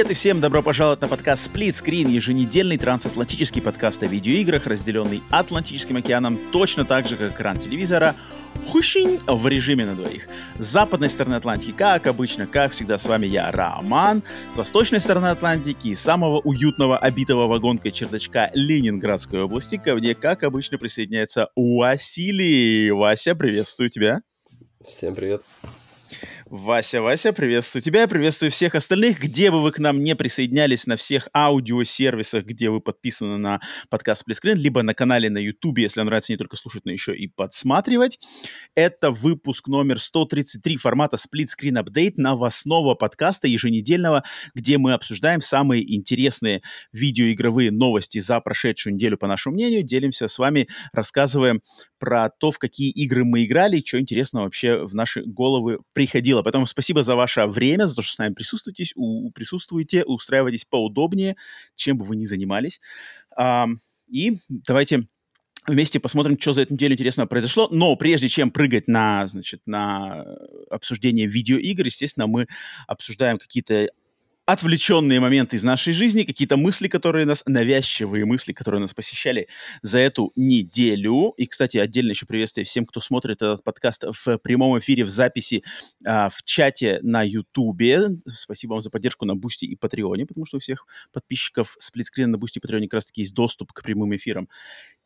Привет и всем добро пожаловать на подкаст Split Screen, еженедельный трансатлантический подкаст о видеоиграх, разделенный Атлантическим океаном точно так же, как экран телевизора, хущинь в режиме на двоих. С западной стороны Атлантики, как обычно, как всегда, с вами я, Роман. С восточной стороны Атлантики, из самого уютного, обитого вагонкой чердачка Ленинградской области, ко мне, как обычно, присоединяется Василий. Вася, приветствую тебя. Всем привет. Вася, Вася, приветствую тебя, приветствую всех остальных, где бы вы к нам не присоединялись на всех аудиосервисах, где вы подписаны на подкаст Сплитскрин, либо на канале на YouTube, если вам нравится не только слушать, но еще и подсматривать. Это выпуск номер 133 формата Сплитскрин Update новостного подкаста еженедельного, где мы обсуждаем самые интересные видеоигровые новости за прошедшую неделю, по нашему мнению, делимся с вами, рассказываем про то, в какие игры мы играли, что интересного вообще в наши головы приходило было. Поэтому спасибо за ваше время, за то, что с нами присутствуете, у, присутствуете, устраивайтесь поудобнее, чем бы вы ни занимались. А, и давайте вместе посмотрим, что за эту неделю интересного произошло. Но прежде чем прыгать на, значит, на обсуждение видеоигр, естественно, мы обсуждаем какие-то отвлеченные моменты из нашей жизни, какие-то мысли, которые нас, навязчивые мысли, которые нас посещали за эту неделю. И, кстати, отдельно еще приветствие всем, кто смотрит этот подкаст в прямом эфире, в записи, а, в чате на Ютубе. Спасибо вам за поддержку на Boosty и Patreon е, потому что у всех подписчиков Split Screen а на Boosty и Patreon е как раз-таки есть доступ к прямым эфирам.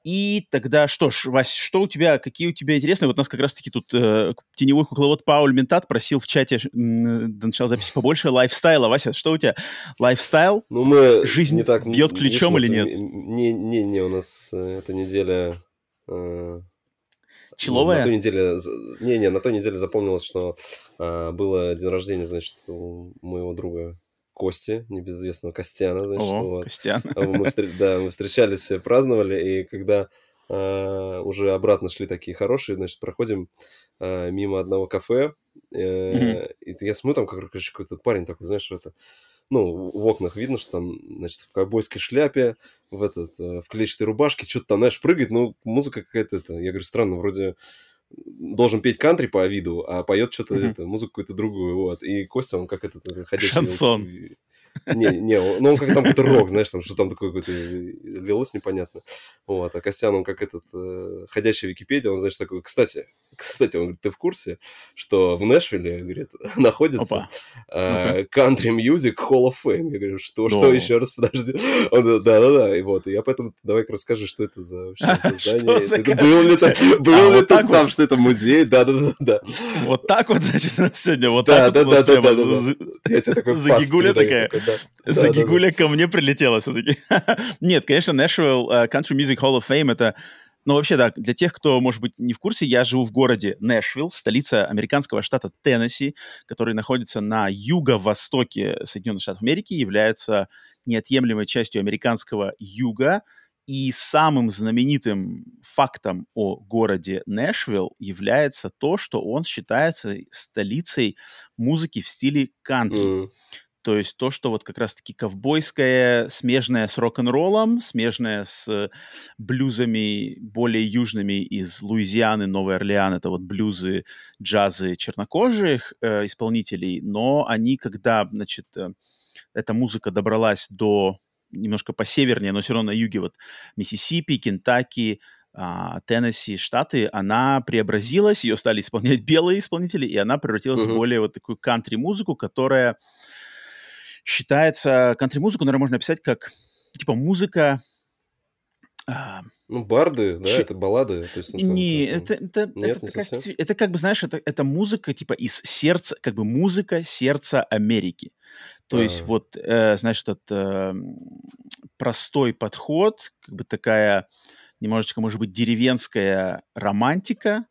И тогда что ж, Вась, что у тебя, какие у тебя интересные? Вот нас как раз-таки тут э, теневой кукловод Пауль Ментат просил в чате э, до начала записи побольше лайфстайла. Вася, что у тебя? Лайфстайл? Ну, мы Жизнь не так, бьет ключом или нет? Не, не, не, у нас э, эта неделя... Э, Чилловая? На той неделе... Не, не, на той неделе запомнилось, что э, было день рождения, значит, у моего друга Кости, небезызвестного Костяна, значит, О, вот. Костян. А мы, да, мы встречались, э, праздновали, и когда э, уже обратно шли такие хорошие, значит, проходим э, мимо одного кафе, э, mm-hmm. и я смотрю, там как, короче, какой-то парень такой, знаешь, что это, ну, в окнах видно, что там, значит, в ковбойской шляпе, в этот, э, в клетчатой рубашке, что-то там, знаешь, прыгает, ну, музыка какая-то, это, я говорю, странно, вроде должен петь кантри по виду, а поет что-то mm-hmm. это, музыку какую-то другую, вот. И Костя, он как этот ходячий... Шансон. Не, не, ну он как там какой-то рок, знаешь, там что там такое какое-то лилось непонятно. Вот, а Костян, он как этот э, ходячий Википедия, он, знаешь, такой, кстати, кстати, он говорит, ты в курсе, что в Нэшвилле, говорит, находится Country Music Hall of Fame? Я говорю, что, что еще раз, подожди. Он, да-да-да, и вот, и я поэтому давай-ка расскажи, что это за вообще здание. Был ли был ли там, что это музей? Да-да-да. Вот так вот, значит, сегодня вот так вот да, да, да, Загигуля такая, загигуля ко мне прилетела все-таки. Нет, конечно, Nashville Country Music Hall of Fame — это ну, вообще, да, для тех, кто, может быть, не в курсе, я живу в городе Нэшвилл, столица американского штата Теннесси, который находится на юго-востоке Соединенных Штатов Америки, является неотъемлемой частью американского юга, и самым знаменитым фактом о городе Нэшвилл является то, что он считается столицей музыки в стиле кантри. Mm. То есть то, что вот как раз-таки ковбойское, смежное с рок-н-роллом, смежное с блюзами более южными из Луизианы, Новый Орлеан, это вот блюзы, джазы чернокожих э, исполнителей, но они, когда, значит, э, эта музыка добралась до немножко посевернее, но все равно на юге, вот Миссисипи, Кентаки, а, Теннесси, Штаты, она преобразилась, ее стали исполнять белые исполнители, и она превратилась mm-hmm. в более вот такую кантри-музыку, которая считается, кантри-музыку, наверное, можно описать как, типа, музыка... А, ну, барды, да, Ч... это баллады. То есть, не, это, это, Нет, это, не такая, совсем? это как бы, знаешь, это, это музыка, типа, из сердца, как бы музыка сердца Америки. То а. есть вот, э, знаешь, этот э, простой подход, как бы такая немножечко, может быть, деревенская романтика,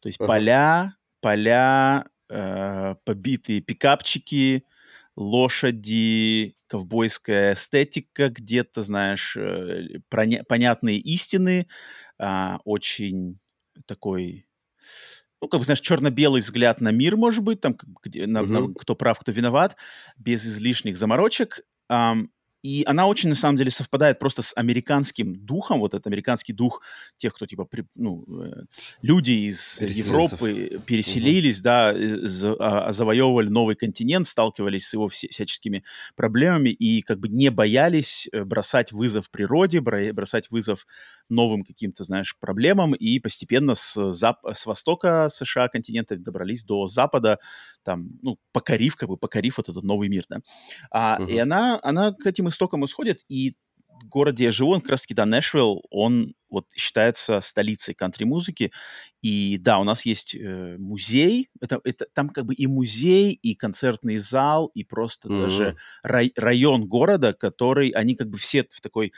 то есть ага. поля, поля, э, побитые пикапчики, лошади, ковбойская эстетика, где-то, знаешь, э, понятные истины, а, очень такой ну, как бы, знаешь, черно-белый взгляд на мир, может быть, там, где, на, uh-huh. на, кто прав, кто виноват, без излишних заморочек. Um, и она очень, на самом деле, совпадает просто с американским духом, вот этот американский дух тех, кто, типа, при, ну, э, люди из Европы переселились, угу. да, э, за, а, завоевывали новый континент, сталкивались с его всяческими проблемами и как бы не боялись э, бросать вызов природе, бросать вызов новым каким-то, знаешь, проблемам, и постепенно с, зап- с востока США континента добрались до запада, там, ну, покорив, как бы покорив вот этот новый мир, да. А, угу. И она, она к этим истокам исходит, и в городе я живу, он как раз-таки, да, Нэшвилл, он вот считается столицей кантри-музыки, и да, у нас есть э, музей, это, это там как бы и музей, и концертный зал, и просто mm-hmm. даже рай, район города, который, они как бы все в такой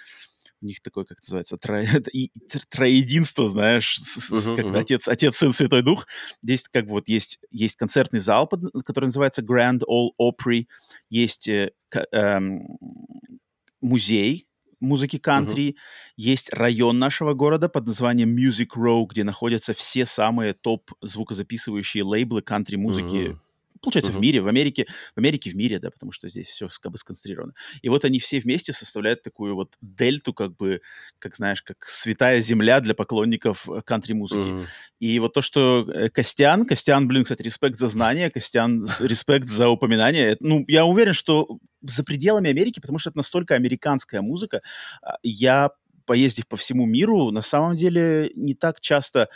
у них такое, как называется, тро... и, троединство, знаешь, uh-huh, как uh-huh. отец, отец, сын, святой дух. Здесь как бы вот есть, есть концертный зал, который называется Grand Ole Opry, есть э, э, музей музыки кантри, uh-huh. есть район нашего города под названием Music Row, где находятся все самые топ звукозаписывающие лейблы кантри-музыки uh-huh получается, uh-huh. в мире, в Америке, в Америке, в мире, да, потому что здесь все как бы сконцентрировано. И вот они все вместе составляют такую вот дельту, как бы, как знаешь, как святая земля для поклонников э, кантри-музыки. Uh-huh. И вот то, что э, Костян, Костян, блин, кстати, респект за знания, Костян, респект за упоминание. Ну, я уверен, что за пределами Америки, потому что это настолько американская музыка, а, я поездив по всему миру, на самом деле не так часто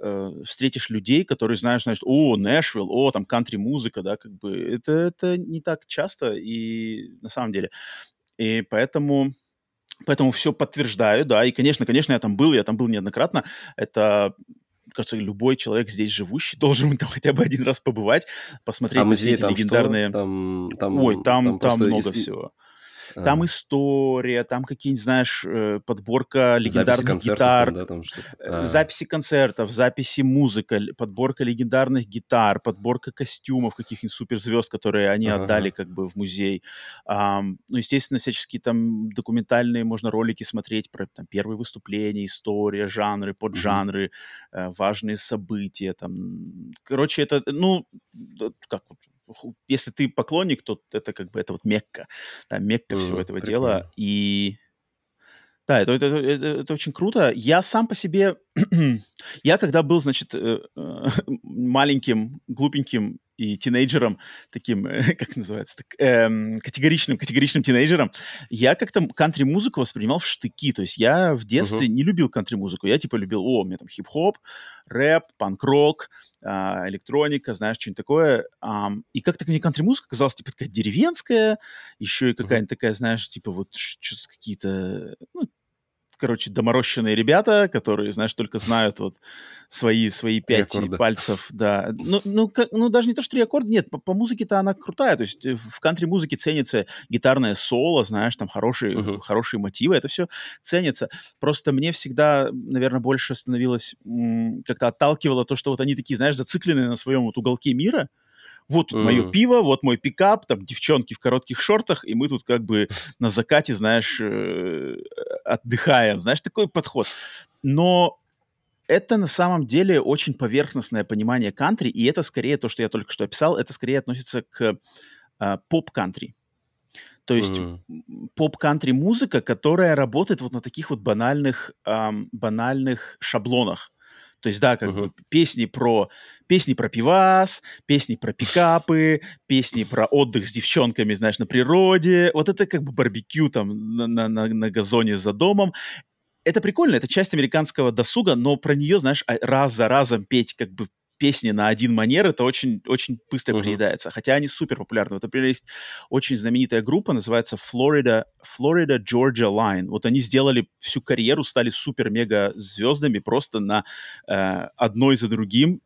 э, встретишь людей, которые знаешь, значит, о, Нэшвилл, о, там кантри-музыка, да, как бы это, это не так часто и на самом деле. И поэтому, поэтому все подтверждаю, да, и, конечно, конечно, я там был, я там был неоднократно, это кажется, любой человек здесь живущий должен там хотя бы один раз побывать, посмотреть а музей, эти легендарные... Там, там, Ой, там, там, там много из... всего. Там история, там какие-нибудь, знаешь, э, подборка легендарных гитар, там, да, там э, а. записи концертов, записи музыка, подборка легендарных гитар, подборка костюмов каких-нибудь суперзвезд, которые они ага. отдали как бы в музей. Um, ну, естественно, всяческие там документальные можно ролики смотреть про там первые выступления, история, жанры, поджанры, mm-hmm. важные события. Там. Короче, это, ну, как вот если ты поклонник, то это как бы это вот Мекка, да, Мекка mm, всего этого прикольно. дела. И да, это, это, это, это очень круто. Я сам по себе, я когда был, значит, э, э, маленьким, глупеньким и тинейджером, таким, как называется, так, эм, категоричным, категоричным тинейджером, я как-то кантри-музыку воспринимал в штыки. То есть я в детстве uh-huh. не любил кантри-музыку. Я типа любил, о, у меня там хип-хоп, рэп, панк-рок, э, электроника, знаешь, что-нибудь такое. Эм, и как-то мне кантри-музыка казалась типа такая деревенская, еще и какая-нибудь uh-huh. такая, знаешь, типа вот какие-то, ну, короче, доморощенные ребята, которые, знаешь, только знают вот свои, свои пять пальцев, да. Ну, ну, как, ну, даже не то, что три аккорда, нет, по, по музыке-то она крутая, то есть э, в кантри-музыке ценится гитарное соло, знаешь, там хорошие, uh-huh. хорошие мотивы, это все ценится. Просто мне всегда, наверное, больше становилось, как-то отталкивало то, что вот они такие, знаешь, зацикленные на своем вот уголке мира, вот mm. мое пиво, вот мой пикап, там девчонки в коротких шортах, и мы тут как бы на закате, знаешь, э, отдыхаем. Знаешь, такой подход. Но это на самом деле очень поверхностное понимание кантри, и это скорее то, что я только что описал, это скорее относится к э, поп-кантри. То есть mm. поп-кантри музыка, которая работает вот на таких вот банальных, эм, банальных шаблонах. То есть, да, как uh-huh. бы песни про песни про пивас, песни про пикапы, песни про отдых с девчонками, знаешь, на природе. Вот это как бы барбекю там на, на, на, газоне за домом. Это прикольно, это часть американского досуга, но про нее, знаешь, а, раз за разом петь как бы песни на один манер, это очень, очень быстро uh-huh. приедается. Хотя они супер популярны. Вот, например, есть очень знаменитая группа, называется Florida, Florida Georgia Line. Вот они сделали всю карьеру, стали супер-мега звездами просто на э, одной за другим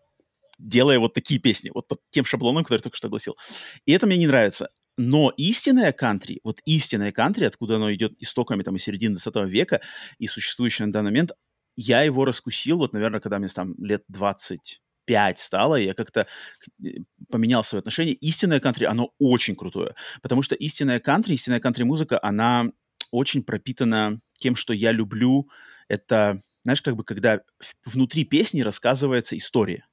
делая вот такие песни, вот по тем шаблонам, которые я только что огласил. И это мне не нравится. Но истинная кантри, вот истинная кантри, откуда оно идет истоками там из середины 20 века и существующее на данный момент, я его раскусил, вот, наверное, когда мне там лет 20, 5 стало, я как-то э, поменял свое отношение. Истинное кантри, оно очень крутое, потому что истинная кантри, истинная кантри-музыка, она очень пропитана тем, что я люблю. Это знаешь, как бы когда внутри песни рассказывается история.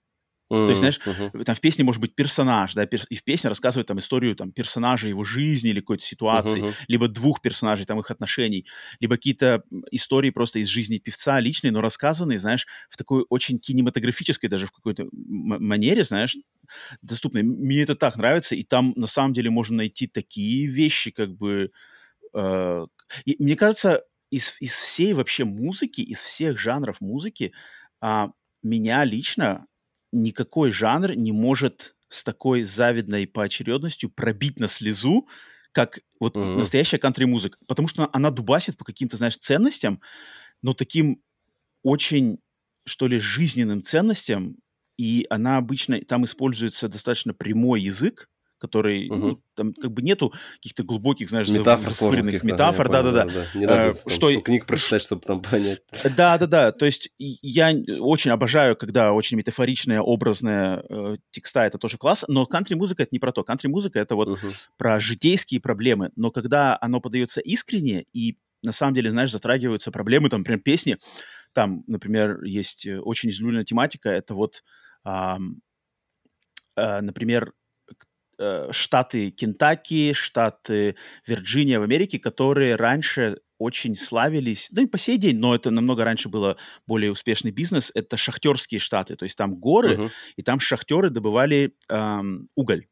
Mm-hmm. То есть, знаешь, mm-hmm. там в песне может быть персонаж, да, пер- и в песне рассказывает там историю там персонажа, его жизни или какой-то ситуации, mm-hmm. либо двух персонажей, там их отношений, либо какие-то истории просто из жизни певца личные, но рассказанные, знаешь, в такой очень кинематографической даже в какой-то манере, знаешь, доступной. Мне это так нравится, и там на самом деле можно найти такие вещи, как бы... Э- и мне кажется, из, из всей вообще музыки, из всех жанров музыки, а, меня лично никакой жанр не может с такой завидной поочередностью пробить на слезу, как вот mm-hmm. настоящая кантри-музыка. Потому что она дубасит по каким-то, знаешь, ценностям, но таким очень, что ли, жизненным ценностям, и она обычно, там используется достаточно прямой язык, который, угу. ну, там как бы нету каких-то глубоких, знаешь, метафор сложных метафор, да-да-да. Не надо а, что... книг прочитать, чтобы там понять. Да-да-да, то есть я очень обожаю, когда очень метафоричная, образная э, текста, это тоже класс, но кантри-музыка это не про то. Кантри-музыка это вот угу. про житейские проблемы, но когда оно подается искренне и на самом деле, знаешь, затрагиваются проблемы, там, например, песни, там, например, есть э, очень излюбленная тематика, это вот, а, а, например, Э, штаты Кентаки, штаты Вирджиния в Америке, которые раньше очень славились, ну и по сей день, но это намного раньше было более успешный бизнес, это шахтерские штаты, то есть там горы, uh-huh. и там шахтеры добывали эм, уголь.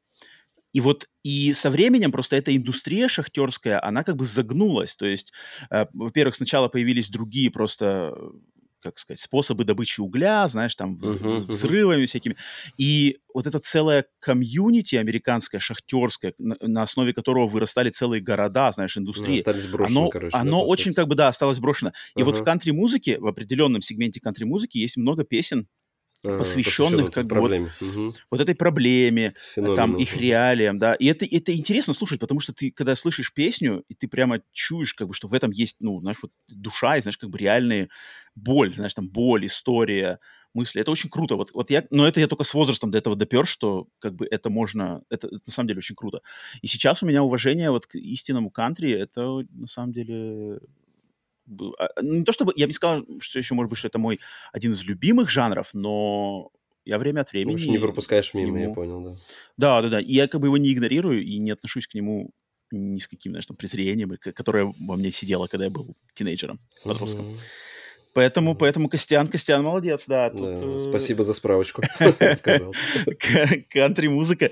И вот и со временем просто эта индустрия шахтерская, она как бы загнулась. То есть, э, во-первых, сначала появились другие просто как сказать, способы добычи угля, знаешь, там, uh-huh, взрывами uh-huh. всякими. И вот это целое комьюнити американское, шахтерское, на, на основе которого вырастали целые города, знаешь, индустрии. Остались брошены, оно, короче. Оно да, очень, как бы, да, осталось брошено. И uh-huh. вот в кантри-музыке, в определенном сегменте кантри-музыки есть много песен, посвященных как бы вот, угу. вот этой проблеме, Феномену. там их реалиям, да. И это это интересно слушать, потому что ты когда слышишь песню и ты прямо чуешь как бы, что в этом есть, ну, знаешь, вот душа и знаешь как бы реальные боль, знаешь, там боль, история, мысли. Это очень круто. Вот, вот я, но это я только с возрастом до этого допер, что как бы это можно, это, это на самом деле очень круто. И сейчас у меня уважение вот к истинному кантри, это на самом деле не то чтобы, я бы не сказал, что еще, может быть, что это мой один из любимых жанров, но я время от времени... Лучше не пропускаешь мимо, нему... я понял, да. Да, да, да. И я как бы его не игнорирую и не отношусь к нему ни с каким, знаешь, там, презрением, которое во мне сидело, когда я был тинейджером, подростком. Uh-huh. Поэтому, поэтому Костян, Костян молодец, да. Тут, да э, спасибо за справочку. Кантри-музыка.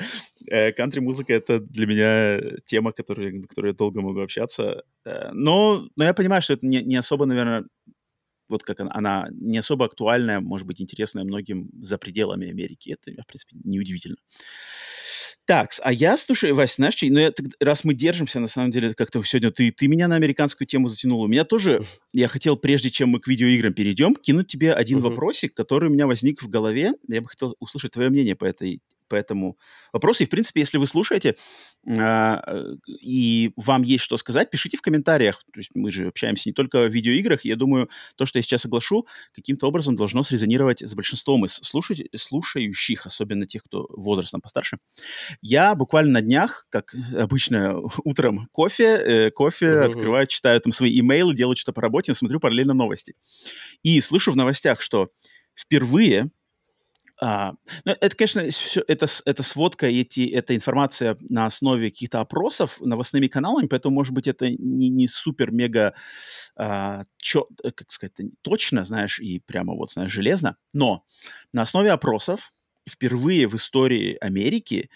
Э, кантри-музыка — это для меня тема, на которой я долго могу общаться. Э, но, но я понимаю, что это не, не особо, наверное, вот как она, она не особо актуальная, может быть, интересная многим за пределами Америки. Это, в принципе, неудивительно. Так, а я, слушай, Вась, знаешь, ну, я, раз мы держимся, на самом деле, как-то сегодня ты, ты меня на американскую тему затянул. У меня тоже, я хотел, прежде чем мы к видеоиграм перейдем, кинуть тебе один uh-huh. вопросик, который у меня возник в голове. Я бы хотел услышать твое мнение по этой по этому вопросу. И, в принципе, если вы слушаете э, и вам есть что сказать, пишите в комментариях. То есть мы же общаемся не только в видеоиграх. Я думаю, то, что я сейчас оглашу, каким-то образом должно срезонировать с большинством из слушать, слушающих, особенно тех, кто возрастом постарше. Я буквально на днях, как обычно, утром кофе, э, кофе, mm-hmm. открываю, читаю там свои имейлы, делаю что-то по работе, смотрю параллельно новости. И слышу в новостях, что впервые а, ну, это, конечно, все, это, это сводка, эти, это информация на основе каких-то опросов новостными каналами, поэтому, может быть, это не, не супер-мега, а, э, как сказать, точно, знаешь, и прямо вот, знаешь, железно. Но на основе опросов впервые в истории Америки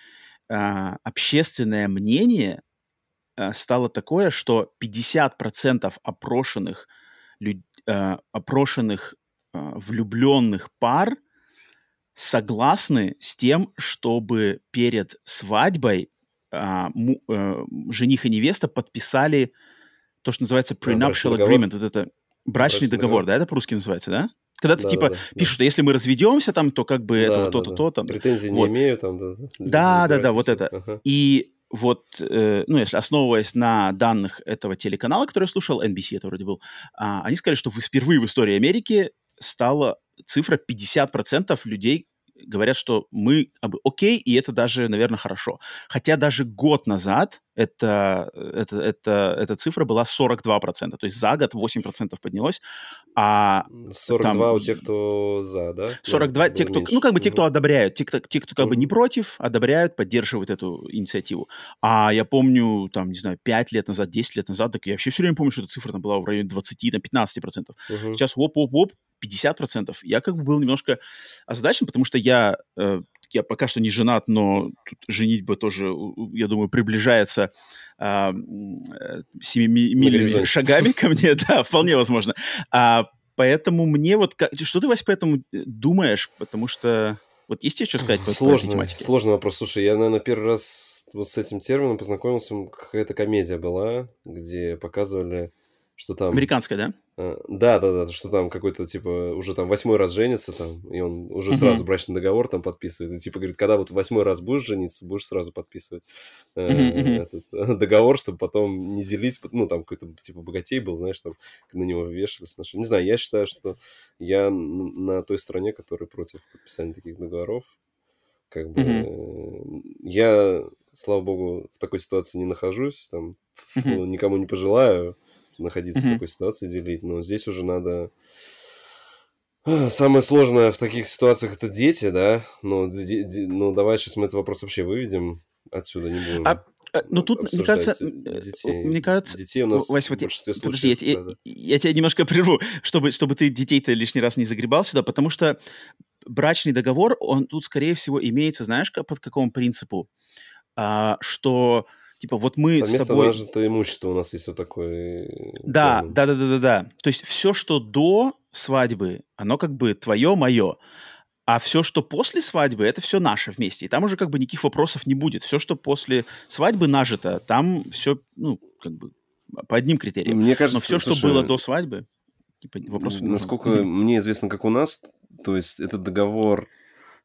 а, общественное мнение а, стало такое, что 50% опрошенных, люд, а, опрошенных а, влюбленных пар – согласны с тем, чтобы перед свадьбой а, му, а, жених и невеста подписали то, что называется prenuptial agreement, вот это брачный, брачный договор, договор, да, это по-русски называется, да? Когда ты да, типа да, пишут, да. если мы разведемся там, то как бы да, это то-то, да, то, там. Претензий вот. не имею там, да. Да, да, да, вот это. Ага. И вот, э, ну, если основываясь на данных этого телеканала, который я слушал, NBC это вроде был, а, они сказали, что впервые в истории Америки стала цифра 50% людей говорят, что мы окей, и это даже, наверное, хорошо. Хотя даже год назад это, это, это, эта цифра была 42%, то есть за год 8% поднялось, а 42 там, у тех, кто за, да? 42 да, те, кто, меньше. ну, как бы те, кто одобряют, те, кто, те, кто как бы не против, одобряют, поддерживают эту инициативу. А я помню, там, не знаю, 5 лет назад, 10 лет назад, так я вообще все время помню, что эта цифра там была в районе 20, там, 15%. Угу. Сейчас оп-оп-оп, 50%. Я как бы был немножко озадачен, потому что я, э, я пока что не женат, но тут женитьба тоже, я думаю, приближается а, э, семимильными шагами ко мне, да, вполне возможно. А, поэтому мне вот... Что ты, Вась, по этому э, думаешь? Потому что... Вот есть тебе что сказать по, сложный, по тематике? Сложный вопрос. Слушай, я, наверное, первый раз вот с этим термином познакомился, какая-то комедия была, где показывали что там... Американская, да? Да, да, да, что там какой-то, типа, уже там восьмой раз женится там, и он уже сразу брачный договор там подписывает. И, типа, говорит, когда вот восьмой раз будешь жениться, будешь сразу подписывать э, этот договор, чтобы потом не делить, ну, там какой-то, типа, богатей был, знаешь, там на него вешались. Не знаю, я считаю, что я на той стороне, которая против подписания таких договоров. Как бы я, слава богу, в такой ситуации не нахожусь, там, никому не пожелаю, находиться mm-hmm. в такой ситуации, делить. Но здесь уже надо... Самое сложное в таких ситуациях это дети, да? Но, ну, давай сейчас мы этот вопрос вообще выведем отсюда, не будем. А, а ну тут, мне кажется, э, детей. мне кажется, детей у нас Вась, вот я, подожди, я, я, я тебя немножко прерву, чтобы, чтобы ты детей-то лишний раз не загребал сюда, потому что брачный договор, он тут, скорее всего, имеется, знаешь, под какому принципу? А, что Типа вот мы Совместно с тобой... нажитое имущество у нас есть вот такое. Да, да, да, да, да, да. То есть все, что до свадьбы, оно как бы твое, мое. А все, что после свадьбы, это все наше вместе. И там уже как бы никаких вопросов не будет. Все, что после свадьбы нажито, там все, ну, как бы по одним критериям. Мне кажется, Но все, слушай, что было до свадьбы, типа, вопросов Насколько mm-hmm. мне известно, как у нас, то есть этот договор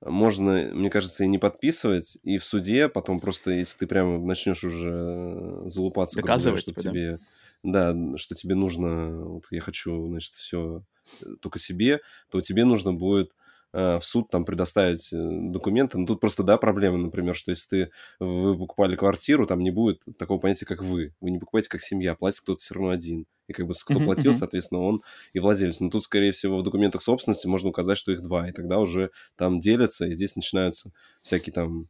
можно, мне кажется, и не подписывать, и в суде потом просто, если ты прямо начнешь уже залупаться, доказывать, что типа, тебе, да? да, что тебе нужно, вот я хочу, значит, все э, только себе, то тебе нужно будет Э, в суд там предоставить э, документы. Но тут просто, да, проблема, например, что если ты, вы покупали квартиру, там не будет такого понятия, как вы. Вы не покупаете как семья, платит кто-то все равно один. И как бы кто платил, соответственно, он и владелец. Но тут, скорее всего, в документах собственности можно указать, что их два. И тогда уже там делятся, и здесь начинаются всякие там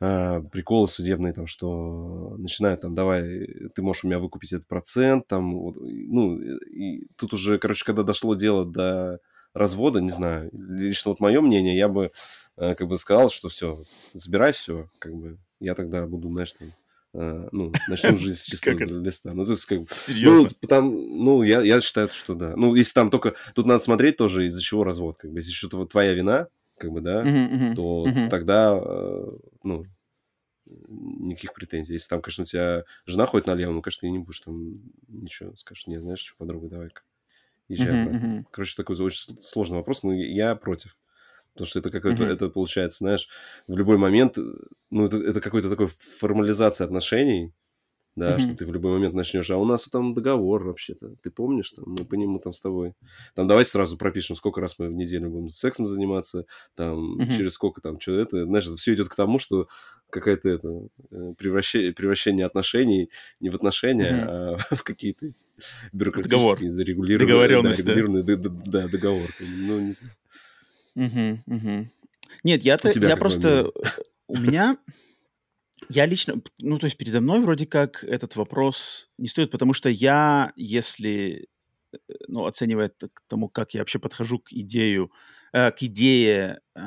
э, приколы судебные, там, что начинают там, давай, ты можешь у меня выкупить этот процент, там, вот, ну, и тут уже, короче, когда дошло дело до развода, не знаю, лично вот мое мнение, я бы э, как бы сказал, что все, забирай все, как бы, я тогда буду, знаешь, там, э, ну, начну жизнь с чистого листа. Ну, то есть, как бы... Серьезно? Ну, там, ну, я, я считаю, что да. Ну, если там только... Тут надо смотреть тоже, из-за чего развод, как бы. Если что-то твоя вина, как бы, да, то тогда, э, ну, никаких претензий. Если там, конечно, у тебя жена ходит налево, ну, конечно, ты не будешь там ничего, скажешь, нет, знаешь, что, подруга, давай-ка езжай uh-huh. Uh-huh. Короче, такой очень сложный вопрос, но я против. Потому что это какой-то, uh-huh. это получается, знаешь, в любой момент, ну, это, это какой-то такой формализация отношений, да, mm-hmm. что ты в любой момент начнешь. А у нас там договор вообще-то. Ты помнишь, там, мы по нему там с тобой. Там давайте сразу пропишем, сколько раз мы в неделю будем сексом заниматься, там, mm-hmm. через сколько там, что это. Знаешь, это все идет к тому, что какое-то это э, превращение, превращение отношений не в отношения, mm-hmm. а в какие-то бюрократические договор. зарегулированные, Договоренность, да, регулированные да. Да, да, договор. Ну, не знаю. Угу, угу. Нет, я-то, я просто... У меня я лично, ну, то есть передо мной вроде как этот вопрос не стоит, потому что я, если, э, ну, оценивая к тому, как я вообще подхожу к идею, э, к идее э,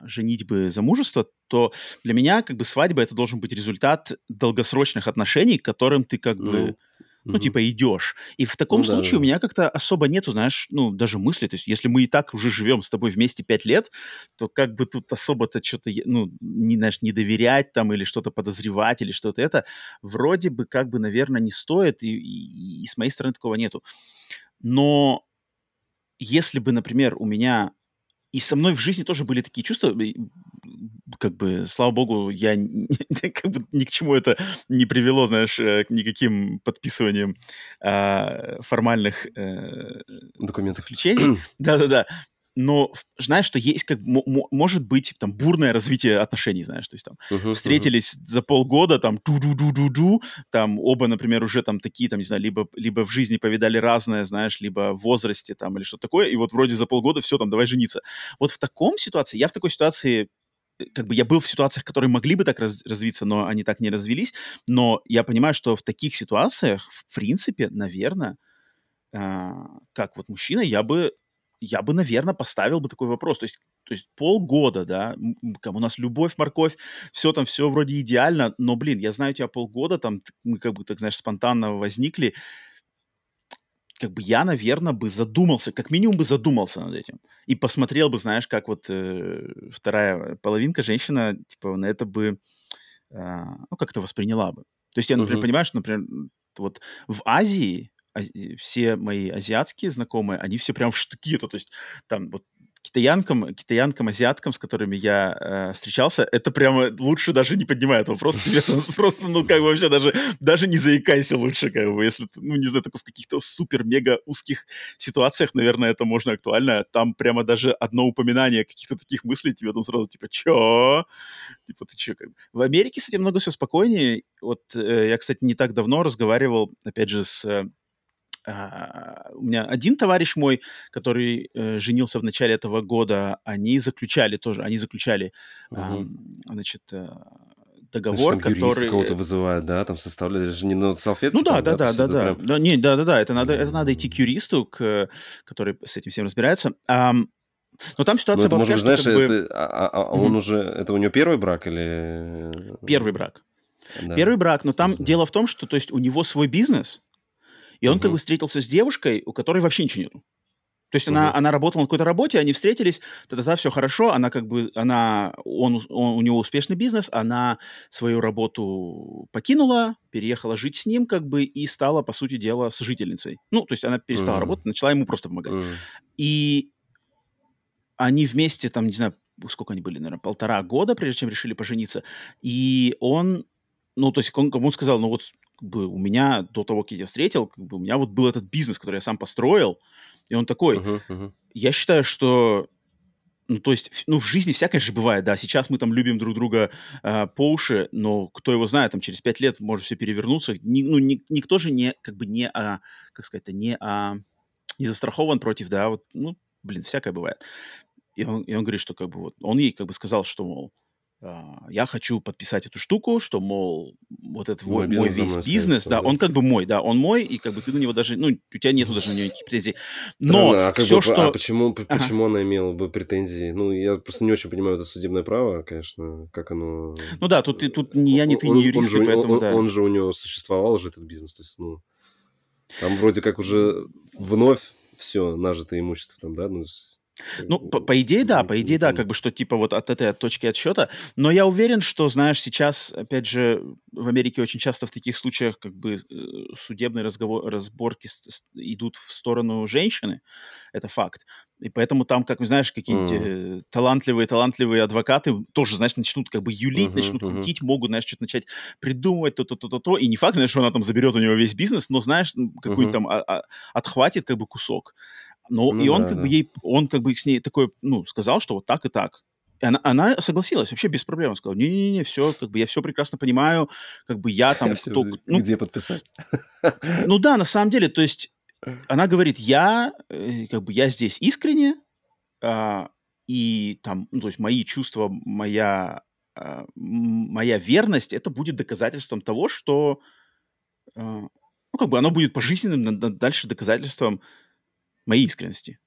женитьбы замужества, то для меня как бы свадьба это должен быть результат долгосрочных отношений, к которым ты как ну, бы ну, типа, идешь. И в таком ну, случае да, да. у меня как-то особо нету, знаешь, ну, даже мысли. То есть, если мы и так уже живем с тобой вместе пять лет, то как бы тут особо-то что-то, ну, не, знаешь, не доверять там или что-то подозревать или что-то это, вроде бы как бы, наверное, не стоит, и, и, и с моей стороны такого нету. Но если бы, например, у меня и со мной в жизни тоже были такие чувства, как бы, слава богу, я как бы ни к чему это не привело, знаешь, э, к никаким подписываниям э, формальных э, документов заключений. Да-да-да. Но знаешь, что есть как может быть там бурное развитие отношений, знаешь, то есть там uh-huh, встретились uh-huh. за полгода, там ду-ду-ду-ду-ду, там оба, например, уже там такие, там, не знаю, либо, либо в жизни повидали разное, знаешь, либо в возрасте там или что такое, и вот вроде за полгода все, там, давай жениться. Вот в таком ситуации, я в такой ситуации э, как бы я был в ситуациях, которые могли бы так раз, развиться, но они так не развелись. Но я понимаю, что в таких ситуациях, в принципе, наверное, э, как вот мужчина, я бы я бы, наверное, поставил бы такой вопрос. То есть, то есть полгода, да, у нас любовь, морковь, все там, все вроде идеально, но, блин, я знаю тебя полгода, там мы как бы, так знаешь, спонтанно возникли, как бы я, наверное, бы задумался, как минимум бы задумался над этим. И посмотрел бы, знаешь, как вот э, вторая половинка, женщина, типа, на это бы, э, ну, как-то восприняла бы. То есть я, например, uh-huh. понимаю, что, например, вот в Азии все мои азиатские знакомые, они все прям в штыки, то, то есть там вот китаянкам, китаянкам, азиаткам, с которыми я э, встречался, это прямо лучше даже не поднимает вопрос. Тебе просто, ну, как бы вообще даже, даже не заикайся лучше, как бы, если, ну, не знаю, только в каких-то супер-мега узких ситуациях, наверное, это можно актуально. Там прямо даже одно упоминание каких-то таких мыслей тебе там сразу, типа, чё? Типа, ты чё? В Америке, кстати, много все спокойнее. Вот э, я, кстати, не так давно разговаривал, опять же, с э, а, у меня один товарищ мой, который э, женился в начале этого года, они заключали тоже, они заключали, угу. э, значит, э, договор, Значит, там который кого-то вызывает, да, там составляют, даже не на салфетке. Ну да, там, да, да, да, да, прям... да, не, да, да, да, это надо, это надо идти к юристу, к, который с этим всем разбирается. А, но там ситуация ну, была такая, знаешь, как это, бы... а, а, а угу. он уже, это у него первый брак или? Первый брак. Да. Первый брак, но там дело в том, что, то есть, у него свой бизнес, и он как бы встретился с девушкой, у которой вообще ничего нету. То есть uh-huh. она, она работала на какой-то работе, они встретились, тогда все хорошо, она как бы, она, он, он, у него успешный бизнес, она свою работу покинула, переехала жить с ним как бы и стала, по сути дела, сожительницей. Ну, то есть она перестала uh-huh. работать, начала ему просто помогать. Uh-huh. И они вместе, там, не знаю, сколько они были, наверное, полтора года, прежде чем решили пожениться. И он, ну, то есть он кому сказал, ну вот как бы у меня до того, как я тебя встретил, как бы у меня вот был этот бизнес, который я сам построил, и он такой, uh-huh, uh-huh. я считаю, что ну, то есть, ну, в жизни всякое же бывает, да, сейчас мы там любим друг друга э, по уши, но кто его знает, там, через пять лет может все перевернуться, ни, ну, ни, никто же не, как бы не, а, как сказать, не, а, не застрахован против, да, вот, ну, блин, всякое бывает. И он, и он говорит, что, как бы, вот, он ей, как бы, сказал, что, мол, я хочу подписать эту штуку, что, мол, вот этот мой, мой весь бизнес, да, да, он как бы мой, да, он мой, и как бы ты на него даже, ну, у тебя нету даже на него никаких претензий. Но Странно, а все, бы, что... А почему, ага. почему она имела бы претензии? Ну, я просто не очень понимаю это судебное право, конечно, как оно... Ну да, тут, тут ни я, ни ты, ни юрист, он, поэтому, он, да. Он же у него существовал же этот бизнес, то есть, ну, там вроде как уже вновь все нажитое имущество там, да, ну, ну, по, по идее, да, по идее, да, как бы, что типа вот от этой точки отсчета. Но я уверен, что, знаешь, сейчас, опять же, в Америке очень часто в таких случаях как бы э, судебные разговор, разборки идут в сторону женщины. Это факт. И поэтому там, как знаешь, какие-нибудь mm. талантливые, талантливые адвокаты тоже, знаешь, начнут как бы юлить, uh-huh, начнут uh-huh. крутить, могут, знаешь, что-то начать придумывать, то-то-то-то-то. И не факт, знаешь, что она там заберет у него весь бизнес, но, знаешь, какой-нибудь uh-huh. там а- а- отхватит как бы кусок. Ну, ну и он да, как да. бы ей, он как бы с ней такой, ну, сказал, что вот так и так. И она, она согласилась вообще без проблем. Сказала, не-не-не, все, как бы я все прекрасно понимаю, как бы я там... Все, кто, ну, где подписать? Ну да, на самом деле, то есть она говорит, я, э, как бы я здесь искренне, а, и там, ну, то есть мои чувства, моя, а, моя верность, это будет доказательством того, что, а, ну, как бы оно будет пожизненным дальше доказательством моей искренности.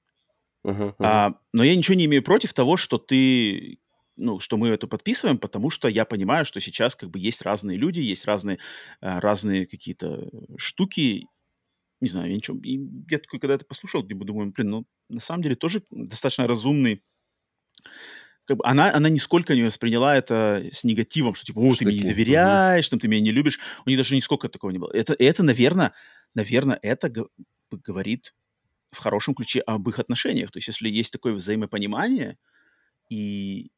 Uh-huh, uh-huh. А, но я ничего не имею против того, что ты, ну, что мы это подписываем, потому что я понимаю, что сейчас как бы есть разные люди, есть разные, а, разные какие-то штуки. Не знаю, я ничего... И я такой, когда это послушал, думаю, блин, ну, на самом деле тоже достаточно разумный как бы она, она нисколько не восприняла это с негативом, что типа, о, ты мне не доверяешь, угу. ты меня не любишь. У нее даже нисколько такого не было. Это, это наверное, наверное, это говорит в хорошем ключе об их отношениях. То есть если есть такое взаимопонимание, и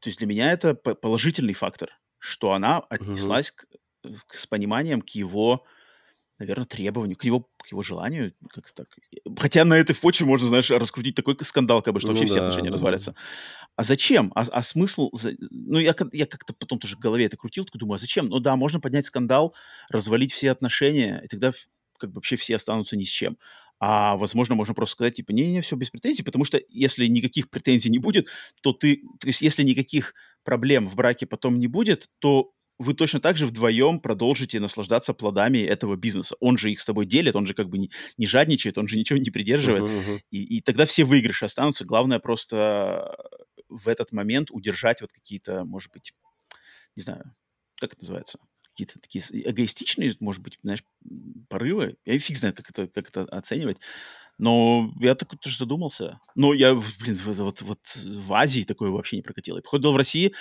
то есть для меня это положительный фактор, что она отнеслась угу. к, к, с пониманием к его наверное, требованию, к его, к его желанию, как так. Хотя на этой почве можно, знаешь, раскрутить такой скандал, как бы, что ну, вообще да, все отношения да, развалятся. А зачем? А, а смысл? Ну, я, я как-то потом тоже в голове это крутил, такой думаю, а зачем? Ну да, можно поднять скандал, развалить все отношения, и тогда как бы вообще все останутся ни с чем. А, возможно, можно просто сказать, типа, не-не, все без претензий, потому что если никаких претензий не будет, то ты, то есть если никаких проблем в браке потом не будет, то вы точно так же вдвоем продолжите наслаждаться плодами этого бизнеса. Он же их с тобой делит, он же как бы не, не жадничает, он же ничего не придерживает. Uh-huh, uh-huh. И, и тогда все выигрыши останутся. Главное просто в этот момент удержать вот какие-то, может быть, не знаю, как это называется, какие-то такие эгоистичные, может быть, знаешь, порывы. Я фиг знает, как это, как это оценивать. Но я так тоже задумался. Но я, блин, вот, вот, вот в Азии такое вообще не прокатило. Я походил в России,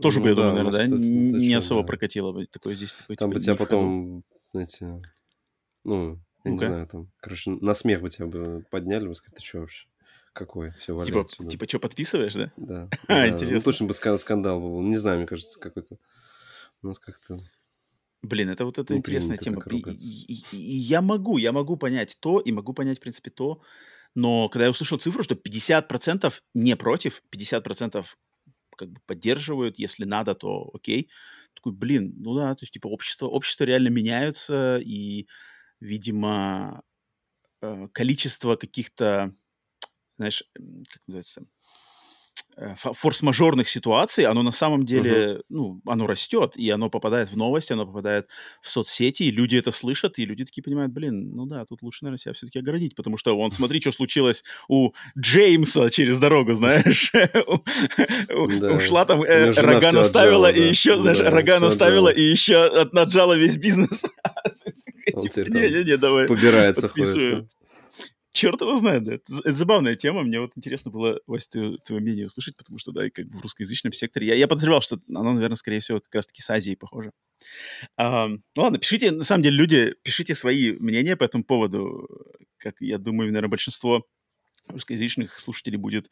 тоже ну, бы, я да, думаю, наверное, да, это, не это особо да. прокатило бы. Такое здесь такое, Там типа, бы тебя потом, знаете, ну, я ну не знаю, там, короче, на смех бы тебя бы подняли, бы сказать, ты что вообще? Какой? Все типа, отсюда. типа, что, подписываешь, да? Да. а, да. интересно. Ну, точно бы скандал был. Не знаю, мне кажется, какой-то... У нас как-то... Блин, это вот эта интересная тема. И, и, и, я могу, я могу понять то, и могу понять, в принципе, то, но когда я услышал цифру, что 50% не против, 50% как бы поддерживают, если надо, то окей. Такой, блин, ну да, то есть, типа, общество, общество реально меняются, и, видимо, э, количество каких-то, знаешь, как называется, форс-мажорных ситуаций, оно на самом деле, uh-huh. ну, оно растет, и оно попадает в новости, оно попадает в соцсети, и люди это слышат, и люди такие понимают, блин, ну да, тут лучше, наверное, себя все-таки оградить, потому что, вон, смотри, что случилось у Джеймса через дорогу, знаешь, ушла там, э, рога наставила, и еще, знаешь, рога наставила, и еще наджала весь бизнес. Не-не-не, давай. Ходит черт его знает, да. Это, забавная тема. Мне вот интересно было, Вася, ты, твое мнение услышать, потому что, да, и как бы в русскоязычном секторе. Я, я подозревал, что оно, наверное, скорее всего, как раз-таки с Азией похоже. А, ну ладно, пишите, на самом деле, люди, пишите свои мнения по этому поводу. Как я думаю, наверное, большинство русскоязычных слушателей будет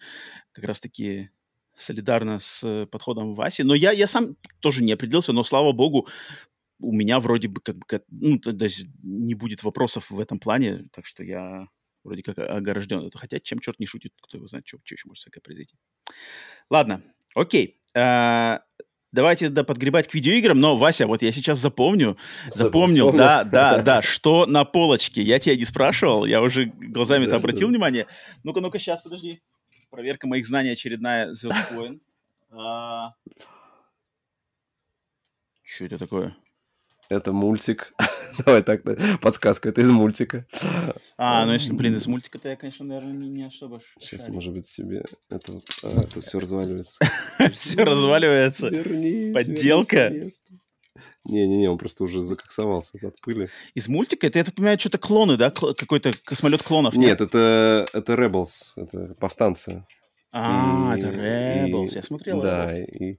как раз-таки солидарно с подходом Васи. Но я, я сам тоже не определился, но, слава богу, у меня вроде бы как бы, ну, то есть не будет вопросов в этом плане, так что я вроде как огражден. Хотя, чем черт не шутит, кто его знает, что, что еще может всякое произойти. Ладно, окей. А, давайте да, подгребать к видеоиграм, но, Вася, вот я сейчас запомню, запомнил, да, да, да, что на полочке. Я тебя не спрашивал, я уже глазами-то обратил внимание. Ну-ка, ну-ка, сейчас, подожди. Проверка моих знаний очередная Звездный воин. А... Что это такое? Это мультик. Давай так, подсказка, это из мультика. А, ну если, блин, из мультика, то я, конечно, наверное, не, не особо Сейчас, может быть, себе это вот... А, это все разваливается. Все разваливается. Подделка. Не-не-не, он просто уже закоксовался от пыли. Из мультика? Это, я так понимаю, что-то клоны, да? Какой-то космолет клонов? Нет, это, это Rebels, это повстанцы. А, это Rebels, я смотрел Да, и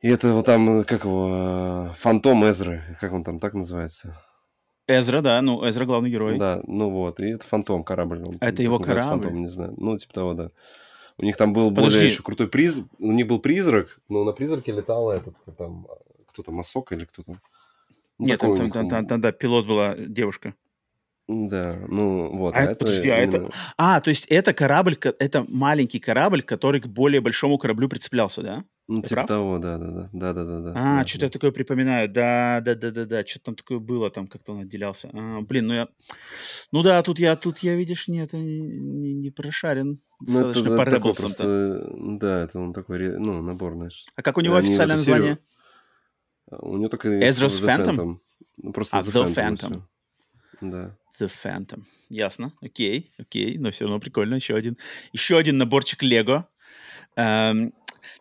и это вот там, как его, Фантом Эзры, как он там так называется? Эзра, да, ну, Эзра главный герой. Да, ну вот, и это Фантом, корабль. Он, это его корабль? Фантом, не знаю, ну, типа того, да. У них там был Подожди. более еще крутой приз, у них был призрак, но на призраке летала этот, там, кто-то, Масок или кто-то. Ну, Нет, там, там, там, там, там, да, пилот была девушка. Да, ну вот. А, а это, подожди, а это... А, то есть это корабль, это маленький корабль, который к более большому кораблю прицеплялся, да? Ну, типа прав? того, да, да, да, да, да, да, да. А, да, что-то да. я такое припоминаю, да, да, да, да, да, что-то там такое было, там как-то он отделялся. А, блин, ну я, ну да, тут я, тут я, видишь, нет, не, не, не прошарен ну, это, по это просто, Да, это он такой, ну, набор, знаешь. А как у него Они официальное название? А, у него только Ezra's Phantom? Phantom. Ну, просто а, The Phantom. Phantom. Да. The Phantom. Ясно. Окей, окей, но все равно прикольно. Еще один, еще один наборчик Лего. Эм,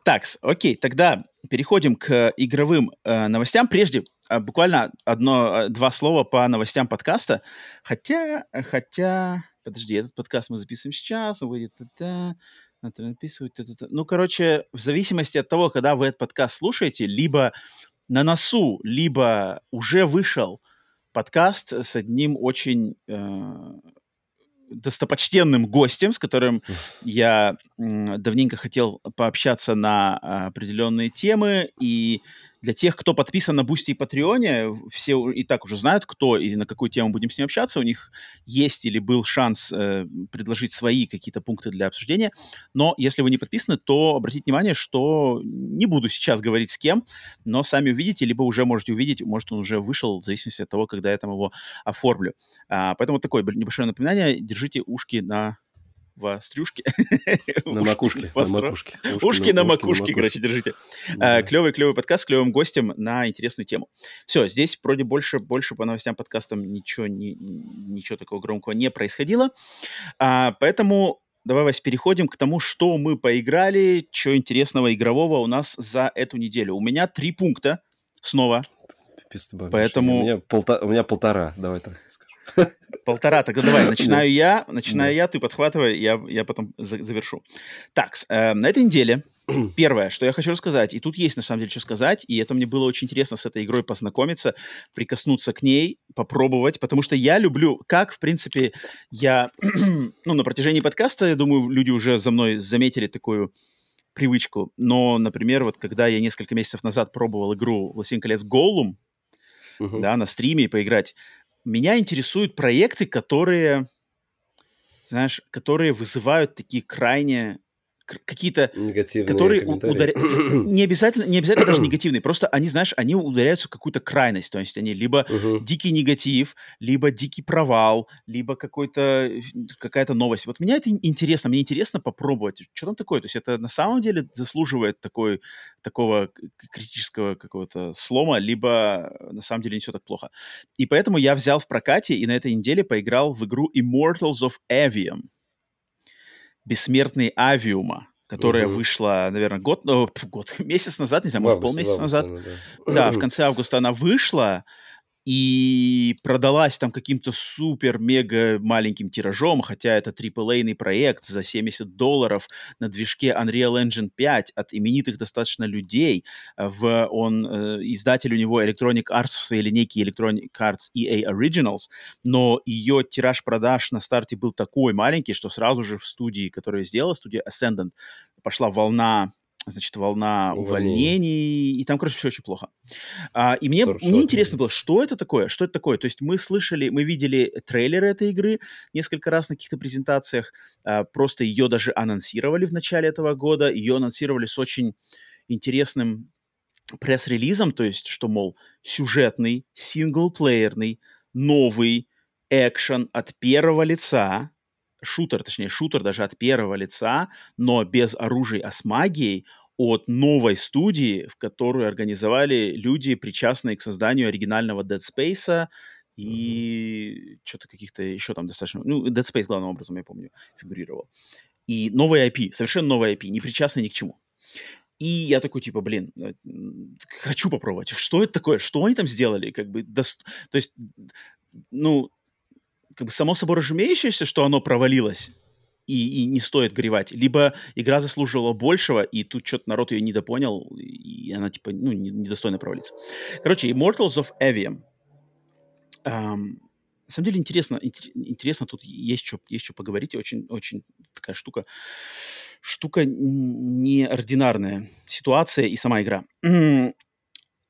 так, окей, тогда переходим к игровым э, новостям. Прежде э, буквально одно, э, два слова по новостям подкаста. Хотя, хотя, подожди, этот подкаст мы записываем сейчас, он выйдет, это написывать, ну, короче, в зависимости от того, когда вы этот подкаст слушаете, либо на носу, либо уже вышел подкаст с одним очень э, достопочтенным гостем, с которым я давненько хотел пообщаться на а, определенные темы, и для тех, кто подписан на Boosty и Patreon е, все и так уже знают, кто и на какую тему будем с ним общаться. У них есть или был шанс э, предложить свои какие-то пункты для обсуждения. Но если вы не подписаны, то обратите внимание, что не буду сейчас говорить с кем, но сами увидите, либо уже можете увидеть, может, он уже вышел, в зависимости от того, когда я там его оформлю. А, поэтому такое небольшое напоминание. Держите ушки на вострюшки. На макушке. На макушке. Ушки на макушке, короче, держите. Клевый-клевый подкаст с клевым гостем на интересную тему. Все, здесь вроде больше, больше по новостям подкастам ничего, ничего такого громкого не происходило. А, поэтому давай, Вась, переходим к тому, что мы поиграли, что интересного игрового у нас за эту неделю. У меня три пункта снова. Поэтому... У меня, полта... у меня полтора, давай так. Полтора, тогда давай, начинаю я, начинаю я, ты подхватывай, я, я потом завершу. Так, э, на этой неделе первое, что я хочу рассказать, и тут есть на самом деле что сказать, и это мне было очень интересно с этой игрой познакомиться, прикоснуться к ней, попробовать, потому что я люблю, как, в принципе, я, ну, на протяжении подкаста, я думаю, люди уже за мной заметили такую привычку, но, например, вот когда я несколько месяцев назад пробовал игру «Властелин колец Голлум», uh-huh. да, на стриме поиграть, меня интересуют проекты, которые, знаешь, которые вызывают такие крайне какие-то, которые ударяют, не обязательно, не обязательно даже негативные, просто они, знаешь, они ударяются в какую-то крайность, то есть они либо uh-huh. дикий негатив, либо дикий провал, либо какой-то какая-то новость. Вот меня это интересно, мне интересно попробовать, что там такое, то есть это на самом деле заслуживает такой такого критического какого-то слома, либо на самом деле не все так плохо. И поэтому я взял в прокате и на этой неделе поиграл в игру Immortals of Avium. «Бессмертный авиума», которая угу. вышла, наверное, год, ну, год, месяц назад, не знаю, может, полмесяца назад. Да. да, в конце августа она вышла, и продалась там каким-то супер-мега маленьким тиражом, хотя это AAA проект за 70 долларов на движке Unreal Engine 5 от именитых достаточно людей. В, он, э, издатель у него Electronic Arts в своей линейке Electronic Arts EA Originals, но ее тираж продаж на старте был такой маленький, что сразу же в студии, которая сделала, студия Ascendant, пошла волна значит, волна увольнений, и там, короче, все очень плохо. А, и мне, мне интересно было, что это такое, что это такое. То есть мы слышали, мы видели трейлеры этой игры несколько раз на каких-то презентациях, а, просто ее даже анонсировали в начале этого года, ее анонсировали с очень интересным пресс-релизом, то есть, что, мол, сюжетный, синглплеерный, новый экшен от первого лица, шутер, точнее, шутер даже от первого лица, но без оружия, а с магией, от новой студии, в которую организовали люди, причастные к созданию оригинального Dead Space и mm-hmm. что-то каких-то еще там достаточно... Ну, Dead Space главным образом, я помню, фигурировал. И новый IP, совершенно новый IP, не причастный ни к чему. И я такой, типа, блин, э, хочу попробовать. Что это такое? Что они там сделали? Как бы, до... то есть, ну, как бы само собой разумеющееся, что оно провалилось, и, и не стоит горевать. Либо игра заслуживала большего, и тут что-то народ ее недопонял, и она, типа, ну, недостойно провалиться. Короче, Immortals of Avium. Um, на самом деле интересно, интересно, тут есть что, есть что поговорить, очень, очень такая штука, штука неординарная ситуация и сама игра.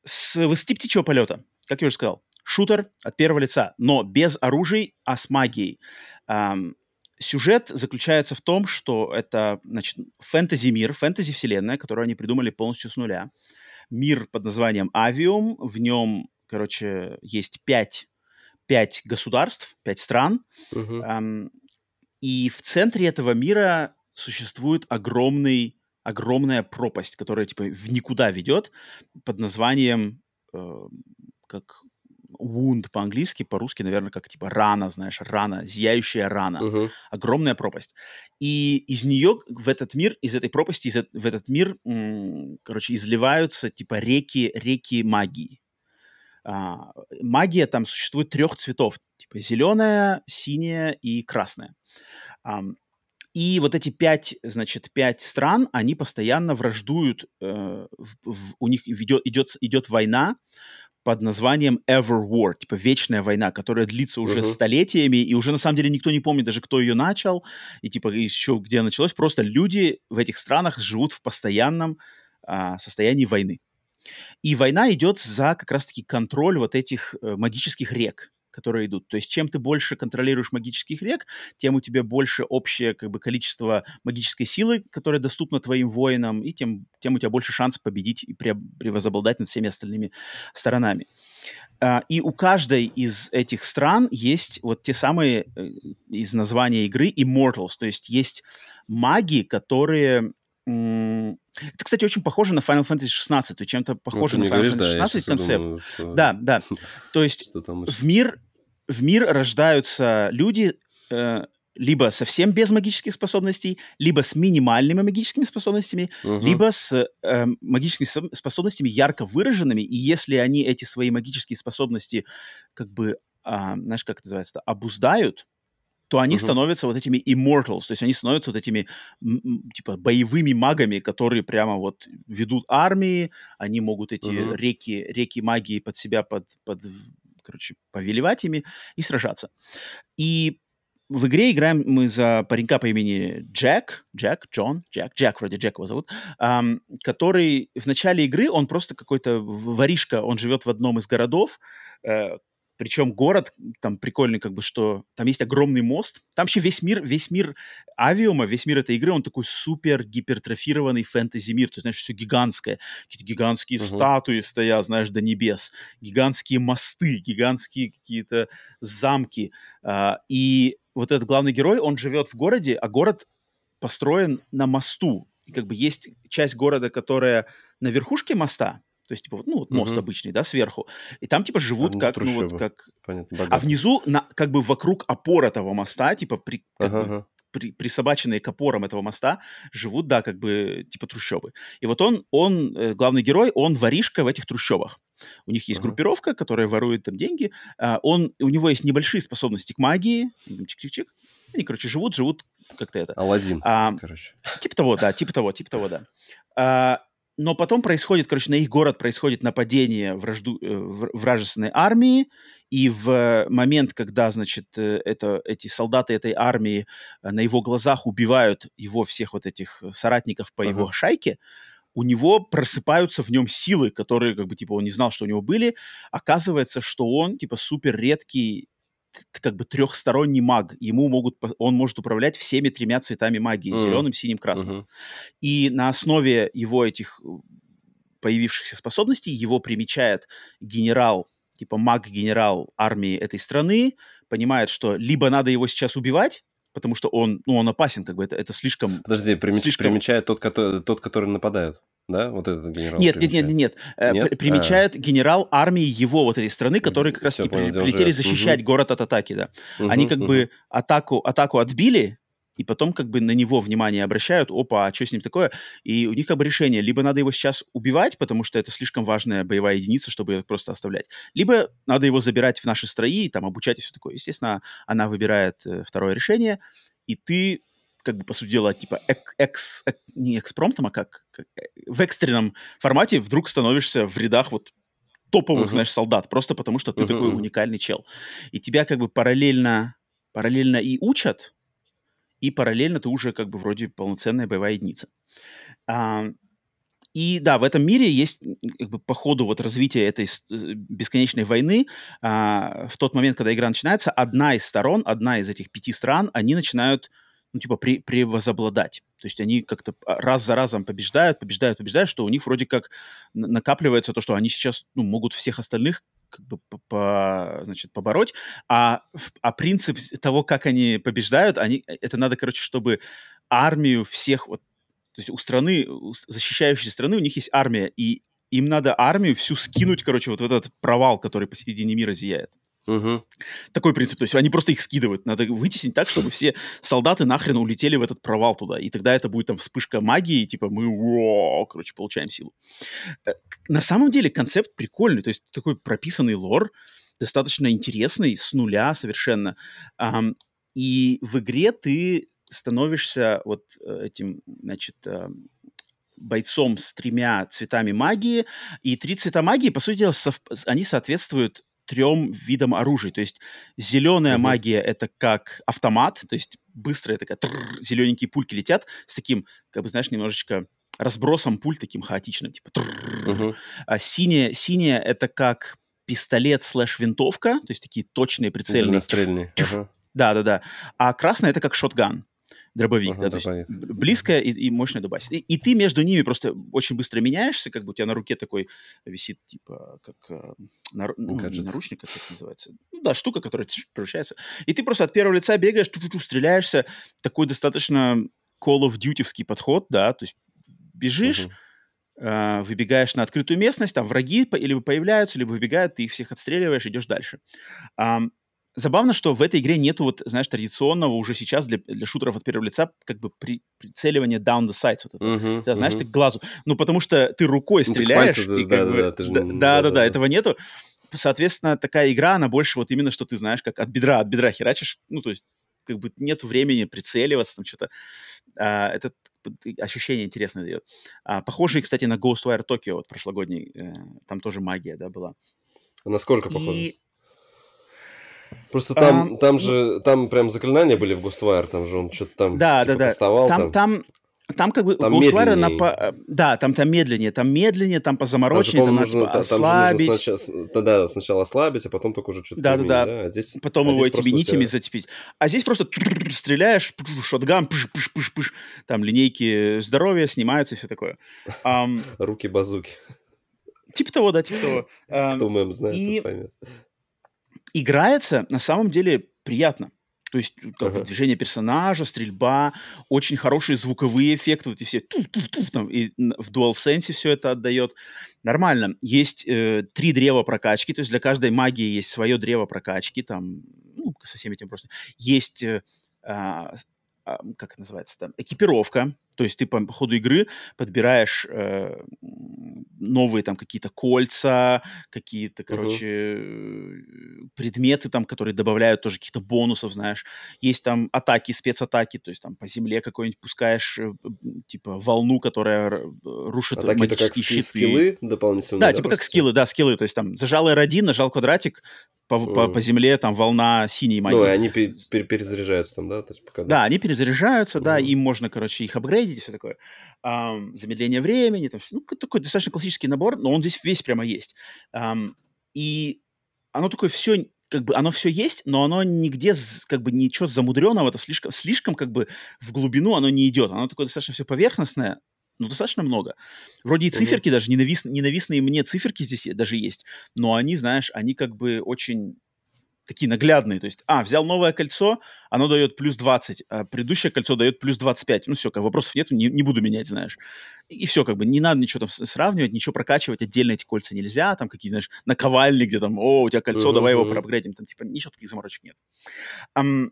С высоты птичьего полета, как я уже сказал, шутер от первого лица, но без оружий, а с магией. Эм, сюжет заключается в том, что это значит, фэнтези-мир, фэнтези-вселенная, которую они придумали полностью с нуля. Мир под названием Авиум, в нем, короче, есть пять, пять государств, пять стран. Uh-huh. Эм, и в центре этого мира существует огромный, огромная пропасть, которая типа в никуда ведет под названием э, как wound по-английски, по-русски, наверное, как типа рана, знаешь, рана, зияющая рана, uh-huh. огромная пропасть. И из нее в этот мир, из этой пропасти, из, в этот мир, м- короче, изливаются типа реки, реки магии. А, магия там существует трех цветов, типа зеленая, синяя и красная. А, и вот эти пять, значит, пять стран, они постоянно враждуют, э, в, в, у них ведет, идет, идет война под названием Ever War, типа вечная война, которая длится уже uh-huh. столетиями, и уже на самом деле никто не помнит даже, кто ее начал, и типа еще где началось. Просто люди в этих странах живут в постоянном а, состоянии войны. И война идет за как раз-таки контроль вот этих э, магических рек которые идут. То есть чем ты больше контролируешь магических рек, тем у тебя больше общее как бы, количество магической силы, которая доступна твоим воинам, и тем, тем у тебя больше шансов победить и превозобладать над всеми остальными сторонами. Uh, и у каждой из этих стран есть вот те самые uh, из названия игры Immortals, то есть есть маги, которые это, кстати, очень похоже на Final Fantasy 16, то есть чем-то похоже ну, на Final говоришь, Fantasy 16 да, концепт. Думаю, что... Да, да. То есть в мир, в мир рождаются люди э, либо совсем без магических способностей, либо с минимальными магическими способностями, угу. либо с э, магическими способностями ярко выраженными. И если они эти свои магические способности, как бы, э, знаешь, как это называется, обуздают, то они uh-huh. становятся вот этими immortals, то есть они становятся вот этими типа боевыми магами, которые прямо вот ведут армии, они могут эти uh-huh. реки, реки магии под себя, под, под, короче, повелевать ими и сражаться. И в игре играем мы за паренька по имени Джек, Джек, Джон, Джек, Джек, вроде Джек его зовут, эм, который в начале игры, он просто какой-то воришка, он живет в одном из городов, э, причем город там прикольный, как бы, что там есть огромный мост. Там вообще весь мир, весь мир авиума, весь мир этой игры, он такой супер гипертрофированный фэнтези-мир. То есть, знаешь, все гигантское. Какие-то гигантские uh-huh. статуи стоят, знаешь, до небес. Гигантские мосты, гигантские какие-то замки. А, и вот этот главный герой, он живет в городе, а город построен на мосту. И как бы есть часть города, которая на верхушке моста, то есть, типа, вот, ну, вот мост угу. обычный, да, сверху. И там, типа, живут а как, ну, вот, как... Понятно, а внизу, на, как бы вокруг опор этого моста, типа, при, как ага, бы. При, присобаченные к опорам этого моста, живут, да, как бы, типа, трущобы. И вот он, он, э, главный герой, он воришка в этих трущобах. У них есть ага. группировка, которая ворует там деньги. А, он, у него есть небольшие способности к магии. Чик-чик-чик. Они, короче, живут, живут как-то это. Алладин, а, короче. Типа того, да, типа того, типа того, да. А, но потом происходит, короче, на их город происходит нападение вражду, э, вражественной армии, и в момент, когда, значит, э, это, эти солдаты этой армии э, на его глазах убивают его всех вот этих соратников по uh-huh. его шайке, у него просыпаются в нем силы, которые, как бы, типа, он не знал, что у него были. Оказывается, что он, типа, супер редкий как бы трехсторонний маг. Ему могут, он может управлять всеми тремя цветами магии, mm. зеленым, синим, красным. Mm-hmm. И на основе его этих э, появившихся способностей его примечает генерал, типа маг-генерал армии этой страны, понимает, что либо надо его сейчас убивать, потому что он, ну, он опасен, как бы это, это слишком... Подожди, примеч... слишком... примечает тот, который, тот, который нападает да, вот этот генерал? Нет, нет, нет, нет, э, нет. Примечает а. генерал армии его вот этой страны, которые как раз таки прилетели защищать угу. город от атаки, да. Угу, Они как угу. бы атаку, атаку отбили, и потом как бы на него внимание обращают, опа, а что с ним такое? И у них как бы решение, либо надо его сейчас убивать, потому что это слишком важная боевая единица, чтобы ее просто оставлять, либо надо его забирать в наши строи, там, обучать и все такое. Естественно, она выбирает э, второе решение, и ты как бы, по сути дела, типа, экс, экс, не экспромтом, а как, э, в экстренном формате вдруг становишься в рядах вот топовых, uh-huh. знаешь, солдат, просто потому что ты uh-huh. такой уникальный чел. И тебя как бы параллельно, параллельно и учат, и параллельно ты уже как бы вроде полноценная боевая единица. А, и да, в этом мире есть как бы, по ходу вот развития этой э, бесконечной войны, а, в тот момент, когда игра начинается, одна из сторон, одна из этих пяти стран, они начинают ну, типа, при, превозобладать. То есть они как-то а, раз за разом побеждают, побеждают, побеждают, что у них вроде как накапливается то, что они сейчас ну, могут всех остальных как бы по, значит, побороть, а, а принцип того, как они побеждают, они, это надо, короче, чтобы армию всех, вот, то есть у страны, у защищающей страны, у них есть армия, и им надо армию всю скинуть, короче, вот в этот провал, который посередине мира зияет. Угу. Такой принцип. То есть они просто их скидывают. Надо вытеснить так, чтобы все солдаты нахрен улетели в этот провал туда. И тогда это будет там вспышка магии, типа мы, о, короче, получаем силу. Э, на самом деле концепт прикольный. То есть такой прописанный лор, достаточно интересный, с нуля совершенно. И в игре ты становишься вот э, этим, значит, бойцом с тремя цветами магии, и три цвета магии, по сути дела, они соответствуют трем видам оружия. То есть зеленая mm-hmm. магия это как автомат, то есть быстрая такая зелененькие пульки летят с таким, как бы знаешь, немножечко разбросом пуль таким хаотичным, типа. Uh-huh. А синяя, синяя это как пистолет слэш винтовка, то есть такие точные прицельные. Ага. Да, да, да. А красная это как шотган дробовик, ага, да, то есть близкая и, и мощная дубасит. И, и ты между ними просто очень быстро меняешься, как бы у тебя на руке такой висит, типа, как э, нар, ну, наручник, как это называется. Ну да, штука, которая превращается. И ты просто от первого лица бегаешь, чу-чу-чу, стреляешься. Такой достаточно Call of Duty подход, да, то есть бежишь, э, выбегаешь на открытую местность, там враги либо появляются, либо выбегают, ты их всех отстреливаешь, идешь дальше. Um, забавно, что в этой игре нету вот, знаешь, традиционного уже сейчас для, для шутеров от первого лица как бы при, прицеливания down the sights. Вот это. Uh-huh, да, знаешь, uh-huh. ты к глазу. Ну, потому что ты рукой ну, стреляешь. Ну, и да, как да, бы, да, да, да, да, да, этого нету. Соответственно, такая игра, она больше вот именно, что ты знаешь, как от бедра, от бедра херачишь. Ну, то есть как бы нет времени прицеливаться, там что-то. А, это ощущение интересное дает. А, похожий, кстати, на Ghostwire Tokyo, вот прошлогодний. Э, там тоже магия, да, была. А насколько похоже? И... Просто там, а, там же, там прям заклинания были в Ghostwire, там же он что-то там да, типа, да, да. Там, там, там там как бы там Ghostwire на по... Э, да, там там медленнее, там медленнее, там по замороченнее, там, там нужно, типа, ослабить. Там же нужно сначала, да, сначала ослабить, а потом только уже что-то да, да, да, да. А здесь, потом а его этими нитями тебя... зацепить. А здесь просто стреляешь, шотган, пыш, пыш, пыш, пыш, там линейки здоровья снимаются и все такое. Um, Руки базуки. Типа того, да, типа того. Um, Кто мем знает, и... поймет. Играется на самом деле приятно. То есть как бы, движение персонажа, стрельба, очень хорошие звуковые эффекты, вот эти все там, и в DualSense все это отдает. Нормально. Есть э, три древа прокачки, то есть для каждой магии есть свое древо прокачки, там, ну, со всеми этим просто. Есть э, а, как это называется там, экипировка, то есть ты по ходу игры подбираешь э, новые там какие-то кольца, какие-то, короче, uh-huh. предметы там, которые добавляют тоже каких-то бонусов, знаешь. Есть там атаки, спецатаки, то есть там по земле какой-нибудь пускаешь, э, типа волну, которая рушит атаки магические как щиты. скиллы дополнительные? Да, да типа как скиллы, да, скиллы, то есть там зажал R1, нажал квадратик, по, mm. по, по земле там волна синей магии. Ну, и они пер, пер, перезаряжаются там, да? То есть, пока... Да, они перезаряжаются, mm. да, им можно, короче, их апгрейдить и все такое. Um, замедление времени, там, ну, такой достаточно классический набор, но он здесь весь прямо есть. Um, и оно такое все, как бы, оно все есть, но оно нигде, как бы, ничего замудренного, это слишком, слишком, как бы, в глубину оно не идет. Оно такое достаточно все поверхностное, ну, достаточно много. Вроде и циферки, mm-hmm. даже ненавис... ненавистные мне циферки здесь даже есть, но они, знаешь, они как бы очень такие наглядные. То есть, а, взял новое кольцо, оно дает плюс 20, а предыдущее кольцо дает плюс 25. Ну, все, как вопросов нет, не, не буду менять, знаешь. И, и все, как бы, не надо ничего там сравнивать, ничего прокачивать, отдельно эти кольца нельзя, там какие, знаешь, наковальни, где там, о, у тебя кольцо, uh-huh, давай его проапгрейдим, там, типа, ничего таких заморочек нет. Um,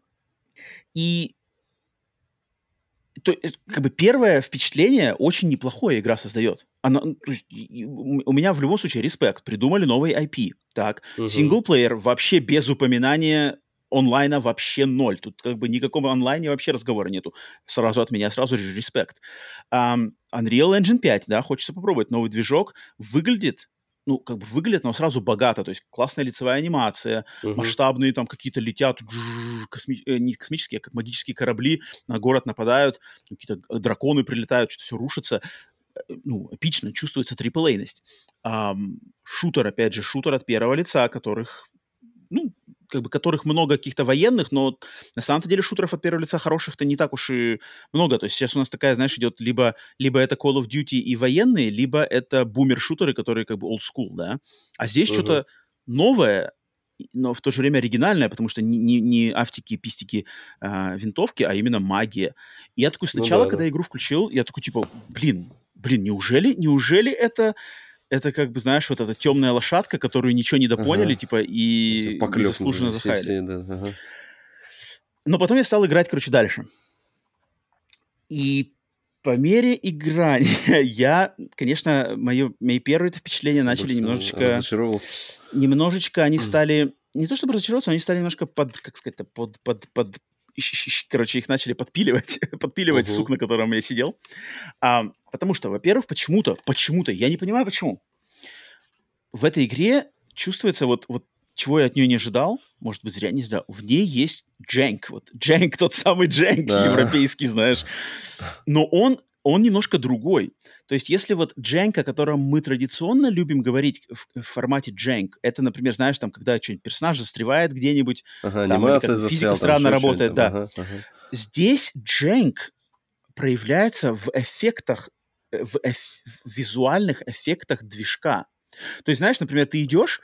и то есть, как бы первое впечатление очень неплохое игра создает. Она, то есть, у меня в любом случае респект. Придумали новый IP. Так, угу. синглплеер вообще без упоминания онлайна вообще ноль. Тут как бы никакого онлайна вообще разговора нету. Сразу от меня, сразу же респект. Um, Unreal Engine 5, да, хочется попробовать. Новый движок. Выглядит ну, как бы выглядит, но сразу богато, то есть классная лицевая анимация, uh-huh. масштабные там какие-то летят, косми... не космические, а как магические корабли на город нападают, какие-то драконы прилетают, что-то все рушится, ну, эпично, чувствуется триплейность. А, шутер, опять же, шутер от первого лица, которых, ну, как бы которых много каких-то военных, но на самом-то деле шутеров от первого лица хороших-то не так уж и много. То есть сейчас у нас такая, знаешь, идет либо, либо это Call of Duty и военные, либо это бумер-шутеры, которые как бы old school, да. А здесь uh-huh. что-то новое, но в то же время оригинальное, потому что не, не, не автики, пистики, а, винтовки, а именно магия. И я такой ну сначала, ну, да, когда да. игру включил, я такой типа, блин, блин, неужели, неужели это это как бы, знаешь, вот эта темная лошадка, которую ничего не допоняли, ага. типа, и заслуженно захаяли. Да, ага. Но потом я стал играть, короче, дальше. И по мере играния я, конечно, мои, мои первые впечатления начали немножечко... Немножечко они стали... Не то чтобы разочароваться, они стали немножко под, как сказать, под, под, под, короче, их начали подпиливать, подпиливать uh-huh. сук, на котором я сидел. А, потому что, во-первых, почему-то, почему-то, я не понимаю почему, в этой игре чувствуется вот, вот чего я от нее не ожидал, может быть, зря не ожидал, в ней есть дженк. Вот дженк, тот самый дженк да. европейский, знаешь. Но он, он немножко другой. То есть, если вот дженк, о котором мы традиционно любим говорить в, в формате дженк, это, например, знаешь, там, когда что-нибудь персонаж застревает где-нибудь, ага, там, или застрял, физика странно работает, да. Ага, ага. Здесь дженк проявляется в эффектах, э, в, эф, в визуальных эффектах движка. То есть, знаешь, например, ты идешь,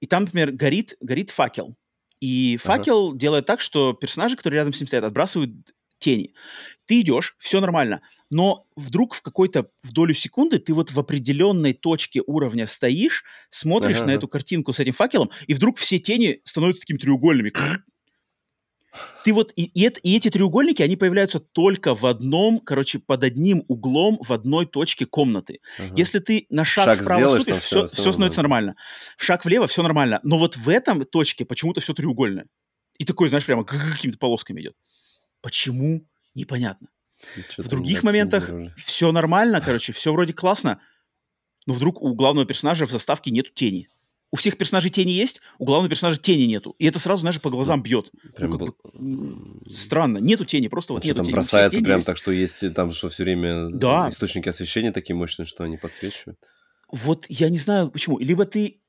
и там, например, горит, горит факел. И факел ага. делает так, что персонажи, которые рядом с ним стоят, отбрасывают тени. Ты идешь, все нормально, но вдруг в какой-то в долю секунды ты вот в определенной точке уровня стоишь, смотришь ага. на эту картинку с этим факелом, и вдруг все тени становятся такими треугольными ты вот, и, и, и эти треугольники, они появляются только в одном, короче, под одним углом в одной точке комнаты. Угу. Если ты на шаг, шаг вправо сделаешь, ступишь, все, все, все становится нормально. Шаг влево, все нормально. Но вот в этом точке почему-то все треугольное. И такой, знаешь, прямо какими-то полосками идет. Почему? Непонятно. в других моментах все нормально, короче, все вроде классно, но вдруг у главного персонажа в заставке нету тени у всех персонажей тени есть, у главного персонажа тени нету. И это сразу, знаешь, по глазам бьет. Прям ну, как бы, странно. Нету тени, просто вот а нету там тени. бросается прям есть. так, что есть там что все время да. источники освещения такие мощные, что они подсвечивают. Вот я не знаю почему. Либо ты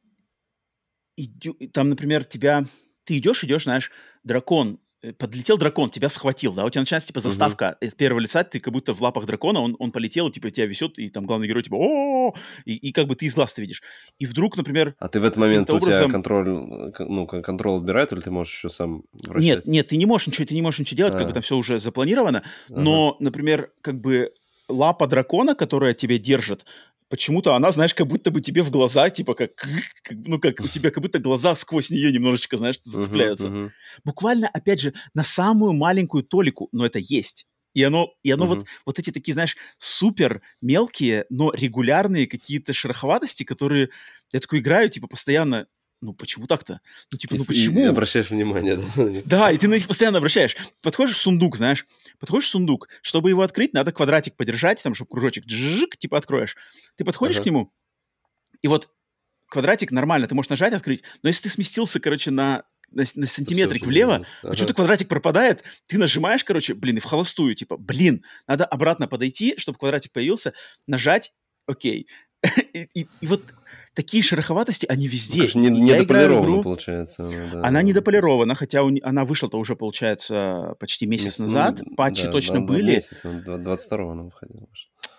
идё... там, например, тебя ты идешь, идешь, знаешь, дракон подлетел дракон, тебя схватил, да, у тебя начинается, типа, заставка uh-huh. первого лица, ты как будто в лапах дракона, он, он полетел, и, типа, тебя висет, и там главный герой, типа, о и, и как бы ты из глаз видишь. И вдруг, например... А ты в этот момент у образом... тебя контроль, ну, контроль отбирает, или ты можешь еще сам вращать? Нет, нет, ты не можешь ничего, ты не можешь ничего делать, а. как бы там все уже запланировано, uh-huh. но, например, как бы лапа дракона, которая тебя держит, почему-то она, знаешь, как будто бы тебе в глаза, типа, как, как ну, как у тебя как будто глаза сквозь нее немножечко, знаешь, зацепляются. Uh-huh, uh-huh. Буквально, опять же, на самую маленькую толику, но это есть. И оно, и оно uh-huh. вот, вот эти такие, знаешь, супер мелкие, но регулярные какие-то шероховатости, которые я такой играю, типа, постоянно, ну почему так-то? Ну типа, ну почему? И обращаешь внимание, да? Да, и ты на них постоянно обращаешь. Подходишь в сундук, знаешь, подходишь в сундук, чтобы его открыть, надо квадратик подержать, там, чтобы кружочек джик, типа откроешь. Ты подходишь ага. к нему, и вот квадратик нормально, ты можешь нажать, открыть, но если ты сместился, короче, на на, на сантиметрик все, влево, ага. почему-то квадратик пропадает, ты нажимаешь, короче, блин, и в холостую, типа, блин, надо обратно подойти, чтобы квадратик появился, нажать, окей. и, и, и вот такие шероховатости, они везде. Ну, конечно, не, не дополирована, игру, получается. Она, да, она не дополирована, хотя у, она вышла-то уже, получается, почти месяц Месяц, назад. Патчи да, точно да, были. Месяц, 22 она выходила.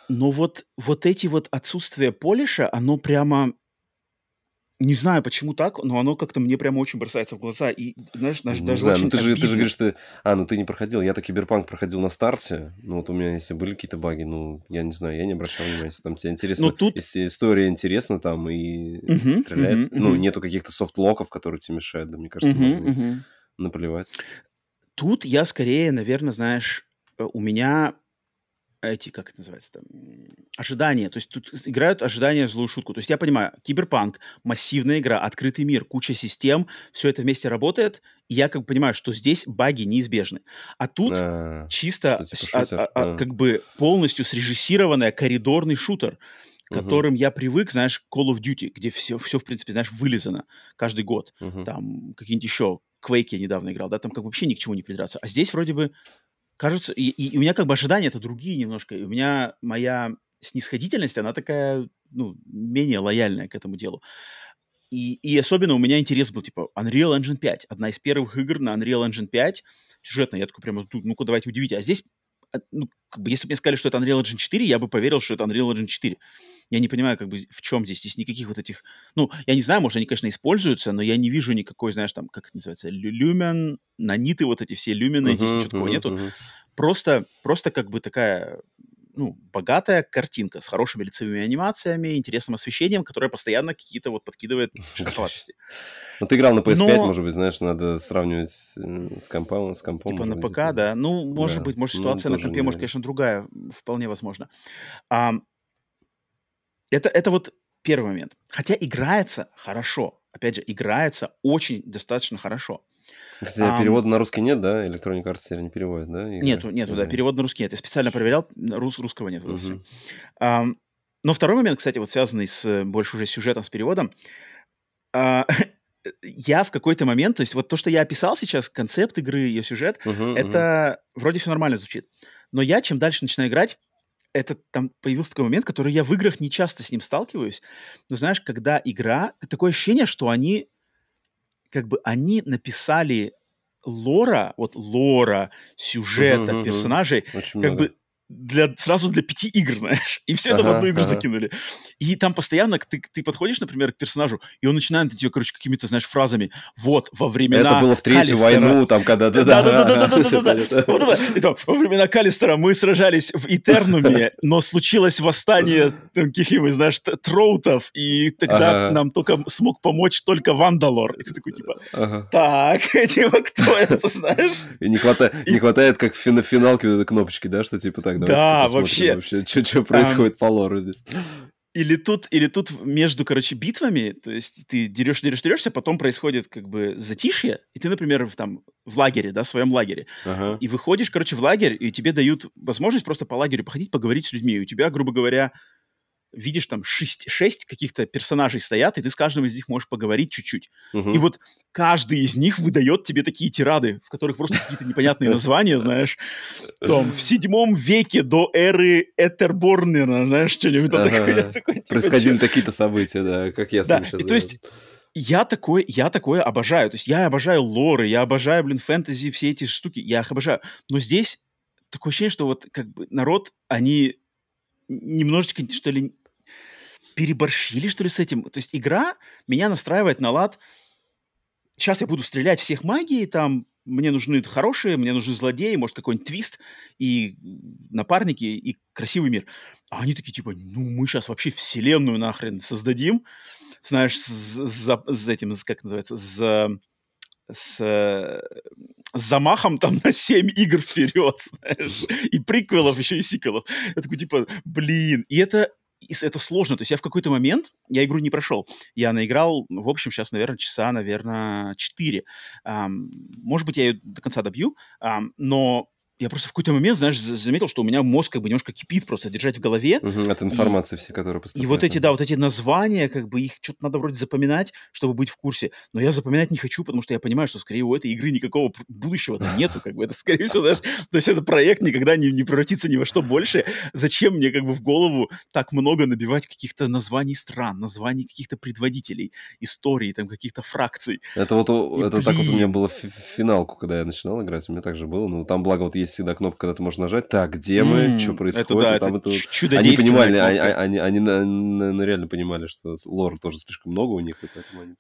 Но вот, вот эти вот отсутствия полиша, оно прямо не знаю, почему так, но оно как-то мне прямо очень бросается в глаза. И, знаешь, даже, не даже знаю, ну ты же, ты же говоришь, ты... А, ну ты не проходил. Я-то Киберпанк проходил на старте. Ну вот у меня, если были какие-то баги, ну, я не знаю, я не обращал внимания. Если там тебе интересно, но ну, тут... если история интересна там и угу, стреляет, угу, ну, угу. нету каких-то софт-локов, которые тебе мешают, да, мне кажется, угу, можно угу. наплевать. Тут я скорее, наверное, знаешь, э, у меня эти, как это называется там, ожидания. То есть тут играют ожидания злую шутку. То есть я понимаю, киберпанк, массивная игра, открытый мир, куча систем, все это вместе работает, и я как бы понимаю, что здесь баги неизбежны. А тут а, чисто типа а, а, а, как бы полностью срежиссированный коридорный шутер, к которым uh-huh. я привык, знаешь, Call of Duty, где все, все, в принципе, знаешь, вылезано каждый год. Uh-huh. Там какие-нибудь еще Quake я недавно играл, да, там как бы вообще ни к чему не придраться. А здесь вроде бы кажется, и, и у меня как бы ожидания это другие немножко. У меня моя снисходительность, она такая, ну, менее лояльная к этому делу. И, и особенно у меня интерес был, типа, Unreal Engine 5. Одна из первых игр на Unreal Engine 5. Сюжетно, я такой прямо, ну-ка, давайте удивите. А здесь ну, как бы, если бы мне сказали, что это Unreal Engine 4, я бы поверил, что это Unreal Engine 4. Я не понимаю, как бы, в чем здесь, здесь никаких вот этих... Ну, я не знаю, может, они, конечно, используются, но я не вижу никакой, знаешь, там, как это называется, люмен, наниты вот эти все люмены, uh-huh, здесь ничего uh-huh, такого нету. Uh-huh. Просто, просто как бы такая ну, богатая картинка с хорошими лицевыми анимациями, интересным освещением, которое постоянно какие-то вот подкидывает шероховатости. Ну, ты играл на PS5, Но... может быть, знаешь, надо сравнивать с компом. С компом типа на ПК, быть, да. Ну, может да. быть, может, ну, ситуация ну, на компе, может, конечно, другая. Вполне возможно. А, это, это вот первый момент. Хотя играется хорошо. Опять же, играется очень достаточно хорошо. Кстати, а, перевода на русский нет, да? Electronic Arts теперь не переводит, да? Игры? Нету, нету, да, перевод на русский нет. Я специально проверял, рус, русского нет. Угу. А, но второй момент, кстати, вот связанный с больше уже сюжетом, с переводом. А, я в какой-то момент, то есть вот то, что я описал сейчас, концепт игры, ее сюжет, uh-huh, это uh-huh. вроде все нормально звучит. Но я, чем дальше начинаю играть, это там появился такой момент, который я в играх не часто с ним сталкиваюсь. Но знаешь, когда игра, такое ощущение, что они как бы они написали лора, вот лора, сюжета, персонажей, как много. бы для, сразу для пяти игр, знаешь. И все ага, это в одну игру ага. закинули. И там постоянно ты, ты подходишь, например, к персонажу, и он начинает на тебе, короче, какими-то, знаешь, фразами. Вот, во времена Это было в Третью Калистера... войну, там, когда... Да-да-да. И там, во времена Калистера мы сражались в Итернуме, но случилось восстание каких-нибудь, знаешь, троутов, и тогда нам только смог помочь только Вандалор. И ты такой, типа, так, типа, кто это, знаешь? И не хватает, как в финалке кнопочки, да, что типа так, да, вообще. вообще что происходит по лору здесь. Или тут, или тут между, короче, битвами, то есть ты дерешь, дерешь, дерешься, потом происходит как бы затишье, и ты, например, в, там в лагере, да, в своем лагере, ага. и выходишь, короче, в лагерь, и тебе дают возможность просто по лагерю походить, поговорить с людьми, и у тебя, грубо говоря, видишь там шесть, шесть каких-то персонажей стоят, и ты с каждым из них можешь поговорить чуть-чуть. Угу. И вот каждый из них выдает тебе такие тирады, в которых просто какие-то непонятные названия, знаешь. Там, в седьмом веке до эры Этерборнера, знаешь, что-нибудь такое. Типа, Происходили такие-то события, да, как я с да. сейчас. то есть я такое, я такое обожаю. То есть я обожаю лоры, я обожаю, блин, фэнтези, все эти штуки, я их обожаю. Но здесь такое ощущение, что вот как бы народ, они немножечко, что ли, переборщили, что ли, с этим. То есть игра меня настраивает на лад. Сейчас я буду стрелять всех магией, там мне нужны хорошие, мне нужны злодеи, может, какой-нибудь твист, и напарники, и красивый мир. А они такие, типа, ну, мы сейчас вообще вселенную нахрен создадим, знаешь, с, с, с этим, как называется, с, с, с замахом там на 7 игр вперед, знаешь, и приквелов еще, и сиквелов. Я такой, типа, блин, и это это сложно. То есть я в какой-то момент, я игру не прошел. Я наиграл, в общем, сейчас, наверное, часа, наверное, 4. Um, может быть, я ее до конца добью, но я просто в какой-то момент, знаешь, заметил, что у меня мозг как бы немножко кипит просто держать в голове. Угу, от информации и, все, которые поступают. И вот эти, да, вот эти названия, как бы их что-то надо вроде запоминать, чтобы быть в курсе. Но я запоминать не хочу, потому что я понимаю, что, скорее, у этой игры никакого будущего нету. Как бы это, скорее всего, даже... То есть этот проект никогда не, не превратится ни во что больше. Зачем мне как бы в голову так много набивать каких-то названий стран, названий каких-то предводителей, историй, там, каких-то фракций. Это вот и, это блин. так вот у меня было в финалку, когда я начинал играть. У меня также было. Ну, там, благо, вот есть всегда кнопка, когда ты можешь нажать, так, где мы, что происходит. Это, да, там это, это... Они понимали, они, они, они, они реально понимали, что лор тоже слишком много у них, и поэтому они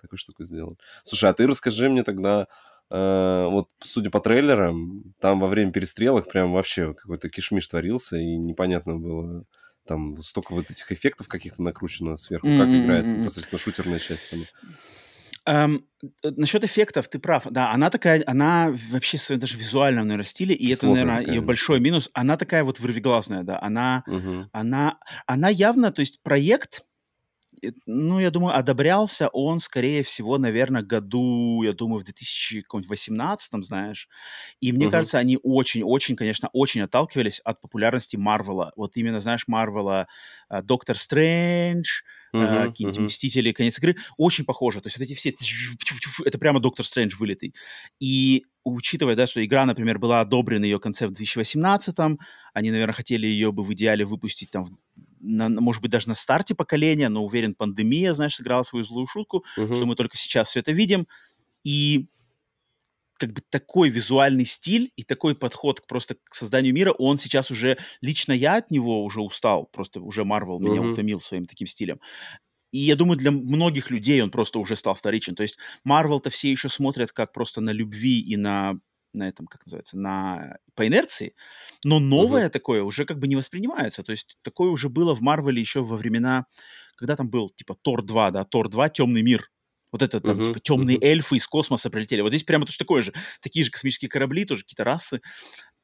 такую штуку сделали. Слушай, а ты расскажи мне тогда, э, вот судя по трейлерам, там во время перестрелок прям вообще какой-то кишмиш творился, и непонятно было там столько вот этих эффектов каких-то накручено сверху, mm-hmm. как играется непосредственно шутерная часть сама. Эм, э, насчет эффектов, ты прав. Да, она такая, она вообще в своем даже визуальном, наверное, стиле, и это, наверное, ее большой минус. Она такая вот вырвиглазная, да. Она, угу. она, она явно, то есть проект, э, ну, я думаю, одобрялся он, скорее всего, наверное, году, я думаю, в 2018, знаешь. И мне uh кажется, они очень-очень, конечно, очень отталкивались от популярности Марвела. Вот именно, знаешь, Марвела, э, Доктор Стрэндж, uh-huh, какие-нибудь uh-huh. Мстители, конец игры, очень похоже. То есть вот эти все, это прямо Доктор Стрэндж вылитый. И учитывая, да, что игра, например, была одобрена ее концепт в 2018 они, наверное, хотели ее бы в идеале выпустить там, на, может быть, даже на старте поколения, но уверен, пандемия, знаешь, сыграла свою злую шутку, uh-huh. что мы только сейчас все это видим. И как бы такой визуальный стиль и такой подход к просто к созданию мира, он сейчас уже, лично я от него уже устал, просто уже Marvel uh-huh. меня утомил своим таким стилем. И я думаю, для многих людей он просто уже стал вторичен. То есть Marvel-то все еще смотрят как просто на любви и на на этом, как называется, на по инерции, но новое uh-huh. такое уже как бы не воспринимается. То есть такое уже было в Марвеле еще во времена, когда там был типа Тор 2, да, Тор 2, Темный мир, вот это там, uh-huh, типа, темные uh-huh. эльфы из космоса прилетели. Вот здесь прямо точно такое же. Такие же космические корабли, тоже какие-то расы.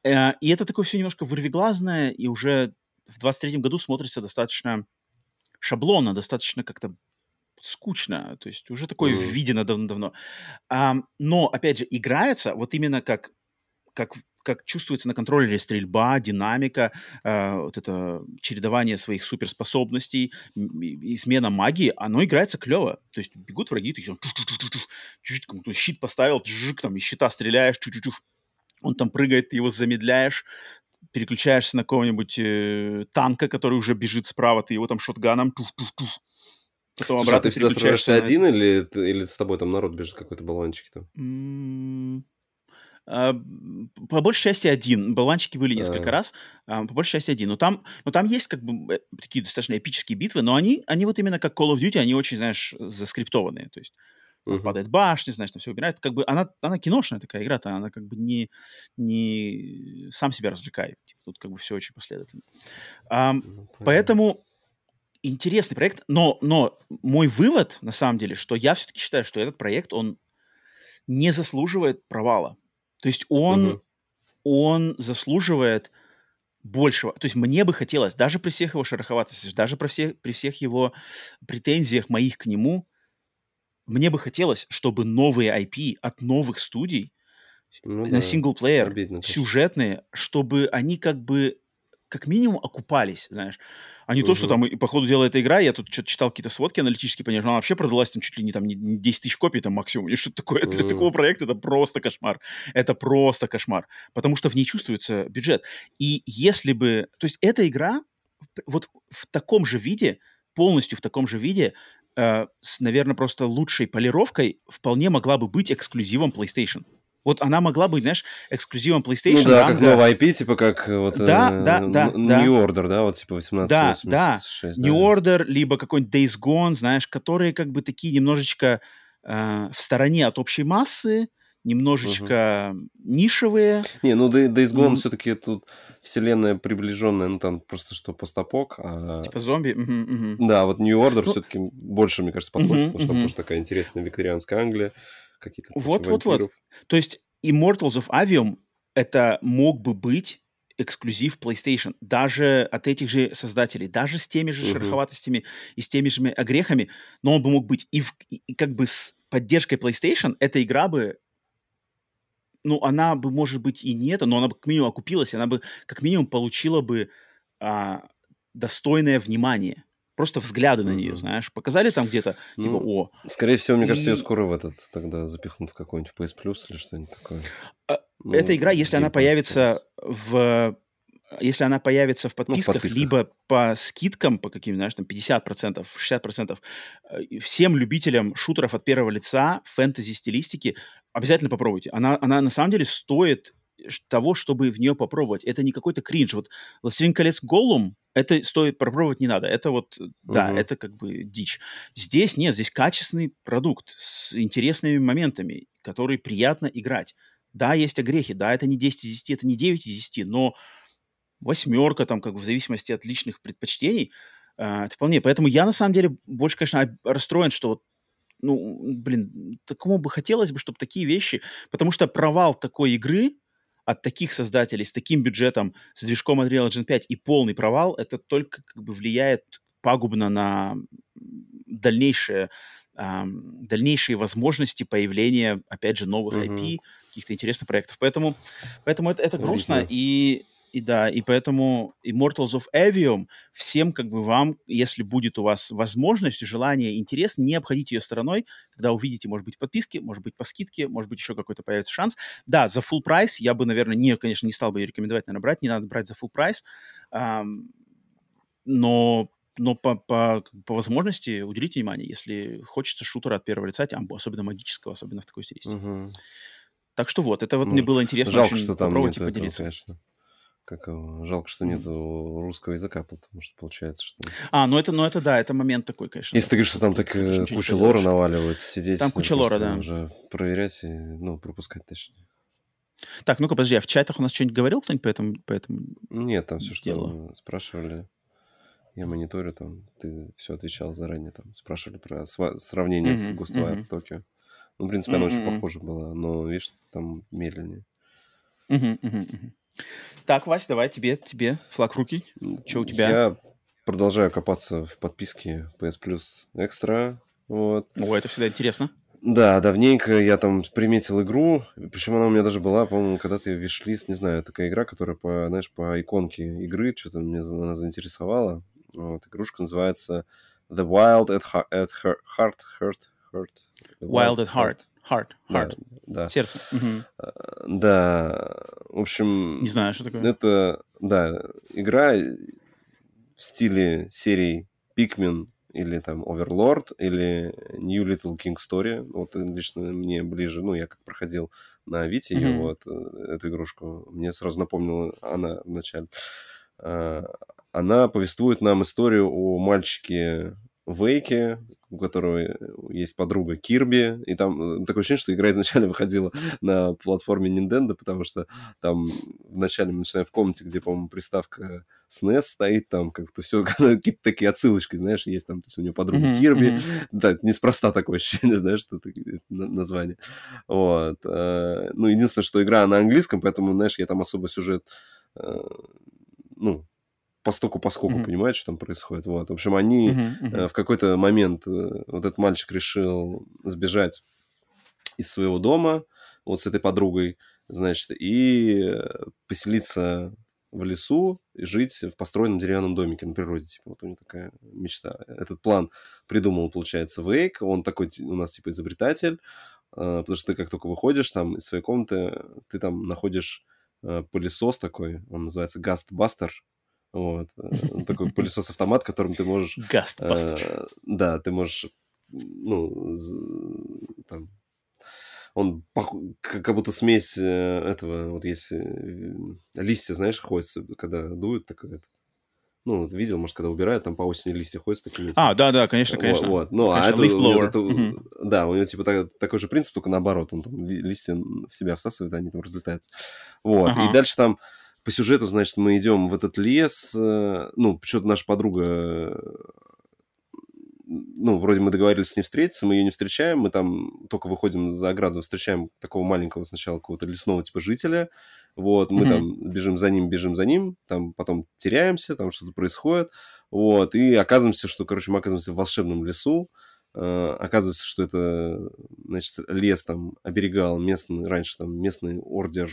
Э, и это такое все немножко вырвиглазное, и уже в 23-м году смотрится достаточно шаблонно, достаточно как-то скучно. То есть уже такое mm. видено давно-давно. А, но, опять же, играется вот именно как, как, как чувствуется на контроллере стрельба, динамика, э, вот это чередование своих суперспособностей и, и смена магии, оно играется клево. То есть бегут враги, ты чуть-чуть щит поставил, там из щита стреляешь, чуть-чуть, он там прыгает, ты его замедляешь, переключаешься на какого-нибудь э, танка, который уже бежит справа, ты его там шотганом, тух-тух-тух. Потом Слушай, а ты всегда сражаешься на... один или, или с тобой там народ бежит какой-то болванчик там? Mm-hmm. По большей части один. Болванчики были несколько а. раз, а, по большей части один. Но там, но там есть как бы э, такие достаточно эпические битвы, но они, они вот именно как Call of Duty, они очень, знаешь, заскриптованные. То есть uh-huh. падает башня, значит, там все убирает. Как бы она, она киношная такая игра, -то, она как бы не, не сам себя развлекает. Типа, тут как бы все очень последовательно. А, ну, поэтому интересный проект, но, но мой вывод, на самом деле, что я все-таки считаю, что этот проект, он не заслуживает провала. То есть он, uh-huh. он заслуживает большего. То есть мне бы хотелось, даже при всех его шероховатостях, даже при всех, при всех его претензиях моих к нему, мне бы хотелось, чтобы новые IP от новых студий ну, на да. синглплеер, сюжетные, чтобы они как бы как минимум окупались, знаешь. А не угу. то, что там, по ходу дела эта игра, я тут что-то читал какие-то сводки аналитические, понял, она вообще продалась там чуть ли не там не 10 тысяч копий там максимум. И что-то такое угу. для такого проекта это просто кошмар. Это просто кошмар. Потому что в ней чувствуется бюджет. И если бы... То есть эта игра вот в таком же виде, полностью в таком же виде, э, с, наверное, просто лучшей полировкой вполне могла бы быть эксклюзивом PlayStation. Вот она могла быть, знаешь, эксклюзивом PlayStation. Ну да, ранга... как новый IP, типа как вот да, э, да, да, New да. Order, да, вот типа 1886. Да, да, New Order, либо какой-нибудь Days Gone, знаешь, которые как бы такие немножечко э, в стороне от общей массы, немножечко угу. нишевые. Не, ну Days Gone mm. все-таки тут вселенная приближенная, ну там просто что постапок. А... Типа зомби. Угу, угу. Да, вот New Order ну... все-таки больше, мне кажется, подходит, угу, потому что угу. такая интересная викторианская Англия какие-то Вот, вот, вот. То есть Immortals of Avium это мог бы быть эксклюзив PlayStation, даже от этих же создателей, даже с теми же uh-huh. шероховатостями и с теми же огрехами, но он бы мог быть и, в, и как бы с поддержкой PlayStation эта игра бы ну, она бы, может быть, и не это, но она бы как минимум окупилась, она бы как минимум получила бы а, достойное внимание просто взгляды на нее, знаешь. Показали там где-то, типа, ну, типа, о. Скорее всего, мне и... кажется, ее скоро в этот тогда запихнут в какой-нибудь PS Plus или что-нибудь такое. А, ну, Эта игра, если она появится в если она появится в подписках, ну, в подписках, либо по скидкам, по каким, знаешь, там 50%, 60%, э, всем любителям шутеров от первого лица, фэнтези-стилистики, обязательно попробуйте. Она, она на самом деле стоит того, чтобы в нее попробовать. Это не какой-то кринж. Вот «Властелин колец Голлум» это стоит попробовать не надо. Это вот, да, uh-huh. это как бы дичь. Здесь нет, здесь качественный продукт с интересными моментами, который приятно играть. Да, есть огрехи, да, это не 10 из 10, это не 9 из 10, но восьмерка там, как бы в зависимости от личных предпочтений, э, вполне. Поэтому я на самом деле больше, конечно, расстроен, что вот ну, блин, такому бы хотелось бы, чтобы такие вещи, потому что провал такой игры, от таких создателей с таким бюджетом, с движком Unreal Engine 5 и полный провал, это только как бы влияет пагубно на дальнейшее, дальнейшие возможности появления, опять же, новых mm-hmm. IP, каких-то интересных проектов. Поэтому, поэтому это, это грустно. И и да, и поэтому Immortals of Avium всем, как бы вам, если будет у вас возможность, желание, интерес, не обходите ее стороной, когда увидите, может быть, подписки, может быть, по скидке, может быть, еще какой-то появится шанс. Да, за full прайс я бы, наверное, не, конечно, не стал бы ее рекомендовать, наверное, брать, не надо брать за full прайс, эм, но но по, по, по возможности уделите внимание, если хочется шутера от первого лица, особенно магического, особенно в такой стилистике. Угу. Так что вот, это вот ну, мне было интересно жалко, очень что там попробовать и поделиться. Этого, конечно как жалко, что нету русского языка, потому что получается, что... А, ну это, ну это да, это момент такой, конечно. Если ты говоришь, что там так э, куча лора наваливает, сидеть... Там куча лора, да. Уже проверять и, ну, пропускать точнее. Так, ну-ка, подожди, а в чатах у нас что-нибудь говорил кто-нибудь по этому, по этому Нет, там все, что спрашивали, я мониторю, там, ты все отвечал заранее, там, спрашивали про сравнение mm-hmm, с Ghostwire mm-hmm. Tokyo. Ну, в принципе, mm-hmm. она очень похожа была, но, видишь, там медленнее. Mm-hmm, mm-hmm. Так, Вась, давай тебе, тебе флаг руки. Что у тебя? Я продолжаю копаться в подписке PS Plus Extra. Вот. О, это всегда интересно. Да, давненько я там приметил игру, причем она у меня даже была, по-моему, когда-то вишлист, не знаю, такая игра, которая по, знаешь, по иконке игры, что-то меня она заинтересовала. Вот, игрушка называется The Wild at, at Heart, Heart, Heart. Wild, at Heart. Heart, heart. Да, да. Сердце. Угу. Да, в общем... Не знаю, что такое. Это, да, игра в стиле серии Pikmin или там Overlord, или New Little King Story. Вот лично мне ближе, ну, я как проходил на Вите mm-hmm. ее, вот, э, эту игрушку, мне сразу напомнила она вначале. А, она повествует нам историю о мальчике Вейке, у которого есть подруга Кирби, и там э, такое ощущение, что игра изначально выходила на платформе Nintendo, потому что там вначале мы начинаем в комнате, где, по-моему, приставка SNES стоит, там как-то все какие-то такие отсылочки, знаешь, есть там, то есть у него подруга mm-hmm, Кирби, mm-hmm. да, неспроста такое ощущение, знаешь, что это название. Вот. Э, ну, единственное, что игра на английском, поэтому, знаешь, я там особо сюжет, э, ну, постоку поскольку mm-hmm. понимают, что там происходит. Вот. В общем, они mm-hmm. Mm-hmm. в какой-то момент, э, вот этот мальчик решил сбежать из своего дома вот с этой подругой, значит, и поселиться в лесу и жить в построенном деревянном домике на природе. Типа, вот у него такая мечта. Этот план придумал, получается, Вейк. Он такой у нас, типа, изобретатель, э, потому что ты как только выходишь там из своей комнаты, ты там находишь пылесос такой, он называется Gastbuster, вот. Э, такой пылесос-автомат, которым ты можешь... Гастбастер. Э, да, ты можешь, ну, там, он как будто смесь э, этого, вот есть листья, знаешь, ходят, когда дуют, такой этот, ну, вот видел, может, когда убирают, там по осени листья ходят с такими... А, да-да, конечно, конечно. Вот, ну, а конечно, а это, у это mm-hmm. да, у него, типа, так, такой же принцип, только наоборот, он там листья в себя всасывает, они там разлетаются. Вот, ага. и дальше там по сюжету, значит, мы идем в этот лес. Э, ну, почему-то наша подруга э, ну, вроде мы договорились с ней встретиться, мы ее не встречаем, мы там только выходим за ограду, встречаем такого маленького сначала какого-то лесного типа жителя, вот, мы mm-hmm. там бежим за ним, бежим за ним, там потом теряемся, там что-то происходит, вот, и оказываемся, что, короче, мы оказываемся в волшебном лесу, э, оказывается, что это, значит, лес там оберегал местный, раньше там местный ордер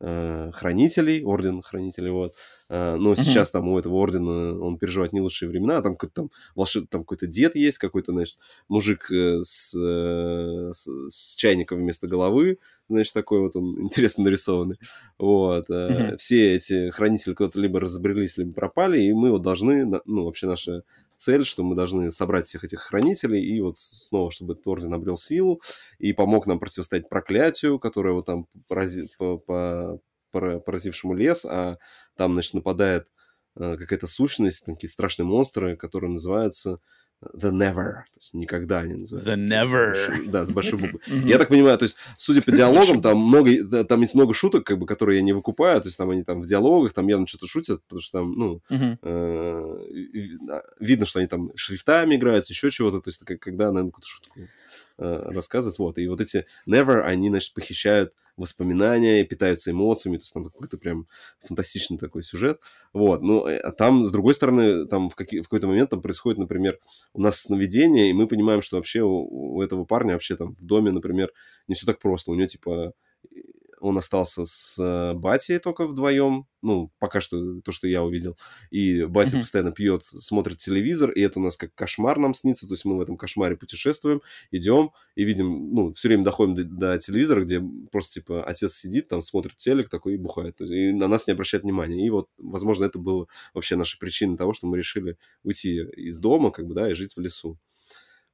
Э, хранителей, орден хранителей, вот. Э, но mm-hmm. сейчас там у этого ордена он переживает не лучшие времена, там какой-то там волшеб... там какой-то дед есть, какой-то, значит, мужик э, с, с, с чайником вместо головы, значит, такой вот он интересно нарисованный. Вот. Mm-hmm. Все эти хранители куда-то либо разобрались, либо пропали, и мы вот должны, ну, вообще наша цель, что мы должны собрать всех этих хранителей, и вот снова, чтобы этот орден обрел силу, и помог нам противостоять проклятию, которое вот там поразит, по, по, поразившему лес, а там, значит, нападает э, какая-то сущность, такие страшные монстры, которые называются The Never, то есть никогда они называются. The Never. С большой, да, с большой буквы. Я так понимаю, то есть, судя по диалогам, там много, там есть много шуток, как бы, которые я не выкупаю, то есть там они там в диалогах, там явно что-то шутят, потому что там, ну, э, видно, что они там шрифтами играются, еще чего-то, то есть когда, наверное, какую-то шутку э, рассказывают, вот, и вот эти Never, они, значит, похищают воспоминания, питаются эмоциями, то есть там какой-то прям фантастичный такой сюжет. Вот, ну, э, а там, с другой стороны, там в, какие, в какой-то момент там происходит, например, у нас сновидение, и мы понимаем, что вообще у, у этого парня вообще там в доме, например, не все так просто. У него, типа, он остался с э, батей только вдвоем, ну, пока что то, что я увидел. И батя mm-hmm. постоянно пьет, смотрит телевизор, и это у нас как кошмар нам снится, то есть мы в этом кошмаре путешествуем, идем и видим, ну, все время доходим до, до телевизора, где просто, типа, отец сидит, там, смотрит телек такой и бухает, и на нас не обращает внимания. И вот, возможно, это было вообще наша причина того, что мы решили уйти из дома, как бы, да, и жить в лесу.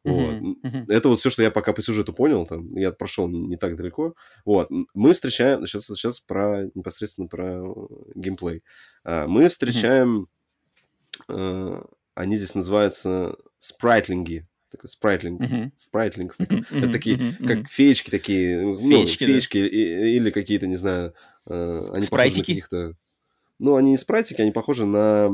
Вот. Uh-huh. Это вот все, что я пока по сюжету понял, там, я прошел не так далеко. Вот. Мы встречаем, сейчас, сейчас про, непосредственно про э, геймплей. А, мы встречаем, uh-huh. они здесь называются спрайтлинги, такой спрайтлинг, uh-huh. спрайтлинг, такой, uh-huh. это такие, uh-huh. как феечки такие, феечки, ну, феечки да. или какие-то, не знаю, э, они Спрайтики? похожи на каких-то... Ну, они не спрайтики, они похожи на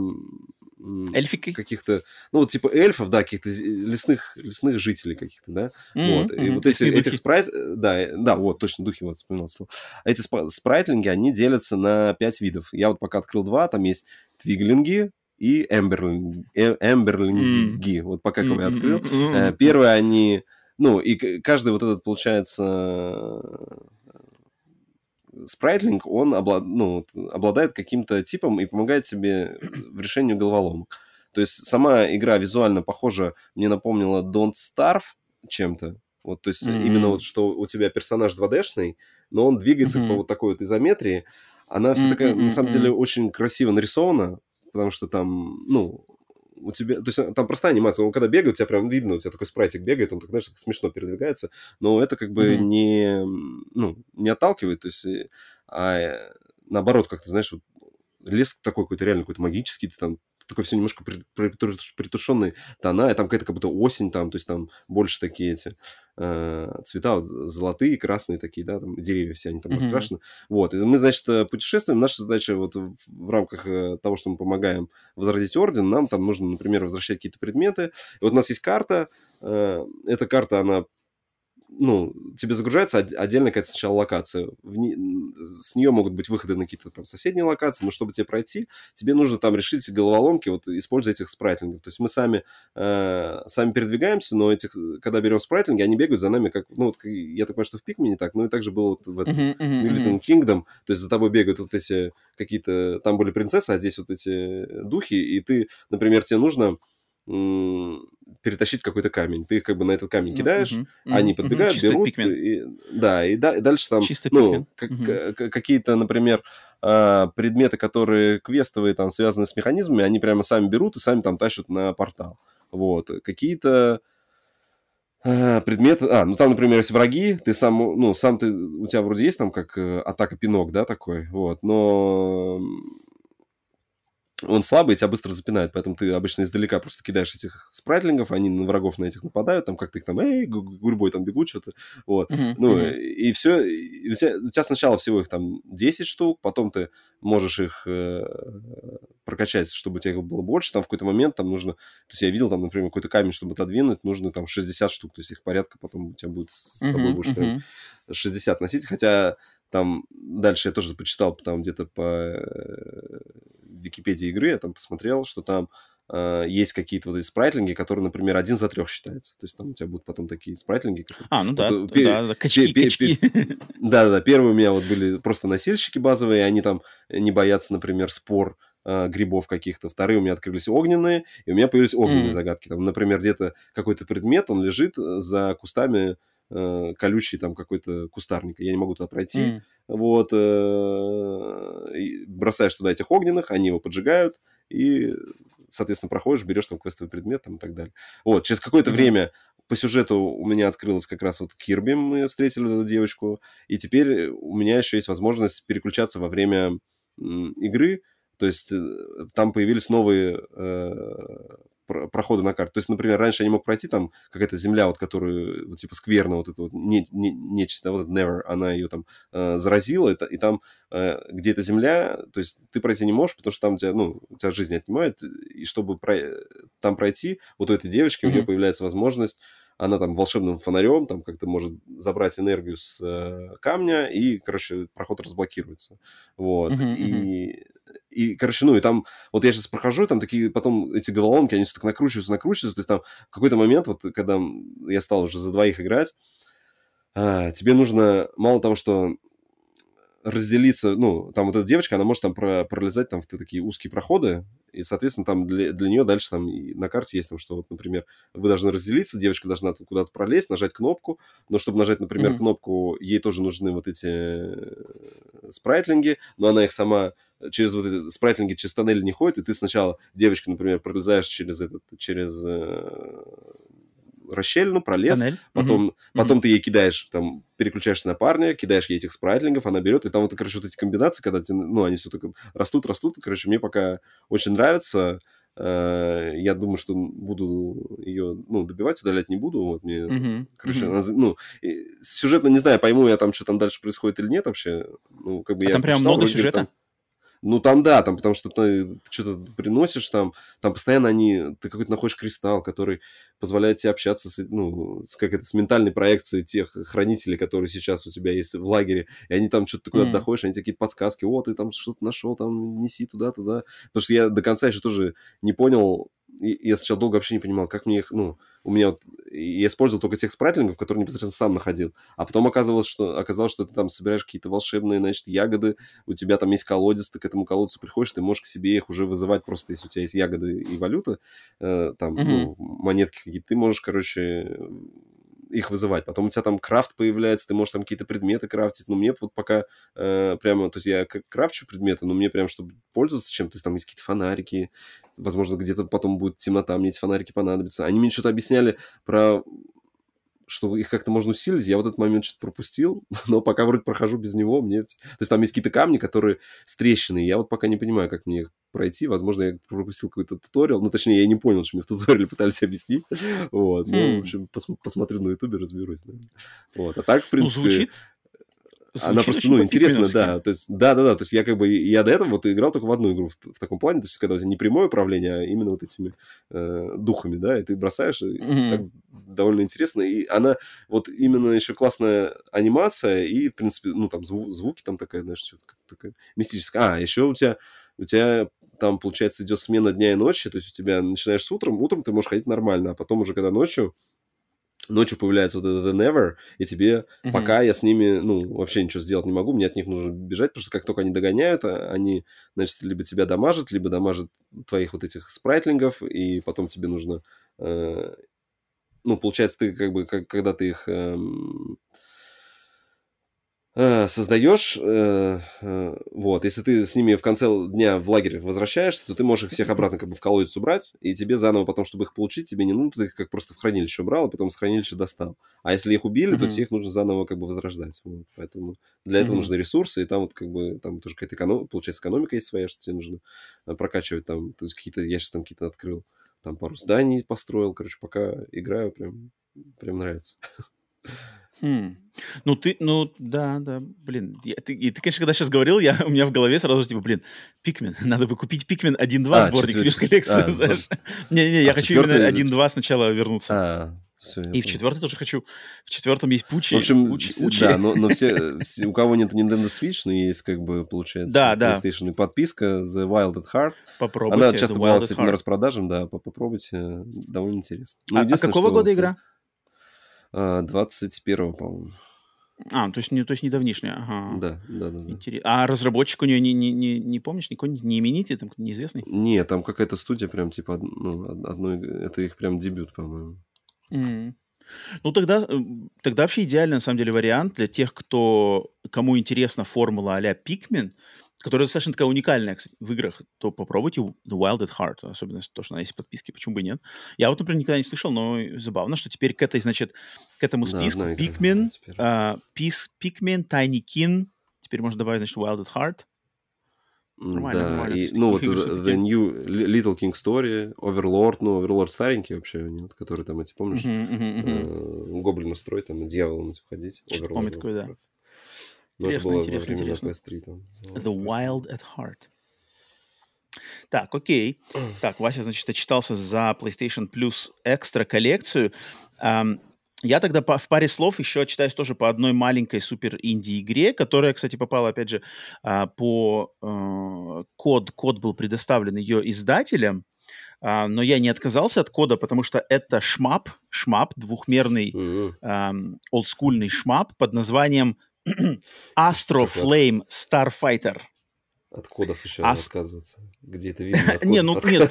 Эльфики? Каких-то, ну, вот типа эльфов, да, каких-то лесных, лесных жителей каких-то, да. Mm-hmm, вот. И mm-hmm. вот эти, этих спрайт... Э, да, э, да, вот, точно, духи, вот, вспоминал слово. Эти спрайтлинги, они делятся на пять видов. Я вот пока открыл два, там есть твиглинги, и Эмберлинги. Эмберлинги. Mm. Вот пока mm-hmm. я открыл. Mm-hmm. Первые они... Ну, и каждый вот этот, получается, спрайтлинг, он облад, ну, обладает каким-то типом и помогает тебе в решении головоломок. То есть сама игра визуально похожа, мне напомнила Don't Starve чем-то. Вот, то есть mm-hmm. именно вот, что у тебя персонаж 2D-шный, но он двигается mm-hmm. по вот такой вот изометрии. Она вся mm-hmm. такая, на самом деле, очень красиво нарисована, потому что там, ну, у тебя, то есть там простая анимация, он когда бегает, у тебя прям видно, у тебя такой спрайтик бегает, он так, знаешь, так смешно передвигается, но это как бы mm-hmm. не, ну, не отталкивает, то есть, а наоборот, как ты знаешь, вот лес такой какой-то реально какой-то магический, ты там такой все немножко притушенный тона, и там какая-то как будто осень там, то есть там больше такие эти э, цвета, вот, золотые, красные такие, да, там деревья все, они там mm-hmm. раскрашены. Вот, и мы, значит, э, путешествуем, наша задача вот в, в рамках э, того, что мы помогаем возродить орден, нам там нужно, например, возвращать какие-то предметы. И вот у нас есть карта, э, эта карта, она ну, тебе загружается отдельная какая-то сначала локация. В не... С нее могут быть выходы на какие-то там соседние локации, но чтобы тебе пройти, тебе нужно там решить головоломки, вот используя этих спрайтлингов. То есть мы сами, э, сами передвигаемся, но этих, когда берем спрайтлинги, они бегают за нами, как, ну, вот, я так понимаю, что в Пикмене так, ну и также было вот в этом uh-huh, uh-huh, Kingdom, то есть за тобой бегают вот эти какие-то, там были принцессы, а здесь вот эти духи, и ты, например, тебе нужно перетащить какой-то камень. Ты их как бы на этот камень кидаешь, uh-huh, uh-huh, они подбегают, uh-huh, берут. И, да, и, да, и дальше там Чисто ну, как, uh-huh. какие-то, например, а, предметы, которые квестовые, там, связаны с механизмами, они прямо сами берут и сами там тащат на портал. Вот. Какие-то а, предметы... А, ну там, например, есть враги, ты сам, ну, сам ты, у тебя вроде есть там как э, атака пинок, да, такой, вот, но он слабый, тебя быстро запинает, поэтому ты обычно издалека просто кидаешь этих спрайтлингов, они на врагов на этих нападают, там как-то их там, эй, гурьбой там бегут что-то, вот. Uh-huh, ну, uh-huh. и все, и у, тебя, у тебя сначала всего их там 10 штук, потом ты можешь их э, прокачать, чтобы у тебя их было больше, там в какой-то момент там нужно, то есть я видел там, например, какой-то камень, чтобы отодвинуть, нужно там 60 штук, то есть их порядка потом у тебя будет с собой uh-huh, будешь uh-huh. 60 носить, хотя там дальше я тоже почитал там где-то по э, Википедии игры, я там посмотрел, что там э, есть какие-то вот эти спрайтлинги, которые, например, один за трех считается. То есть там у тебя будут потом такие спрайтлинги. Которые... А, ну да, вот, да, да, качки, пе- качки. Да-да-да, первые у меня вот были просто носильщики базовые, они там не боятся, например, спор э, грибов каких-то. Вторые у меня открылись огненные, и у меня появились огненные mm. загадки. Там, например, где-то какой-то предмет, он лежит за кустами э, колючий там какой-то кустарник, я не могу туда пройти, mm. Вот, э, бросаешь туда этих огненных, они его поджигают, и, соответственно, проходишь, берешь там квестовый предмет там, и так далее. Вот, через какое-то время по сюжету у меня открылось как раз вот Кирби, мы встретили эту девочку, и теперь у меня еще есть возможность переключаться во время игры, то есть э, там появились новые э, прохода на карте. То есть, например, раньше я не мог пройти, там какая-то земля, вот, которую, вот, типа, скверно, вот это вот не, не, нечисть, а вот Never, она ее там э, заразила, и, и там, э, где эта земля, то есть ты пройти не можешь, потому что там тебя, ну, у тебя жизнь отнимает, и чтобы про, там пройти, вот у этой девочки, mm-hmm. у нее появляется возможность она там волшебным фонарем там как-то может забрать энергию с э, камня, и, короче, проход разблокируется. Вот. Uh-huh, и и, короче, ну, и там, вот я сейчас прохожу, там такие, потом эти головоломки, они все так накручиваются, накручиваются, то есть там в какой-то момент, вот, когда я стал уже за двоих играть, а, тебе нужно, мало того, что разделиться, ну, там вот эта девочка, она может там про, пролезать там в такие узкие проходы, и, соответственно, там для, для нее дальше там на карте есть там, что вот, например, вы должны разделиться, девочка должна куда-то пролезть, нажать кнопку, но чтобы нажать, например, mm-hmm. кнопку, ей тоже нужны вот эти э, спрайтлинги, но она их сама через вот эти спрайтлинги через тоннель не ходит, и ты сначала, девочка, например, пролезаешь через этот, через э, расщелину, пролез, Тоннель. потом, угу. потом угу. ты ей кидаешь, там, переключаешься на парня, кидаешь ей этих спрайтлингов, она берет, и там вот, короче, вот эти комбинации, когда, тебе, ну, они все так растут, растут, короче, мне пока очень нравится, э, я думаю, что буду ее, ну, добивать, удалять не буду, вот, мне, uh-huh. короче, uh-huh. Она, ну, сюжетно не знаю, пойму я там, что там дальше происходит или нет вообще, ну, как бы а я там прям много сюжета? Там, Ну, там да, там, потому что ты, что-то приносишь там, там постоянно они, ты какой-то находишь кристалл, который позволяет тебе общаться с, ну, с, как это, с ментальной проекцией тех хранителей, которые сейчас у тебя есть в лагере, и они там что-то куда-то mm. доходишь, они тебе какие-то подсказки, о, ты там что-то нашел, там неси туда, туда. Потому что я до конца еще тоже не понял, я сначала долго вообще не понимал, как мне их, ну, у меня вот, я использовал только тех спрайтлингов, которые непосредственно сам находил. А потом оказалось, что, оказалось, что ты там собираешь какие-то волшебные, значит, ягоды, у тебя там есть колодец, ты к этому колодцу приходишь, ты можешь к себе их уже вызывать просто, если у тебя есть ягоды и валюта, э, там, mm-hmm. ну, монетки какие-то, ты можешь, короче, их вызывать. Потом у тебя там крафт появляется, ты можешь там какие-то предметы крафтить. Но мне вот пока э, прямо, то есть я крафчу предметы, но мне прям, чтобы пользоваться чем-то, там есть какие-то фонарики, возможно, где-то потом будет темнота, мне эти фонарики понадобятся. Они мне что-то объясняли про что их как-то можно усилить, я вот этот момент что-то пропустил, но пока вроде прохожу без него, мне... То есть там есть какие-то камни, которые с трещиной, я вот пока не понимаю, как мне их пройти, возможно, я пропустил какой-то туториал, ну, точнее, я не понял, что мне в туториале пытались объяснить, вот, ну, в хм. общем, пос- посмотрю на ютубе, разберусь, да. вот, а так, в ну, принципе... Ну, звучит, она просто, ну, интересно, да. То есть, да, да, да. То есть я как бы, я до этого вот играл только в одну игру в, в таком плане, то есть когда у тебя не прямое управление, а именно вот этими э, духами, да, и ты бросаешь, и mm-hmm. так довольно интересно. И она, вот именно еще классная анимация и, в принципе, ну, там зву- звуки там такая, знаешь, что-то такая мистическая. А, еще у тебя, у тебя там, получается, идет смена дня и ночи, то есть у тебя начинаешь с утром, утром ты можешь ходить нормально, а потом уже, когда ночью, ночью появляется вот этот Never, и тебе, mm-hmm. пока я с ними, ну, вообще ничего сделать не могу, мне от них нужно бежать, потому что как только они догоняют, а, они, значит, либо тебя дамажат, либо дамажат твоих вот этих спрайтлингов, и потом тебе нужно, э, ну, получается, ты как бы, как, когда ты их... Э, создаешь, э, э, вот, если ты с ними в конце дня в лагерь возвращаешься, то ты можешь их всех обратно как бы в колодец убрать, и тебе заново потом, чтобы их получить, тебе не нужно, ты их как просто в хранилище убрал, а потом с хранилища достал. А если их убили, mm-hmm. то тебе их нужно заново как бы возрождать. Вот, поэтому для этого mm-hmm. нужны ресурсы, и там вот как бы, там тоже какая-то эконом... получается экономика есть своя, что тебе нужно прокачивать там, то есть какие-то, я сейчас там какие-то открыл, там пару зданий построил, короче, пока играю, прям, прям нравится. Хм. Ну, ты, ну, да, да, блин. Я, ты, и ты, конечно, когда сейчас говорил, я, у меня в голове сразу типа, блин, Пикмен, надо бы купить Пикмен 1-2 а, сборник себе в коллекцию, а, знаешь. Не-не, я а хочу именно 1-2 сначала вернуться. А, все, и в четвертый тоже хочу. В четвертом есть Пучи. В общем, Пучи, Пучи. да, но, но все, все, у кого нет Nintendo Switch, но есть, как бы, получается, да, PlayStation да. и подписка The Wild at Heart. Попробуйте. Она часто бывала, кстати, на распродажам, да, попробуйте, довольно интересно. Ну, а, а какого года игра? 21 по-моему. А, то есть не, то есть не давнишняя, ага. Да, да, да. да. Интересно. А разработчик у нее не, не, не, не помнишь, никакой не именитый, там неизвестный? Нет, там какая-то студия прям типа, ну, одной, это их прям дебют, по-моему. Mm. Ну, тогда, э, тогда вообще идеальный, на самом деле, вариант для тех, кто, кому интересна формула а-ля Pikmin, которая достаточно такая уникальная, кстати, в играх, то попробуйте The Wild at Heart, особенно то, что она есть в подписке, почему бы и нет. Я вот, например, никогда не слышал, но забавно, что теперь к этой, значит, к этому списку да, Pikmin, uh, Pikmin, Tiny Kin, теперь можно добавить, значит, Wild at Heart. Нормально, да, нормально. И, ну, вот The New Little King Story, Overlord, ну, Overlord старенький вообще, вот, который там, эти, помнишь, uh-huh, uh-huh, uh-huh. Э, гоблину строить, там, дьяволом эти ходить. Помню такой, да. Ну, интересно, интересно, интересно. The Wild at Heart. Так, окей. Так, Вася, значит, отчитался за PlayStation Plus Extra коллекцию. Um, я тогда по, в паре слов еще читаюсь тоже по одной маленькой супер инди игре, которая, кстати, попала, опять же, uh, по uh, код. Код был предоставлен ее издателем, uh, но я не отказался от кода, потому что это шмап, шмап, двухмерный, mm-hmm. um, олдскульный шмап под названием Astro Flame Starfighter. От кодов еще Ас... отказываться. Где это видно? Не, ну нет.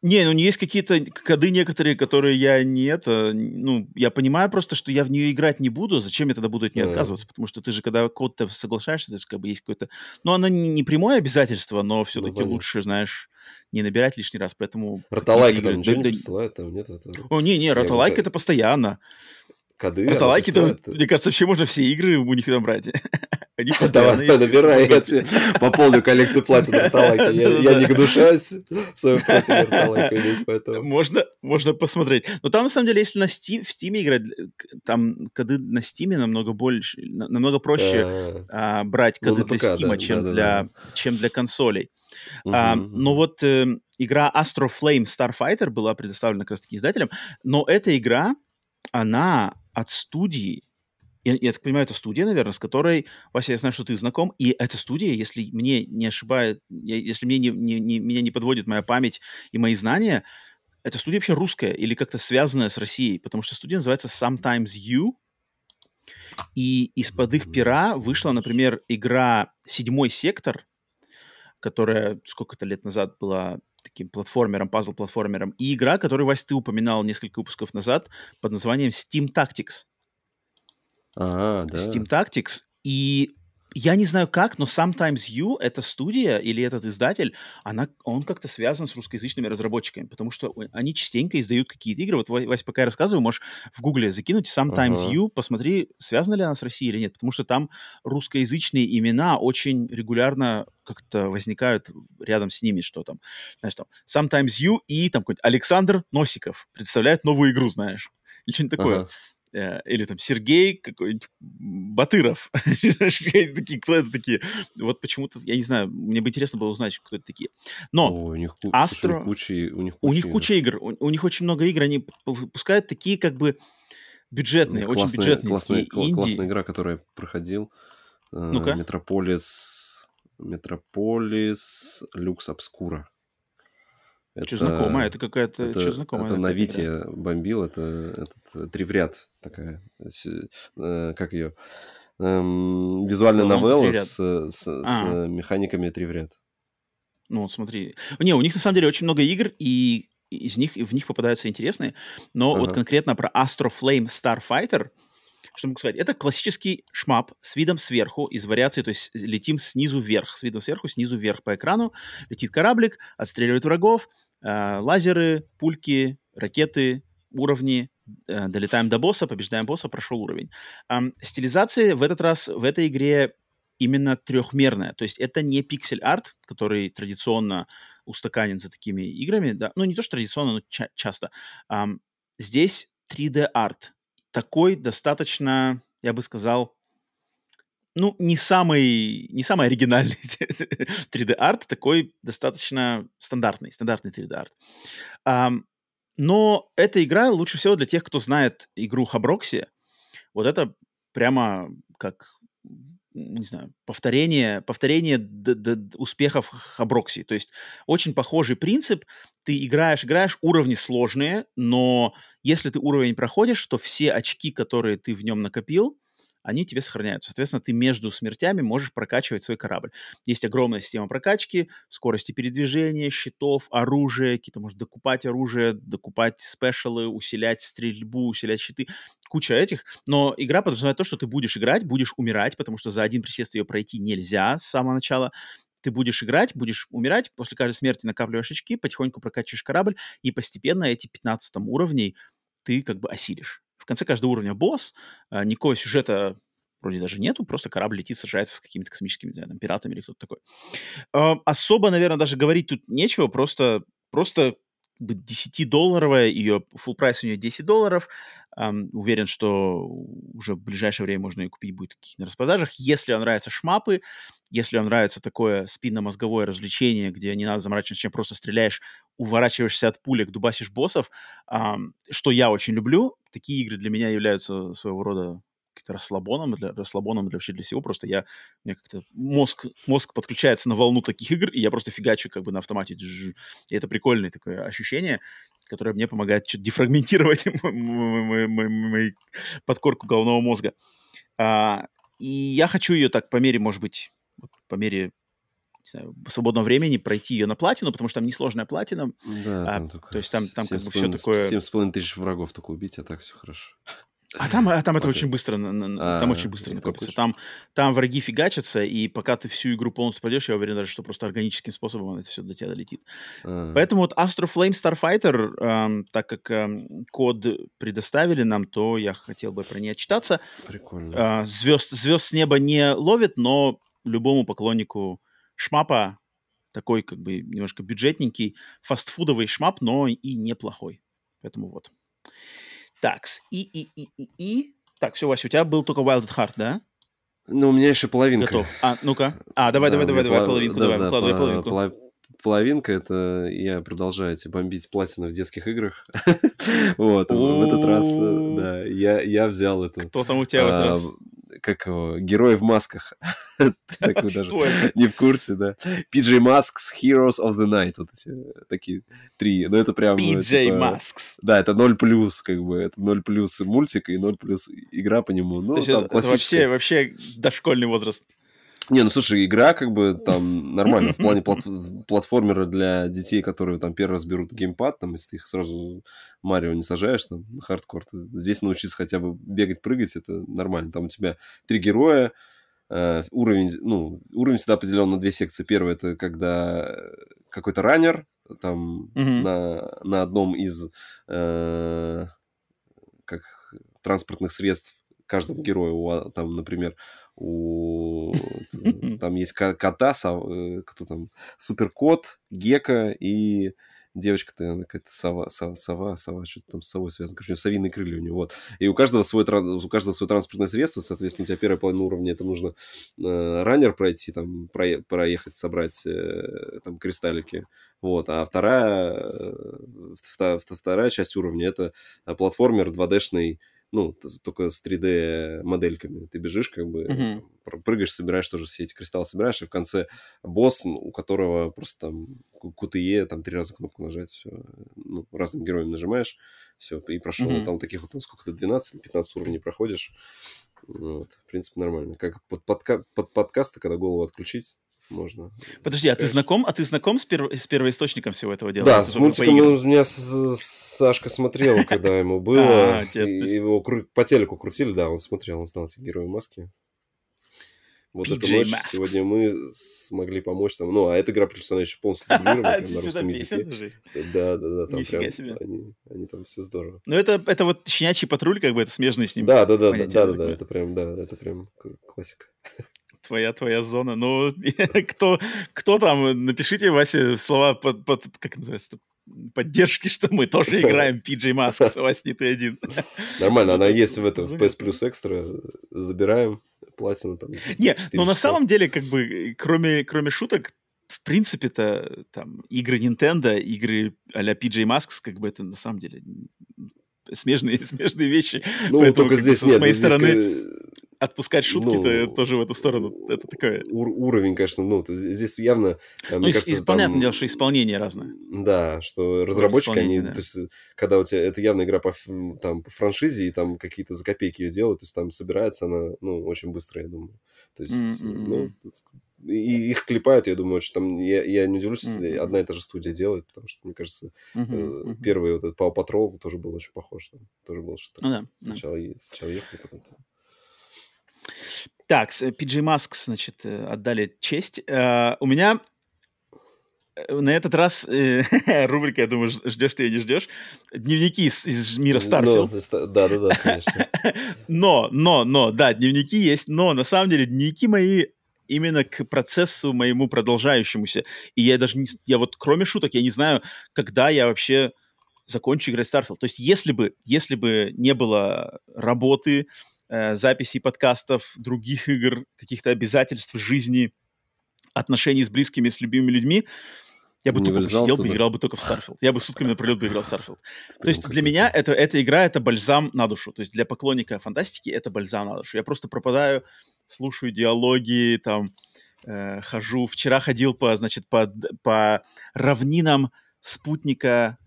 Не, ну есть какие-то коды некоторые, которые я не это... Ну, я понимаю просто, что я в нее играть не буду. Зачем я тогда буду от нее отказываться? Потому что ты же, когда код-то соглашаешься, это же как бы есть какой-то... Ну, оно не прямое обязательство, но все-таки ну, лучше, знаешь, не набирать лишний раз, поэтому... Роталайка там ничего не присылает, там нет? Это... О, не-не, роталайка это постоянно коды. Это лайки, то, мне кажется, вообще можно все игры у них набрать. Они постоянно Давай, набирай, я тебе пополню коллекцию платин Роталайка. Я не гнушаюсь свою профиль Роталайка иметь, поэтому... Можно, можно посмотреть. Но там, на самом деле, если на Steam, в Steam играть, там коды на Steam намного больше, намного проще а, брать коды для Steam, чем, для, чем для консолей. А, но вот э, игра Astro Flame Starfighter была предоставлена как раз-таки издателем, но эта игра, она от студии, я, я так понимаю, это студия, наверное, с которой, Вася, я знаю, что ты знаком, и эта студия, если мне не ошибает, если мне не, не, не, меня не подводит моя память и мои знания, эта студия вообще русская или как-то связанная с Россией, потому что студия называется Sometimes You, и из-под их пера вышла, например, игра «Седьмой сектор», которая сколько-то лет назад была таким платформером, пазл-платформером, и игра, которую, Вась, ты упоминал несколько выпусков назад под названием Steam Tactics. А, да. Steam Tactics. И я не знаю как, но Sometimes You, эта студия или этот издатель, она, он как-то связан с русскоязычными разработчиками, потому что они частенько издают какие-то игры. Вот, Вась, пока я рассказываю, можешь в гугле закинуть Sometimes uh-huh. You, посмотри, связана ли она с Россией или нет, потому что там русскоязычные имена очень регулярно как-то возникают рядом с ними, что там, знаешь, там Sometimes You и там какой-нибудь Александр Носиков представляет новую игру, знаешь, или что-нибудь такое. Uh-huh. Э, или там Сергей какой-нибудь Батыров. такие, кто это такие? Вот почему-то, я не знаю, мне бы интересно было узнать, кто это такие. Но О, у них, Астро... куча, у них куча, у них куча игр. игр. У, у них очень много игр, они выпускают такие как бы бюджетные, очень классная, бюджетные классная, такие инди. классная игра, которая проходил. Э, ну-ка. Метрополис... Метрополис Люкс Обскура. Это, что знакомое? Это какая-то... Это, что знакомое? Это на Вите бомбил, это этот, Тривряд такая, э, как ее? Эм, визуальная ну, новелла с, с, а. с механиками Тривряд. Ну, смотри. Не, у них на самом деле очень много игр, и из них, в них попадаются интересные, но ага. вот конкретно про Astro Flame Starfighter, что могу сказать? Это классический шмап с видом сверху из вариации, то есть летим снизу вверх, с видом сверху, снизу вверх по экрану, летит кораблик, отстреливает врагов, лазеры, пульки, ракеты, уровни, э, долетаем до босса, побеждаем босса, прошел уровень. Э, стилизация в этот раз в этой игре именно трехмерная, то есть это не пиксель-арт, который традиционно устаканен за такими играми, да, ну не то, что традиционно, но ча- часто. Здесь 3D-арт, такой достаточно, я бы сказал, ну, не самый, не самый оригинальный 3D-арт, такой достаточно стандартный, стандартный 3D-арт. Um, но эта игра лучше всего для тех, кто знает игру Хаброкси. Вот это прямо как не знаю, повторение, повторение д- д- успехов Хаброкси. То есть очень похожий принцип. Ты играешь, играешь, уровни сложные, но если ты уровень проходишь, то все очки, которые ты в нем накопил, они тебе сохраняются. Соответственно, ты между смертями можешь прокачивать свой корабль. Есть огромная система прокачки, скорости передвижения, щитов, оружия, какие-то, может, докупать оружие, докупать спешалы, усилять стрельбу, усилять щиты. Куча этих. Но игра подразумевает то, что ты будешь играть, будешь умирать, потому что за один присест ее пройти нельзя с самого начала ты будешь играть, будешь умирать, после каждой смерти накапливаешь очки, потихоньку прокачиваешь корабль, и постепенно эти 15 уровней ты как бы осилишь конце каждого уровня босс, а, никакого сюжета вроде даже нету, просто корабль летит, сражается с какими-то космическими знаю, там, пиратами или кто-то такой. Особо, наверное, даже говорить тут нечего, просто, просто 10-долларовая, ее full прайс у нее 10 долларов. Um, уверен, что уже в ближайшее время можно ее купить будет на распродажах. Если вам нравятся шмапы, если вам нравится такое спинномозговое развлечение, где не надо заморачиваться, чем просто стреляешь, уворачиваешься от пулек, дубасишь боссов, um, что я очень люблю. Такие игры для меня являются своего рода каким-то расслабоном, для, расслабоном для вообще для всего. Просто я, мне как-то мозг, мозг подключается на волну таких игр, и я просто фигачу как бы на автомате. И это прикольное такое ощущение, которое мне помогает что-то дефрагментировать мою подкорку головного мозга. А, и я хочу ее так по мере, может быть, по мере знаю, свободного времени пройти ее на платину, потому что там несложная платина. Да, а, то есть там, там как бы все такое... 7,5 тысяч врагов только убить, а так все хорошо. А там, а там это очень быстро, там а, очень быстро накопится. Там, там враги фигачатся, и пока ты всю игру полностью пойдешь, я уверен даже, что просто органическим способом это все до тебя долетит. А. Поэтому вот Astro Flame Starfighter, эм, так как эм, код предоставили нам, то я хотел бы про нее отчитаться. Прикольно. Э, звезд, звезд с неба не ловит, но любому поклоннику шмапа такой как бы немножко бюджетненький, фастфудовый шмап, но и неплохой. Поэтому вот. Так, и, и, и, и, и. Так, все, Вася, у тебя был только Wild at Heart, да? Ну, у меня еще половинка. Готов. А, ну-ка. А, давай, да, давай, давай, давай, половинку, да, давай, да, выкладывай по... половинку. Половинка это я продолжаю эти бомбить платину в детских играх. вот, в этот раз, э, да, я, я взял это. Кто там у тебя в этот а, раз? Как его, герои в масках. Такой даже не в курсе, да. PJ Masks, Heroes of the Night. Вот эти такие три. Ну, это прям... PJ типа, Masks. Да, это 0 плюс, как бы. Это 0 плюс мультик и 0 плюс игра по нему. Ну, там вообще, вообще дошкольный возраст. Не, ну слушай, игра как бы там нормально в плане плат платформера для детей, которые там первый раз берут геймпад, там, если ты их сразу Марио не сажаешь, там, на хардкор, здесь научиться хотя бы бегать, прыгать, это нормально. Там у тебя три героя, э, уровень, ну, уровень всегда определен на две секции. Первый это когда какой-то раннер, там, mm-hmm. на, на одном из э, как транспортных средств каждого героя, у, там, например, у там есть кота, э, кто там, суперкот, гека и девочка-то какая-то сова, сова, сова, сова, что-то там с совой связано, короче, совиные крылья у него, вот. И у каждого свой, у каждого свое транспортное средство, соответственно, у тебя первая половина уровня, это нужно э, раннер пройти, там, про, проехать, собрать э, там кристаллики, вот, а вторая, э, вторая часть уровня, это платформер 2D-шный, ну, только с 3D-модельками. Ты бежишь, как бы, uh-huh. там, прыгаешь, собираешь тоже все эти кристаллы, собираешь, и в конце босс, у которого просто там QTE, там три раза кнопку нажать, все, ну, разным героям нажимаешь, все, и прошел. Uh-huh. Там таких вот, там, сколько-то, 12-15 уровней проходишь. Вот, в принципе, нормально. Как под, подка- под подкасты, когда голову отключить, можно. Подожди, а ты знаком, а ты знаком с, перв... с первоисточником всего этого дела? Да, с мультиком у меня Сашка смотрел, когда ему было. А, его по телеку крутили, да, он смотрел, он знал эти герои маски. Вот PJ эту ночь Masks. сегодня мы смогли помочь там. Ну, а эта игра пришла еще полностью дублирована на русском языке. Да, да, да, там прям они, они там все здорово. Ну, это, это вот щенячий патруль, как бы это смежный с ним. Да, да, да, да, да, да, это прям, да, это прям классика твоя твоя зона. Ну, кто, кто там, напишите, Вася, слова под, под как называется, поддержки, что мы тоже играем PJ Masks, Вася, не ты один. Нормально, она есть в этом, в PS Plus Extra, забираем, платину там. Не, но на самом деле, как бы, кроме, кроме шуток, в принципе-то там игры Nintendo, игры а-ля PJ Masks, как бы это на самом деле смежные, смежные вещи. Ну, Поэтому, только здесь нет. С моей стороны отпускать шутки-то ну, тоже в эту сторону. Это такое... Ур- уровень, конечно, ну, здесь явно... Э, ну, кажется, понятное там, дело, что исполнение разное. Да, что разработчики, они... Да. То есть, когда у тебя... Это явно игра по, там, по франшизе, и там какие-то за копейки ее делают, то есть там собирается она, ну, очень быстро, я думаю. То есть, mm-hmm. ну, и их клепают, я думаю, что там, я, я не удивлюсь, mm-hmm. если одна и та же студия делает, потому что, мне кажется, mm-hmm. первый вот этот Power Patrol тоже был очень похож, там, тоже был что-то. Ну, да, сначала, да. сначала ехали, потом... Так, PG Masks, значит, э, отдали честь. Э, у меня э, на этот раз рубрика, я думаю, ждешь ты или не ждешь. Дневники из, из мира Starfield. Да, да, да, конечно. но, но, но, да, дневники есть, но на самом деле дневники мои именно к процессу моему продолжающемуся. И я даже не... Я вот, кроме шуток, я не знаю, когда я вообще закончу играть Starfield. То есть если бы, если бы не было работы, э, записей подкастов, других игр, каких-то обязательств жизни, отношений с близкими, с любимыми людьми, я бы не тупо сидел бы, играл бы только в Starfield. Я бы сутками напролет бы играл в Starfield. То есть для меня это, эта игра — это бальзам на душу. То есть для поклонника фантастики это бальзам на душу. Я просто пропадаю, слушаю диалоги, там, э, хожу. Вчера ходил по, значит, по, по равнинам спутника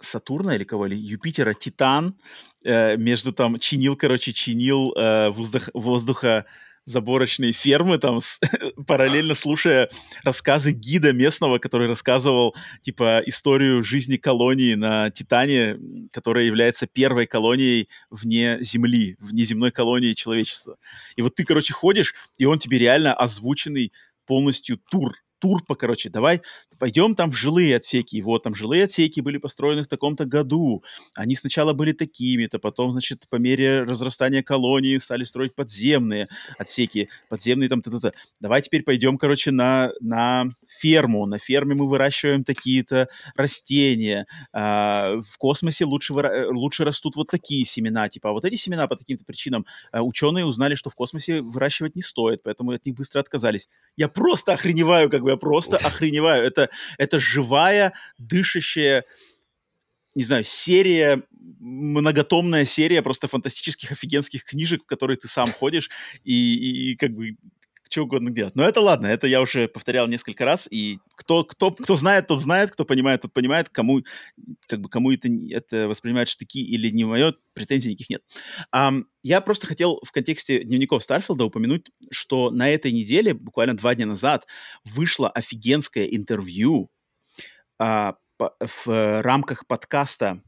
Сатурна или кого, или Юпитера, Титан, э, между там чинил, короче, чинил э, воздух, воздуха заборочные фермы, там, с, параллельно слушая рассказы гида местного, который рассказывал, типа, историю жизни колонии на Титане, которая является первой колонией вне Земли, вне земной колонии человечества. И вот ты, короче, ходишь, и он тебе реально озвученный полностью тур тур по, короче, давай пойдем там в жилые отсеки. Вот там жилые отсеки были построены в таком-то году. Они сначала были такими-то, потом, значит, по мере разрастания колонии стали строить подземные отсеки, подземные там т-т-т. Давай теперь пойдем, короче, на, на ферму. На ферме мы выращиваем такие-то растения. А, в космосе лучше, выра... лучше растут вот такие семена. Типа, а вот эти семена по таким-то причинам а, ученые узнали, что в космосе выращивать не стоит, поэтому от них быстро отказались. Я просто охреневаю, как бы я просто охреневаю. Это, это живая, дышащая, не знаю, серия, многотомная серия просто фантастических, офигенских книжек, в которые ты сам ходишь и, и, и как бы что угодно делать. Но это ладно, это я уже повторял несколько раз, и кто, кто, кто знает, тот знает, кто понимает, тот понимает, кому, как бы, кому это, это воспринимает штыки или не мое, претензий никаких нет. Um, я просто хотел в контексте дневников Старфилда упомянуть, что на этой неделе, буквально два дня назад, вышло офигенское интервью uh, по, в рамках подкаста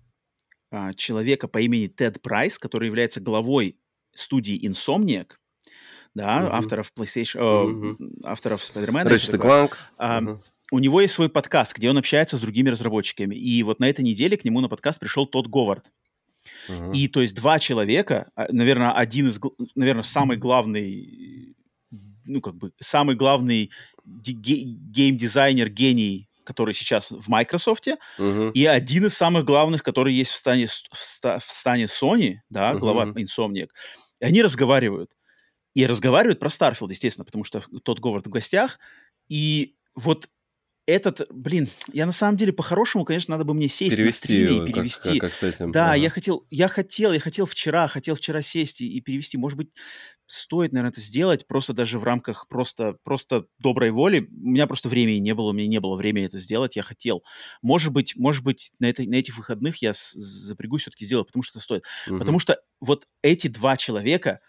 uh, человека по имени Тед Прайс, который является главой студии Insomniac, да, угу. авторов PlayStation, угу. авторов Spider-Man. Ratchet Clank. А, угу. У него есть свой подкаст, где он общается с другими разработчиками. И вот на этой неделе к нему на подкаст пришел тот Говард. Uh-huh. И то есть два человека, а, наверное, один из, наверное, самый главный, ну как бы самый главный гейм-дизайнер, гений, который сейчас в Microsoft, uh-huh. и один из самых главных, который есть в стане, в, ста, в стане Sony, да, глава uh-huh. Insomniac. И они разговаривают. И разговаривают про Starfield, естественно, потому что Тодд Говард в гостях. И вот этот, блин, я на самом деле по-хорошему, конечно, надо бы мне сесть перевести на стриме и перевести. Как, как, как с этим. Да, ага. я хотел, я хотел, я хотел вчера, хотел вчера сесть и, и перевести. Может быть, стоит, наверное, это сделать просто даже в рамках просто, просто доброй воли. У меня просто времени не было, у меня не было времени это сделать, я хотел. Может быть, может быть, на, этой, на этих выходных я с, запрягусь все-таки сделать, потому что это стоит. Угу. Потому что вот эти два человека,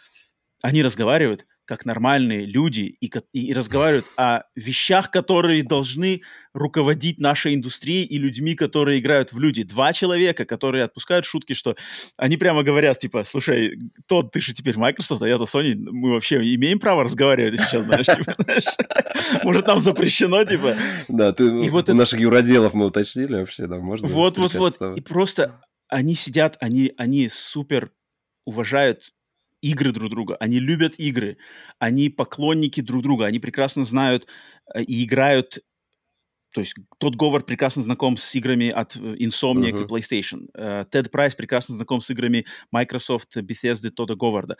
они разговаривают как нормальные люди и, и, разговаривают о вещах, которые должны руководить нашей индустрией и людьми, которые играют в люди. Два человека, которые отпускают шутки, что они прямо говорят, типа, слушай, тот, ты же теперь Microsoft, а я-то Sony, мы вообще имеем право разговаривать сейчас, знаешь, типа, может, нам запрещено, типа. Да, ты, и вот у наших юроделов мы уточнили вообще, да, можно Вот, вот, вот, и просто они сидят, они, они супер уважают игры друг друга, они любят игры, они поклонники друг друга, они прекрасно знают э, и играют то есть тот Говард прекрасно знаком с играми от э, Insomniac uh-huh. и PlayStation. Тед uh, Прайс прекрасно знаком с играми Microsoft, Bethesda, Тодда Говарда.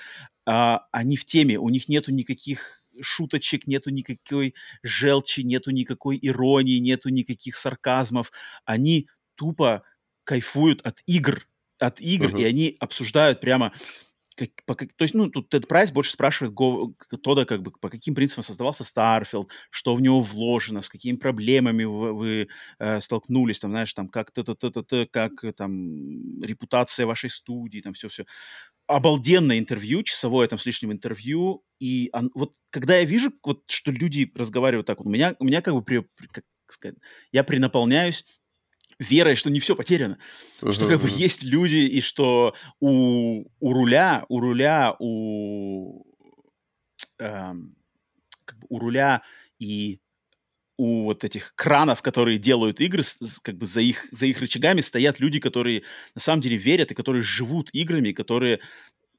Э, они в теме, у них нету никаких шуточек, нету никакой желчи, нету никакой иронии, нету никаких сарказмов. Они тупо кайфуют от игр, от игр, uh-huh. и они обсуждают прямо как, по, как, то есть, ну, тут Тед Прайс больше спрашивает Го, Тодда, как бы, по каким принципам создавался Starfield, что в него вложено, с какими проблемами вы, вы э, столкнулись, там, знаешь, там, как т как там репутация вашей студии, там, все-все. Обалденное интервью, часовое там с лишним интервью, и он, вот когда я вижу, вот, что люди разговаривают так, вот, у меня, у меня как бы, при, как сказать, я принаполняюсь верой, что не все потеряно, uh-huh, что как бы есть люди и что у, у руля, у руля, у, эм, как бы у руля и у вот этих кранов, которые делают игры, как бы за их, за их рычагами стоят люди, которые на самом деле верят и которые живут играми, которые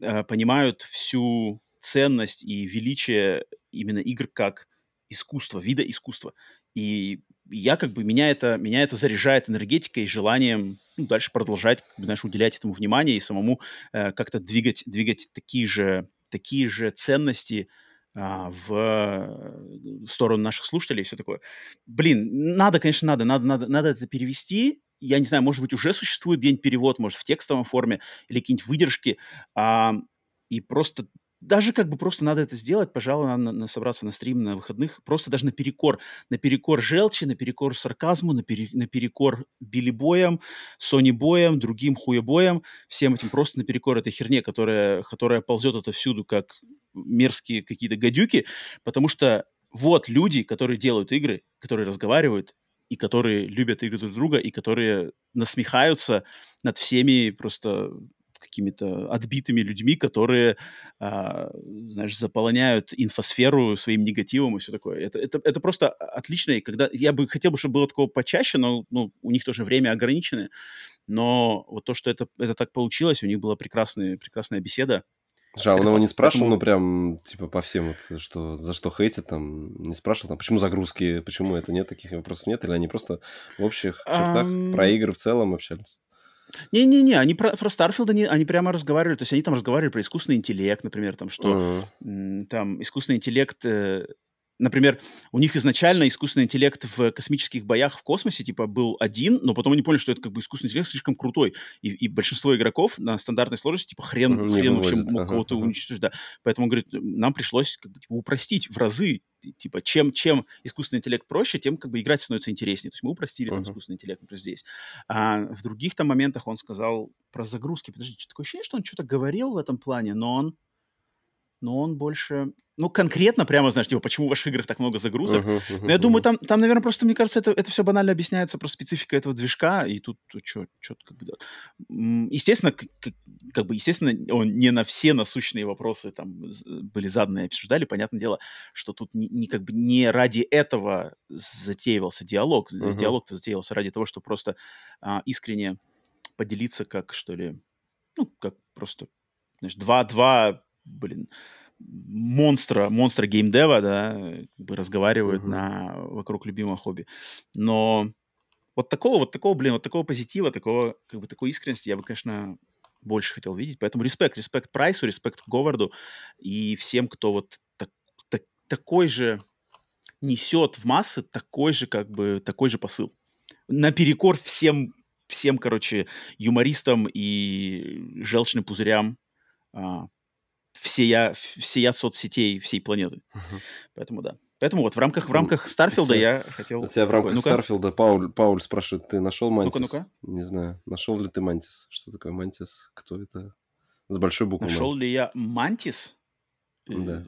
э, понимают всю ценность и величие именно игр как искусства, вида искусства. И я как бы, меня это, меня это заряжает энергетикой и желанием ну, дальше продолжать, как бы, знаешь, уделять этому внимание и самому э, как-то двигать, двигать такие же, такие же ценности а, в сторону наших слушателей и все такое. Блин, надо, конечно, надо, надо, надо, надо это перевести. Я не знаю, может быть, уже существует где-нибудь перевод, может, в текстовом форме или какие-нибудь выдержки. А, и просто даже как бы просто надо это сделать, пожалуй, надо на, собраться на стрим на выходных, просто даже наперекор, наперекор желчи, наперекор сарказму, напери, наперекор билибоям, сони-боям, другим хуебоям, всем этим просто наперекор этой херне, которая, которая ползет отовсюду, как мерзкие какие-то гадюки, потому что вот люди, которые делают игры, которые разговаривают, и которые любят игры друг друга, и которые насмехаются над всеми просто какими-то отбитыми людьми, которые, а, знаешь, заполоняют инфосферу своим негативом и все такое. Это, это, это просто отлично. И когда я бы хотел, бы, чтобы было такого почаще, но ну, у них тоже время ограничено. Но вот то, что это, это так получилось, у них была прекрасная, прекрасная беседа. Слушай, а он его не спрашивал, Поэтому... ну, прям, типа, по всем, вот, что, за что хейтят, там, не спрашивал, там, почему загрузки, почему это нет, таких вопросов нет, или они просто в общих чертах эм... про игры в целом общались? Не-не-не, они про, про Starfield, они, они прямо разговаривали, то есть они там разговаривали про искусственный интеллект, например, там, что uh-huh. там искусственный интеллект э, Например, у них изначально искусственный интеллект в космических боях в космосе типа был один, но потом они поняли, что это как бы искусственный интеллект слишком крутой. И, и большинство игроков на стандартной сложности типа хрен, uh-huh, хрен вообще мог ага, кого-то ага. уничтожить. Да. Поэтому, говорит, нам пришлось как бы, типа, упростить в разы. Типа, чем, чем искусственный интеллект проще, тем как бы играть становится интереснее. То есть мы упростили uh-huh. там искусственный интеллект, например, здесь. А в других там моментах он сказал про загрузки. Подожди, такое ощущение, что он что-то говорил в этом плане, но он но он больше... Ну, конкретно прямо, знаешь, типа, почему в ваших играх так много загрузок. Uh-huh, uh-huh, но я думаю, там, там, наверное, просто, мне кажется, это, это все банально объясняется про специфику этого движка, и тут что как бы, да. Естественно, как, как бы, естественно, он не на все насущные вопросы там были заданы и обсуждали. Понятное дело, что тут не, не как бы не ради этого затеивался диалог. Uh-huh. Диалог-то затеивался ради того, чтобы просто а, искренне поделиться, как, что ли, ну, как просто, знаешь, два-два блин, монстра, монстра геймдева, да, как бы разговаривают mm-hmm. на, вокруг любимого хобби. Но вот такого, вот такого, блин, вот такого позитива, такого, как бы такой искренности я бы, конечно, больше хотел видеть. Поэтому респект, респект Прайсу, респект Говарду и всем, кто вот так, так, такой же несет в массы такой же, как бы, такой же посыл. Наперекор всем, всем, короче, юмористам и желчным пузырям а, всея, всея соцсетей всей планеты. Uh-huh. Поэтому да. Поэтому вот в рамках, в рамках Старфилда я хотел... У тебя в рамках ну Старфилда Пауль, Пауль спрашивает, ты нашел Мантис? Ну-ка, ну-ка. Не знаю. Нашел ли ты Мантис? Что такое Мантис? Кто это? С большой буквы Нашел Мантис. ли я Мантис? Да.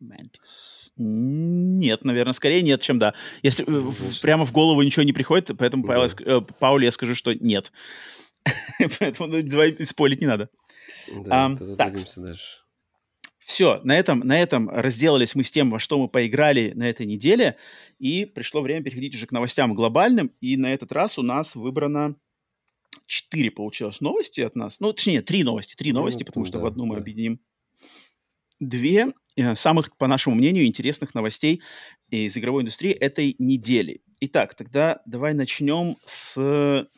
Мантис. Нет, наверное, скорее нет, чем да. Если ну, в, прямо в голову ничего не приходит, поэтому да. Павел, э, Пауле я скажу, что нет. поэтому ну, давай спорить не надо. Да, а, так. дальше. Все, на этом, на этом разделались мы с тем, во что мы поиграли на этой неделе, и пришло время переходить уже к новостям глобальным, и на этот раз у нас выбрано четыре, получилось, новости от нас. Ну, точнее, три новости, три новости, ну, потому что да, в одну мы да. объединим две э, самых, по нашему мнению, интересных новостей из игровой индустрии этой недели. Итак, тогда давай начнем с...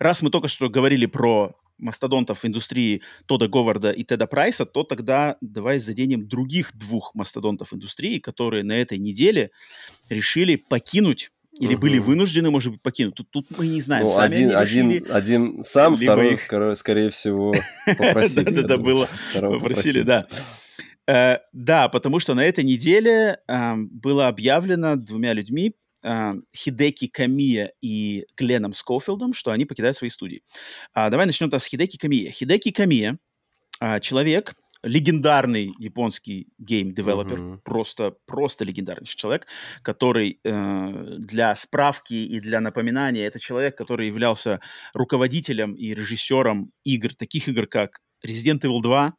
Раз мы только что говорили про мастодонтов индустрии Тода Говарда и Теда Прайса, то тогда давай заденем других двух мастодонтов индустрии, которые на этой неделе решили покинуть или угу. были вынуждены, может быть, покинуть. Тут, тут мы не знаем. Ну, Сами один, один, один сам, второй, их... скорее, скорее всего, попросили. Да-да-да, было. Попросили, да. Э, да, потому что на этой неделе эм, было объявлено двумя людьми, э, Хидеки Камия и Гленном Скофилдом, что они покидают свои студии. А, давай начнем с Хидеки Камия. Хидеки Камия а, человек, легендарный японский гейм-девелопер, mm-hmm. просто, просто легендарный человек, который э, для справки и для напоминания, это человек, который являлся руководителем и режиссером игр, таких игр, как Resident Evil 2,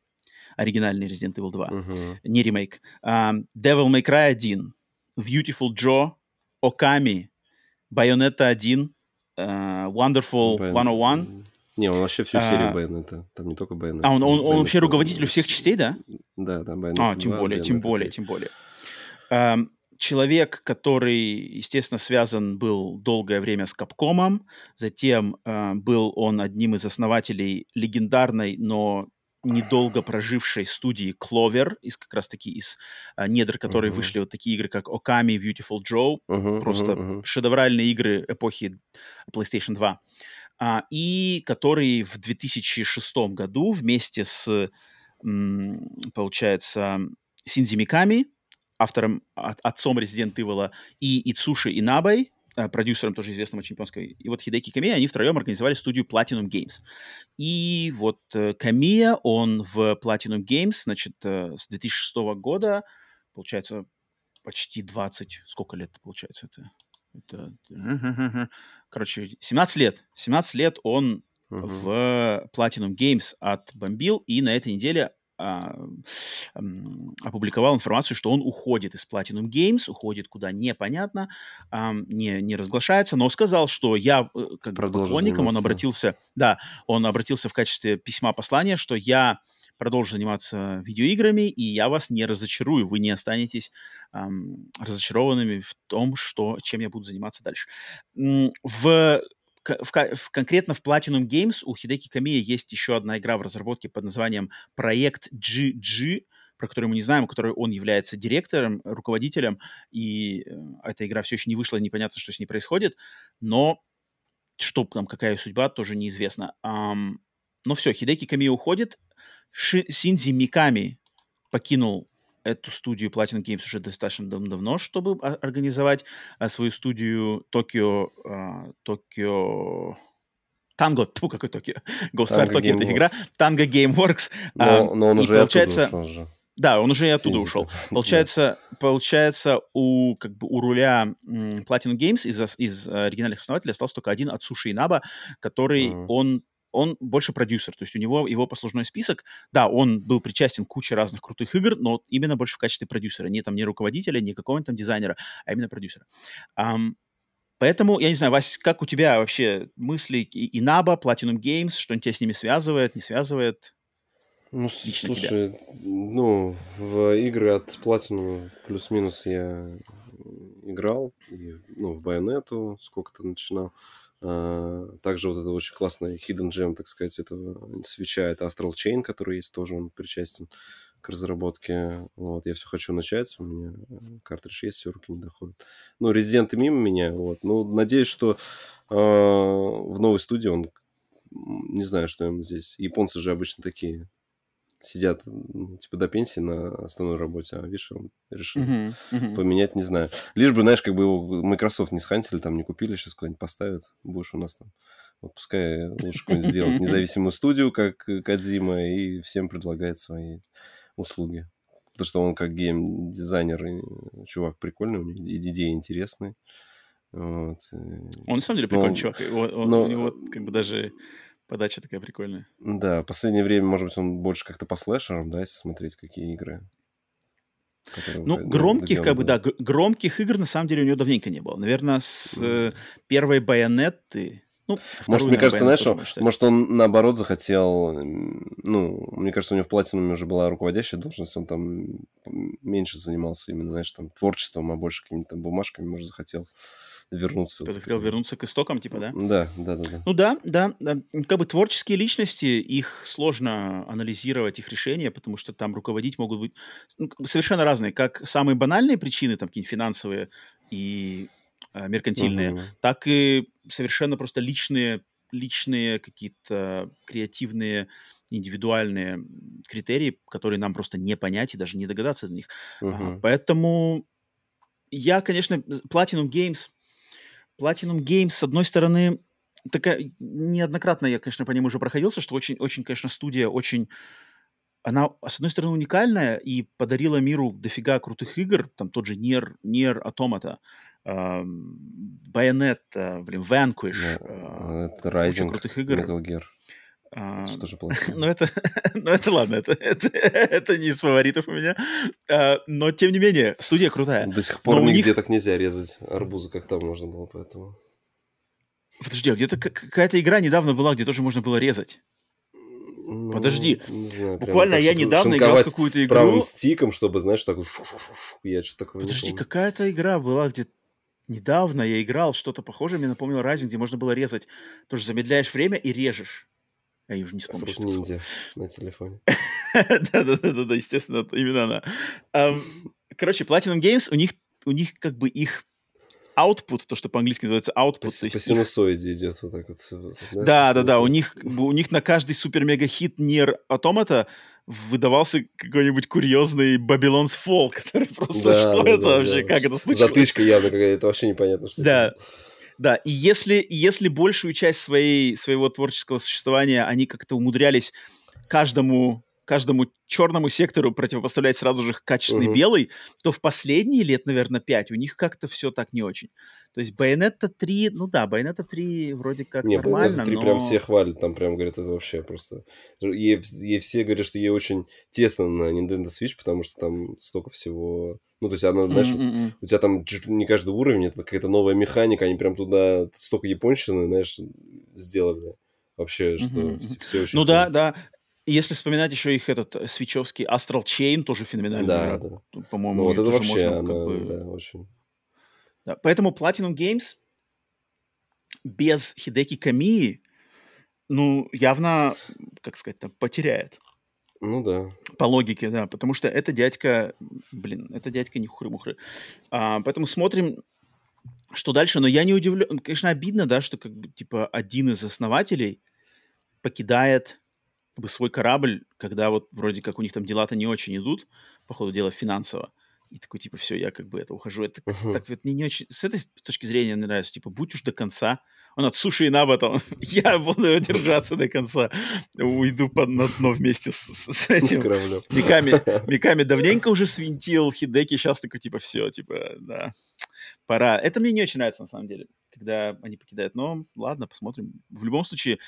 оригинальный Resident Evil 2, mm-hmm. не ремейк, э, Devil May Cry 1, Beautiful Joe, Оками, Байонета 1, uh, Wonderful Bayon... 101. Не, он вообще всю серию uh, Байонета. Там не только Байонета. А, он, он, он вообще руководитель всех частей, да? Да, да, Байонета А, тем 2, более, тем более, тем более. Um, человек, который, естественно, связан был долгое время с Капкомом, затем э, был он одним из основателей легендарной, но недолго прожившей студии Clover, из как раз-таки из а, недр которой uh-huh. вышли вот такие игры, как Okami, Beautiful Joe, uh-huh, просто uh-huh, uh-huh. шедевральные игры эпохи PlayStation 2, а, и который в 2006 году вместе с, м, получается, Синдзи Миками, автором, от, отцом Resident Evil, и Ицуши Инабой, продюсером, тоже известным очень японской, и вот Хидеки Камия, они втроем организовали студию Platinum Games. И вот э, Камия, он в Platinum Games, значит, э, с 2006 года, получается, почти 20, сколько лет получается это? Это, короче, 17 лет. 17 лет он uh-huh. в Platinum Games отбомбил, и на этой неделе а, опубликовал информацию, что он уходит из Platinum Games, уходит куда непонятно, а, не, не разглашается, но сказал, что я э, как поклонником, он обратился, да, он обратился в качестве письма послания, что я продолжу заниматься видеоиграми, и я вас не разочарую, вы не останетесь эм, разочарованными в том, что, чем я буду заниматься дальше. В в, в, конкретно в Platinum Games у Хидеки Камия есть еще одна игра в разработке под названием Проект GG, про который мы не знаем, которой он является директором, руководителем, и э, эта игра все еще не вышла, непонятно, что с ней происходит, но что там, какая судьба, тоже неизвестно. Um, но все, Хидеки Камия уходит, Ши, Синзи Миками покинул эту студию Platinum Games уже достаточно дав давно, чтобы организовать а, свою студию Токио... А, Токио... Танго, тьфу, какой Токио. Ghost Star Tokyo это игра. Танго Gameworks. Но, а, но он уже получается, же. Да, он уже и оттуда Синзи ушел. Получается, получается у, как бы, у руля Platinum Games из, из оригинальных основателей остался только один от Суши Инаба, который mm-hmm. он он больше продюсер, то есть у него его послужной список, да, он был причастен к куче разных крутых игр, но именно больше в качестве продюсера, не там не руководителя, не какого-нибудь там дизайнера, а именно продюсера. Um, поэтому, я не знаю, Вась, как у тебя вообще мысли и Наба, Platinum Games, что-нибудь тебя с ними связывает, не связывает? Ну, слушай, тебя? ну, в игры от Platinum плюс-минус я играл, и, ну, в Байонету сколько-то начинал. Также вот это очень классный hidden gem, так сказать, этого свеча, это Astral Chain, который есть, тоже он причастен к разработке. Вот, я все хочу начать, у меня картридж есть, все, руки не доходят. Ну, резиденты мимо меня, вот. Ну, надеюсь, что э, в новой студии он, не знаю, что им здесь. Японцы же обычно такие сидят, типа, до пенсии на основной работе, а видишь, он решил uh-huh, uh-huh. поменять, не знаю. Лишь бы, знаешь, как бы его Microsoft не схантили, там, не купили, сейчас куда-нибудь поставят, будешь у нас там. Вот пускай лучше какую-нибудь сделать независимую студию, как Кадзима, и всем предлагает свои услуги. Потому что он как гейм-дизайнер, и чувак прикольный, у него идеи интересные. Вот. Он на самом деле прикольный но, чувак. Он, он, но, у него как бы даже Подача такая прикольная. Да, в последнее время, может быть, он больше как-то по слэшерам, да, если смотреть, какие игры. Ну, громких, как бы, да, громких игр на самом деле у него давненько не было. Наверное, с э, первой байонеты. Ну, может, мне кажется, знаешь, он, может, он наоборот захотел, ну, мне кажется, у него в Платинуме уже была руководящая должность, он там меньше занимался именно, знаешь, там, творчеством, а больше какими-то бумажками, может, захотел вернуться. Захотел вернуться к истокам, типа, да? Да, да, да, да. Ну да, да, да. Как бы творческие личности, их сложно анализировать, их решения, потому что там руководить могут быть ну, совершенно разные. Как самые банальные причины, там какие-нибудь финансовые и э, меркантильные, угу. так и совершенно просто личные, личные какие-то креативные индивидуальные критерии, которые нам просто не понять и даже не догадаться до них. Угу. Поэтому я, конечно, Platinum Games Platinum Games, с одной стороны, такая, неоднократно я, конечно, по ним уже проходился, что очень, очень, конечно, студия очень она, с одной стороны, уникальная и подарила миру дофига крутых игр, там тот же Nier Automata, э, Bayonetta, блин, Vanquish, э, Rising, крутых игр. Metal Gear. А, что же плохо? Ну, это, ну, это ладно, это, это, это не из фаворитов у меня. А, но, тем не менее, студия крутая. До сих пор но нигде них... так нельзя резать арбузы, как там можно было, поэтому... Подожди, а где-то какая-то игра недавно была, где тоже можно было резать. Ну, Подожди, знаю, буквально так, я недавно играл в какую-то игру... правым стиком, чтобы, знаешь, так... Я что-то такое Подожди, какая-то игра была, где недавно я играл, что-то похожее, мне напомнило Rising, где можно было резать. Тоже замедляешь время и режешь. Я уже не вспомню. Фрут ниндзя на телефоне. Да-да-да, естественно, именно она. Короче, Platinum Games, у них, у них как бы их output, то, что по-английски называется output. По, по синусоиде их... идет вот так вот. Да, да, да, у них, у них на каждый супер-мега-хит Нир Automata выдавался какой-нибудь курьезный Babylon's Fall, который просто, да, что да, это да, вообще, да. как это случилось? Затычка явно какая-то, это вообще непонятно, что Да, это. Да, и если, если большую часть своей, своего творческого существования они как-то умудрялись каждому каждому черному сектору противопоставлять сразу же качественный угу. белый, то в последние лет, наверное, пять у них как-то все так не очень. То есть Bayonetta 3, ну да, Bayonetta 3 вроде как не, нормально, Bayonetta 3 но... прям все хвалят, там прям говорят, это вообще просто... Ей, ей все говорят, что ей очень тесно на Nintendo Switch, потому что там столько всего... Ну, то есть она, знаешь, mm-hmm. у тебя там чуть не каждый уровень, это какая-то новая механика, они прям туда столько японщины, знаешь, сделали. Вообще, что mm-hmm. все очень... Ну да, да. Если вспоминать еще их этот э, свечевский Astral Chain, тоже феноменальный. Да, да. По-моему, ну, вот это вообще, можно, она, как бы... да, очень... Да, поэтому Platinum Games без Хидеки Камии, ну, явно, как сказать, там, потеряет. Ну да. По логике, да, потому что это дядька, блин, это дядька не хухры-мухры. А, поэтому смотрим, что дальше, но я не удивлен, конечно, обидно, да, что как бы, типа, один из основателей покидает как бы, свой корабль, когда вот вроде как у них там дела-то не очень идут, по ходу дела финансово. И такой, типа, все, я как бы это ухожу. Это uh-huh. так вот мне не очень... С этой точки зрения мне нравится. Типа, будь уж до конца. Он от суши и наба там. я буду держаться до конца. Уйду под, на дно вместе с, с этим. С Миками, Миками давненько уже свинтил Хидеки. Сейчас такой, типа, все, типа, да, пора. Это мне не очень нравится, на самом деле, когда они покидают. Но ладно, посмотрим. В любом случае,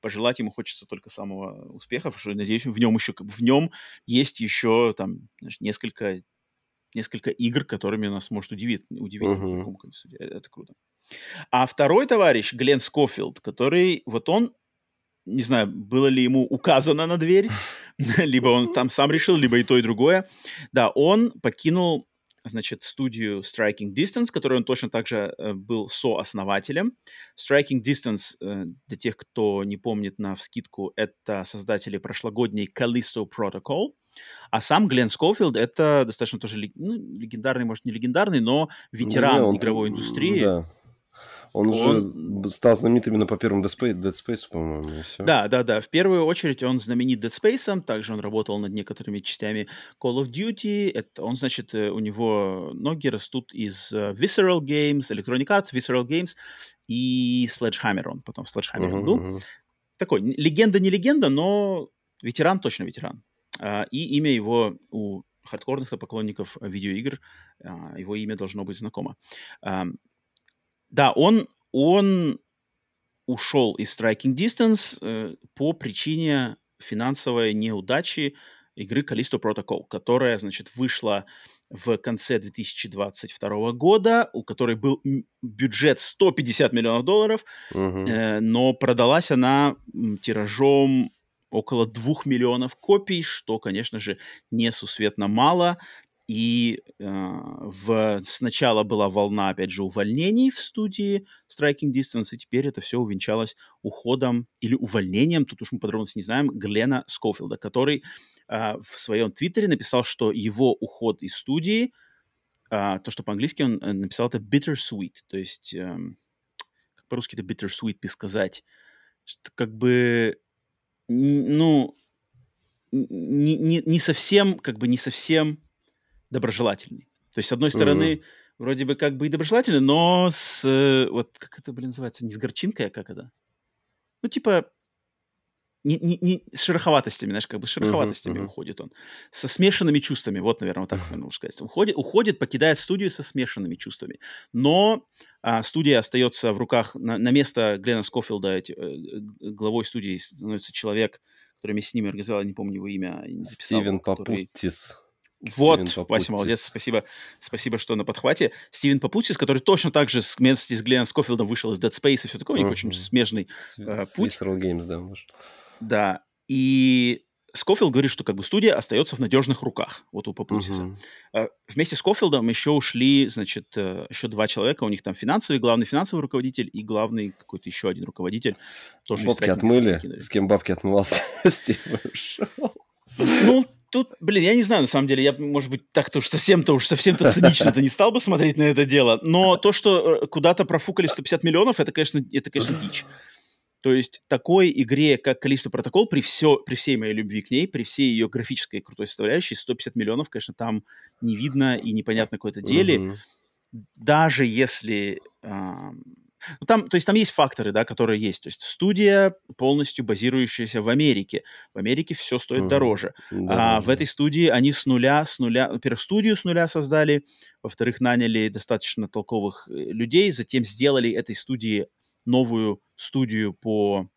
пожелать ему хочется только самого успеха, потому что, надеюсь, в нем еще, как бы, в нем есть еще там знаешь, несколько, несколько игр, которыми нас может удивить, удивить uh-huh. такому количеству. Это, это круто. А второй товарищ, Глен Скофилд, который, вот он, не знаю, было ли ему указано на дверь, либо он там сам решил, либо и то, и другое. Да, он покинул значит, студию Striking Distance, которой он точно также э, был сооснователем. Striking Distance, э, для тех, кто не помнит на вскидку, это создатели прошлогодней Callisto Protocol. А сам Глен Скофилд это достаточно тоже ну, легендарный, может, не легендарный, но ветеран не, он, игровой индустрии. Да. Он, он же стал знаменит именно по первому Dead Space, Dead Space по-моему. Да, да, да. В первую очередь он знаменит Dead Space, также он работал над некоторыми частями Call of Duty. Это, он, значит, э, у него ноги растут из uh, Visceral Games, Electronic Arts, Visceral Games и Sledgehammer он потом Sledgehammer uh-huh, был. Uh-huh. Такой, легенда не легенда, но ветеран точно ветеран. Uh, и имя его у хардкорных поклонников видеоигр, uh, его имя должно быть знакомо. Да, он, он ушел из Striking Distance э, по причине финансовой неудачи игры Callisto Protocol, которая, значит, вышла в конце 2022 года, у которой был бюджет 150 миллионов долларов, uh-huh. э, но продалась она тиражом около 2 миллионов копий, что, конечно же, несусветно мало. И э, в, сначала была волна, опять же, увольнений в студии Striking Distance, и теперь это все увенчалось уходом или увольнением, тут уж мы подробности не знаем, Глена Скофилда, который э, в своем твиттере написал, что его уход из студии, э, то, что по-английски он э, написал, это bittersweet, то есть, э, как по-русски это bittersweet сказать, что как бы, ну, не, не, не совсем, как бы не совсем доброжелательный. То есть, с одной стороны, mm-hmm. вроде бы как бы и доброжелательный, но с... Э, вот как это, блин, называется? Не с горчинкой, а как это? Ну, типа, не, не, не с шероховатостями, знаешь, как бы с шероховатостями uh-huh, uh-huh. уходит он. Со смешанными чувствами, вот, наверное, вот так можно сказать. Уходит, уходит, покидает студию со смешанными чувствами. Но а, студия остается в руках, на, на место Глена Скофилда, эти, э, главой студии становится человек, который вместе с ним организовал, не помню его имя. Не записал, Стивен который... Папутис. Вот, Вася, молодец, спасибо, спасибо, что на подхвате. Стивен Папутис, который точно так же вместе с Гленном Скофилдом вышел из Dead Space и все такое, у них uh-huh. очень смежный э, путь. Games, да, может. Да, и Скофилд говорит, что как бы студия остается в надежных руках, вот у Папутиса. Uh-huh. Вместе с Скофилдом еще ушли, значит, э, еще два человека, у них там финансовый, главный финансовый руководитель и главный какой-то еще один руководитель. Тоже бабки отмыли, с кем бабки отмывался, Стив ушел. Ну, тут, блин, я не знаю, на самом деле, я, может быть, так-то уж совсем-то уж совсем-то цинично-то не стал бы смотреть на это дело, но то, что э, куда-то профукали 150 миллионов, это, конечно, это, конечно, дичь. То есть такой игре, как Калисто Протокол, при, все, при всей моей любви к ней, при всей ее графической крутой составляющей, 150 миллионов, конечно, там не видно и непонятно, какое то деле. Mm-hmm. Даже если... Э, там, то есть там есть факторы, да, которые есть. То есть студия полностью базирующаяся в Америке. В Америке все стоит mm-hmm. дороже. дороже. А в этой студии они с нуля, с нуля, во-первых, студию с нуля создали, во-вторых, наняли достаточно толковых э, людей, затем сделали этой студии новую студию по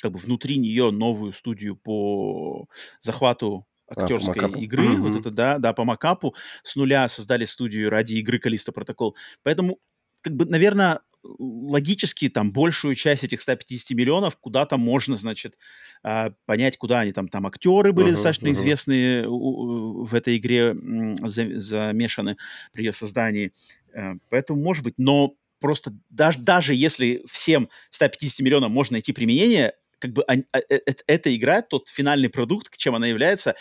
как бы внутри нее новую студию по захвату актерской а, игры, mm-hmm. вот это, да, да, по макапу, с нуля создали студию ради игры Калиста Протокол. Поэтому, как бы, наверное, логически там большую часть этих 150 миллионов куда-то можно, значит, а, понять, куда они там, там актеры были uh-huh, достаточно uh-huh. известные в этой игре замешаны при ее создании. Э, поэтому, может быть, но просто даже, даже если всем 150 миллионам можно найти применение, как бы а, э, эта игра, тот финальный продукт, к чем она является,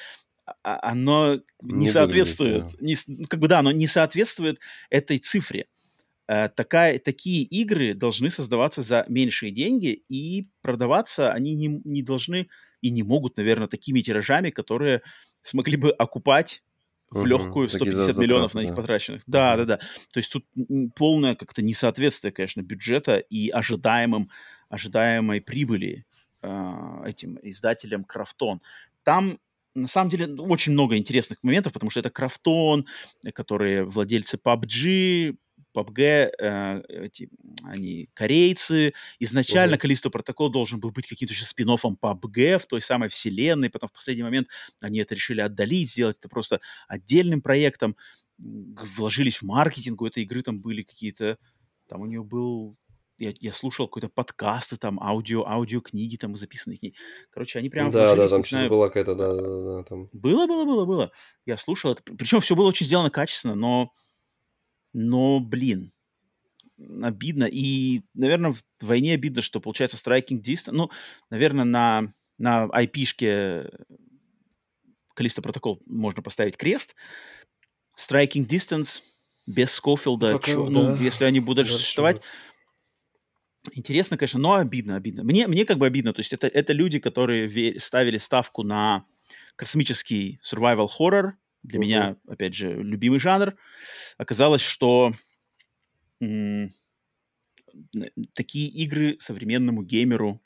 а, оно не, не соответствует, выглядит, да. не, ну, как бы да, оно не соответствует этой цифре. Э, такая, такие игры должны создаваться за меньшие деньги и продаваться они не, не должны и не могут, наверное, такими тиражами, которые смогли бы окупать в легкую 150 миллионов на них да. потраченных. Да, да, да. То есть тут полное как-то несоответствие, конечно, бюджета и ожидаемым, ожидаемой прибыли э, этим издателям Крафтон. Там на самом деле очень много интересных моментов, потому что это Крафтон, которые владельцы PUBG, PUBG, э, эти, они корейцы. Изначально uh-huh. Callisto Protocol должен был быть каким-то еще спин PUBG в той самой вселенной, потом в последний момент они это решили отдалить, сделать это просто отдельным проектом. Вложились в маркетинг у этой игры, там были какие-то... Там у нее был я, я слушал какой-то подкасты, там, аудио, аудиокниги там записанные к ней. Короче, они прям... Да, да, там что-то была какая-то, да, да, да, там... Было, было, было, было. Я слушал это. Причем все было очень сделано качественно, но но, блин, обидно. И, наверное, в войне обидно, что получается striking distance. Ну, наверное, на, на IP-шке Калиста протокол можно поставить крест. Striking distance без Скофилда, Пока, чё, ну, да. ну, если они будут Дальше существовать. Интересно, конечно, но обидно, обидно. Мне, мне как бы обидно. То есть это, это люди, которые ставили ставку на космический survival horror, для меня, опять же, любимый жанр. Оказалось, что м- такие игры современному геймеру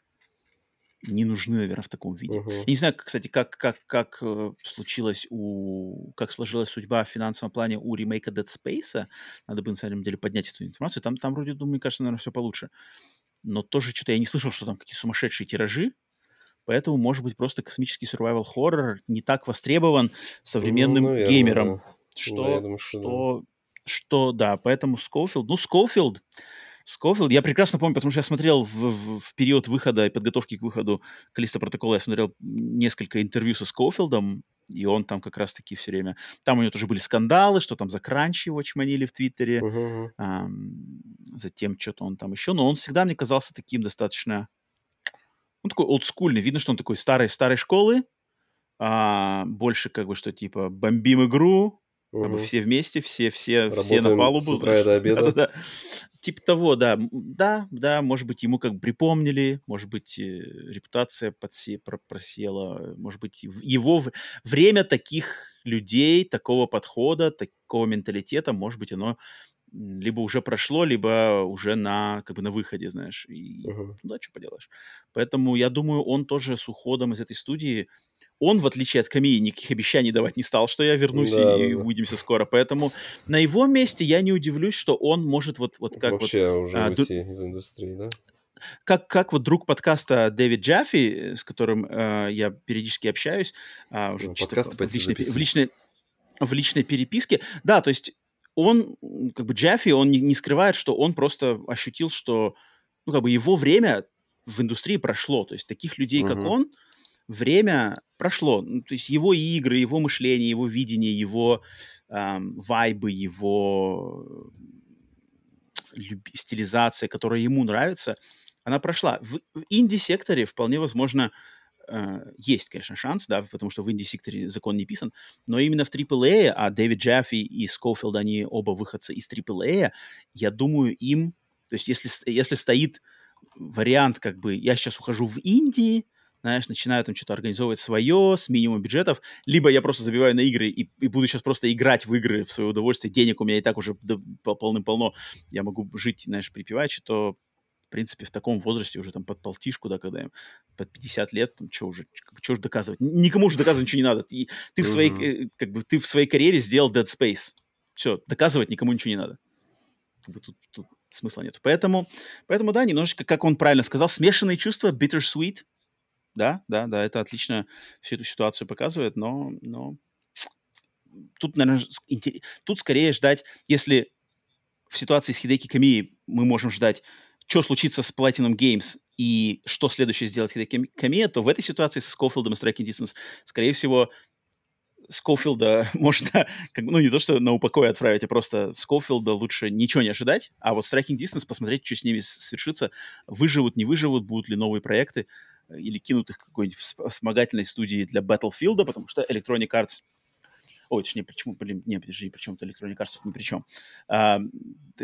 не нужны, наверное, в таком виде. Uh-huh. Я не знаю, кстати, как, как, как э, случилось у... Как сложилась судьба в финансовом плане у ремейка Dead Space. Надо бы, на самом деле, поднять эту информацию. Там, там вроде, думаю, кажется, наверное, все получше. Но тоже что-то я не слышал, что там какие сумасшедшие тиражи. Поэтому, может быть, просто космический survival horror не так востребован современным ну, наверное, геймером. Да. Что, да, думаю, что, что, да. что, да, поэтому Скофилд, ну, Скофилд, Скофилд, я прекрасно помню, потому что я смотрел в, в, в период выхода и подготовки к выходу Калиста протокола, я смотрел несколько интервью со Скофилдом, и он там как раз-таки все время... Там у него тоже были скандалы, что там за кранч его чманили в Твиттере, uh-huh. а, затем что-то он там еще, но он всегда мне казался таким достаточно он такой олдскульный. Видно, что он такой старой, старой школы. А, больше как бы что типа бомбим игру, угу. как бы все вместе, все, все, все на палубу. С утра и до обеда. Да, да, да. Типа того, да. Да, да, может быть, ему как бы припомнили, может быть, э, репутация подсе, просела, может быть, его время таких людей, такого подхода, такого менталитета, может быть, оно либо уже прошло, либо уже на, как бы на выходе, знаешь. И, uh-huh. ну да, что поделаешь. Поэтому я думаю, он тоже с уходом из этой студии, он, в отличие от Камии, никаких обещаний давать не стал, что я вернусь да, и да, увидимся скоро. Поэтому на его месте я не удивлюсь, что он может вот, вот как Вообще вот... уже а, уйти ду... из индустрии, да? Как, как вот друг подкаста Дэвид Джаффи, с которым э, я периодически общаюсь, э, уже ну, подкасты в, личной, в, личной, в личной переписке. Да, то есть он, как бы Джеффи, он не, не скрывает, что он просто ощутил, что, ну, как бы его время в индустрии прошло. То есть таких людей, uh-huh. как он, время прошло. Ну, то есть его игры, его мышление, его видение, его эм, вайбы, его люб... стилизация, которая ему нравится, она прошла. В, в инди-секторе вполне возможно есть, конечно, шанс, да, потому что в инди-секторе закон не писан, но именно в AAA, а Дэвид Джаффи и Скофилд, они оба выходцы из AAA, я думаю, им, то есть если, если стоит вариант, как бы, я сейчас ухожу в Индии, знаешь, начинаю там что-то организовывать свое с минимум бюджетов, либо я просто забиваю на игры и, и буду сейчас просто играть в игры в свое удовольствие, денег у меня и так уже полным-полно, я могу жить, знаешь, припеваючи, то в принципе, в таком возрасте уже там под полтишку, да, когда им под 50 лет, там, что уже, что уже доказывать? Никому уже доказывать ничего не надо. Ты, ты, в своей, mm-hmm. как бы, ты в своей карьере сделал Dead Space. Все, доказывать никому ничего не надо. Как бы тут, тут смысла нет. Поэтому, поэтому, да, немножечко, как он правильно сказал, смешанные чувства, bittersweet. Да, да, да, это отлично всю эту ситуацию показывает, но, но тут, наверное, тут скорее ждать, если в ситуации с Хидеки Камией мы можем ждать что случится с Platinum Games и что следующее сделать Камия, то в этой ситуации со Скофилдом и Striking Distance, скорее всего, Скофилда можно, как, ну, не то, что на упокой отправить, а просто Скофилда лучше ничего не ожидать, а вот Striking Distance посмотреть, что с ними свершится, выживут, не выживут, будут ли новые проекты, э, или кинут их какой-нибудь вспомогательной студии для Battlefield, потому что Electronic Arts – Ой, точнее, почему, блин, не, подожди, причем-то Electronic Arts тут ни при чем. А,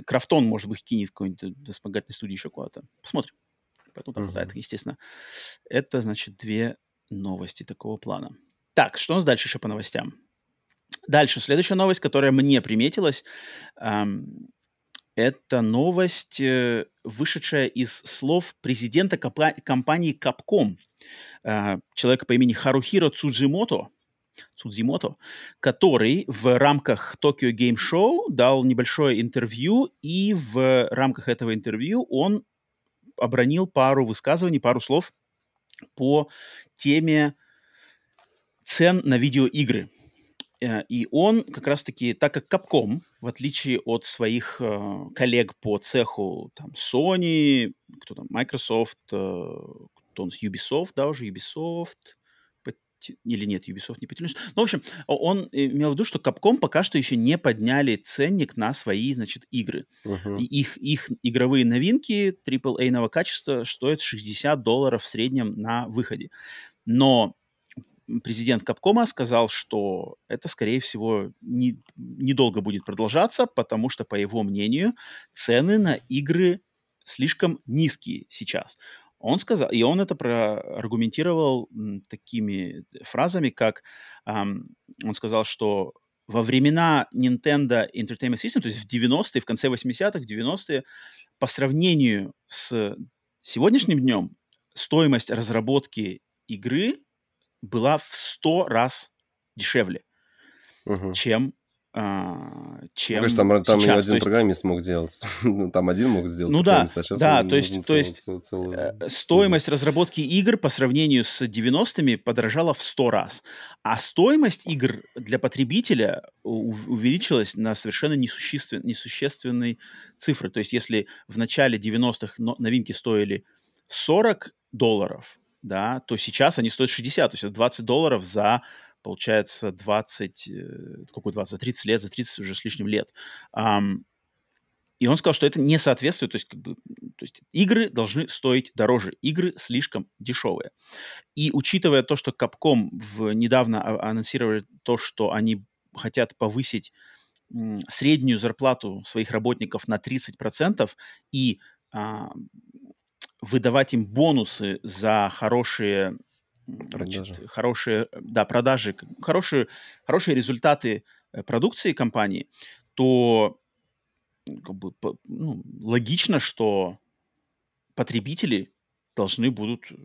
Крафтон, может быть, кинет какой-нибудь вспомогательной студии еще куда-то. Посмотрим. Поэтому там uh-huh. естественно. Это, значит, две новости такого плана. Так, что у нас дальше еще по новостям? Дальше, следующая новость, которая мне приметилась, эм, это новость, э, вышедшая из слов президента компа- компании Capcom, э, человека по имени Харухиро Цуджимото, Судзимото, который в рамках Tokyo Game Show дал небольшое интервью, и в рамках этого интервью он обронил пару высказываний, пару слов по теме цен на видеоигры. Э, и он как раз-таки, так как Capcom, в отличие от своих э, коллег по цеху, там, Sony, кто там, Microsoft, э, кто нас, Ubisoft, да, уже Ubisoft, или нет, Ubisoft не потянулись. Ну, в общем, он имел в виду, что Capcom пока что еще не подняли ценник на свои, значит, игры. Uh-huh. И их, их игровые новинки AAA-ного качества стоят 60 долларов в среднем на выходе. Но президент Капкома сказал, что это, скорее всего, не, недолго будет продолжаться, потому что, по его мнению, цены на игры слишком низкие сейчас. Он сказал, и он это проаргументировал такими фразами, как эм, он сказал, что во времена Nintendo Entertainment System, то есть в 90-е, в конце 80-х, 90-е, по сравнению с сегодняшним днем, стоимость разработки игры была в 100 раз дешевле, угу. чем чем ну, конечно, там, там сейчас. один есть... программист мог делать. Ну, там один мог сделать Ну да, а да, то есть, то есть цел, цел, э, стоимость разработки игр по сравнению с 90-ми подорожала в 100 раз. А стоимость игр для потребителя увеличилась на совершенно несуществен, несущественные цифры. То есть если в начале 90-х новинки стоили 40 долларов, да, то сейчас они стоят 60, то есть это 20 долларов за получается, 20, э, какой 20, за 30 лет, за 30 уже с лишним лет. И он сказал, что это не соответствует, то есть, как бы, то есть игры должны стоить дороже, игры слишком дешевые. И учитывая то, что Capcom в, недавно анонсировали то, что они хотят повысить м, среднюю зарплату своих работников на 30% и а, выдавать им бонусы за хорошие значит, хорошие, да, продажи, хорошие, хорошие результаты э, продукции компании, то как бы, ну, логично, что потребители должны будут э,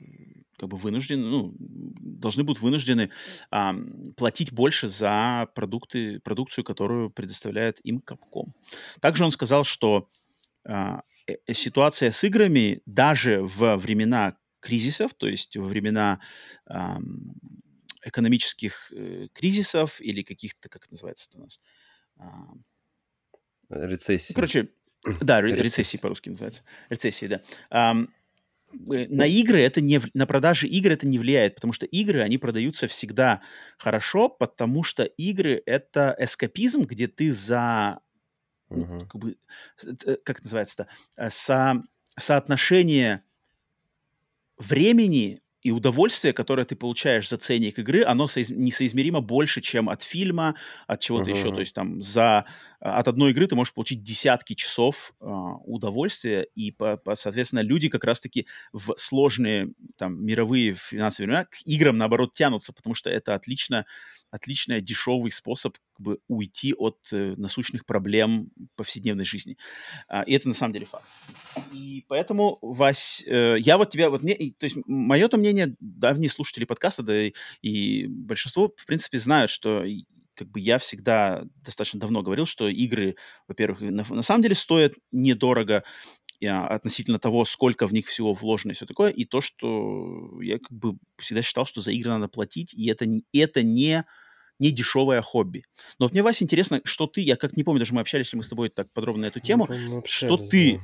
как бы вынуждены, ну, должны будут вынуждены а, платить больше за продукты, продукцию, которую предоставляет им Capcom. Также он сказал, что а, э, ситуация с играми даже в времена кризисов, то есть во времена э, экономических э, кризисов или каких-то, как называется это у нас? Э, рецессии. Короче, да, рецессии, рецессии по-русски называется. Рецессии, да. Эм, на игры это не на продажи игр это не влияет, потому что игры они продаются всегда хорошо, потому что игры это эскапизм, где ты за ну, как бы э, как называется-то со, соотношение времени и удовольствие, которое ты получаешь за ценник игры, оно соиз... несоизмеримо больше, чем от фильма, от чего-то uh-huh. еще. То есть там за... А, от одной игры ты можешь получить десятки часов э, удовольствия, и, по, по, соответственно, люди как раз-таки в сложные там мировые финансовые времена к играм, наоборот, тянутся, потому что это отлично, отличный дешевый способ как бы, уйти от э, насущных проблем повседневной жизни. А, и это на самом деле факт. И поэтому, Вась, э, я вот тебя, вот мне, то есть мое-то мнение, давние слушатели подкаста, да и, и большинство, в принципе, знают, что как бы я всегда достаточно давно говорил, что игры, во-первых, на, на самом деле стоят недорого, а, относительно того, сколько в них всего вложено и все такое, и то, что я как бы всегда считал, что за игры надо платить, и это, это не не дешевое хобби. Но вот мне, Вася, интересно, что ты, я как не помню, даже мы общались ли мы с тобой так подробно на эту тему, общались, что ты,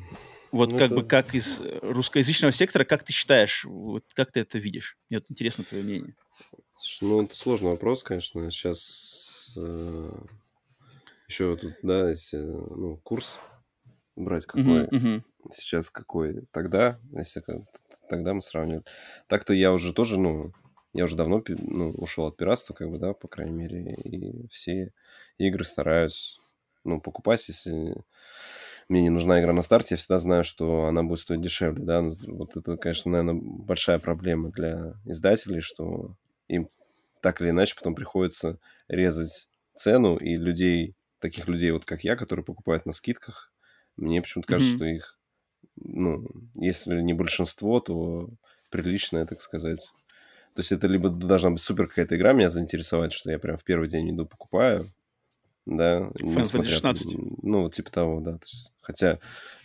вот ну, как это... бы как из русскоязычного сектора, как ты считаешь, вот как ты это видишь? Мне вот интересно твое мнение. Слушай, ну это сложный вопрос, конечно. Сейчас э, еще тут, да, если, ну, курс брать какой, uh-huh, uh-huh. сейчас какой, тогда, если тогда мы сравнивали. Так-то я уже тоже, ну, я уже давно ну, ушел от пиратства, как бы, да, по крайней мере, и все игры стараюсь, ну, покупать, если мне не нужна игра на старте, я всегда знаю, что она будет стоить дешевле, да, вот это, конечно, наверное, большая проблема для издателей, что им так или иначе потом приходится резать цену, и людей, таких людей, вот как я, которые покупают на скидках, мне почему-то кажется, mm-hmm. что их, ну, если не большинство, то приличное, так сказать, то есть это либо должна быть супер какая-то игра меня заинтересовать, что я прям в первый день иду покупаю, да. Final Fantasy 16. Ну, типа того, да. То есть, хотя,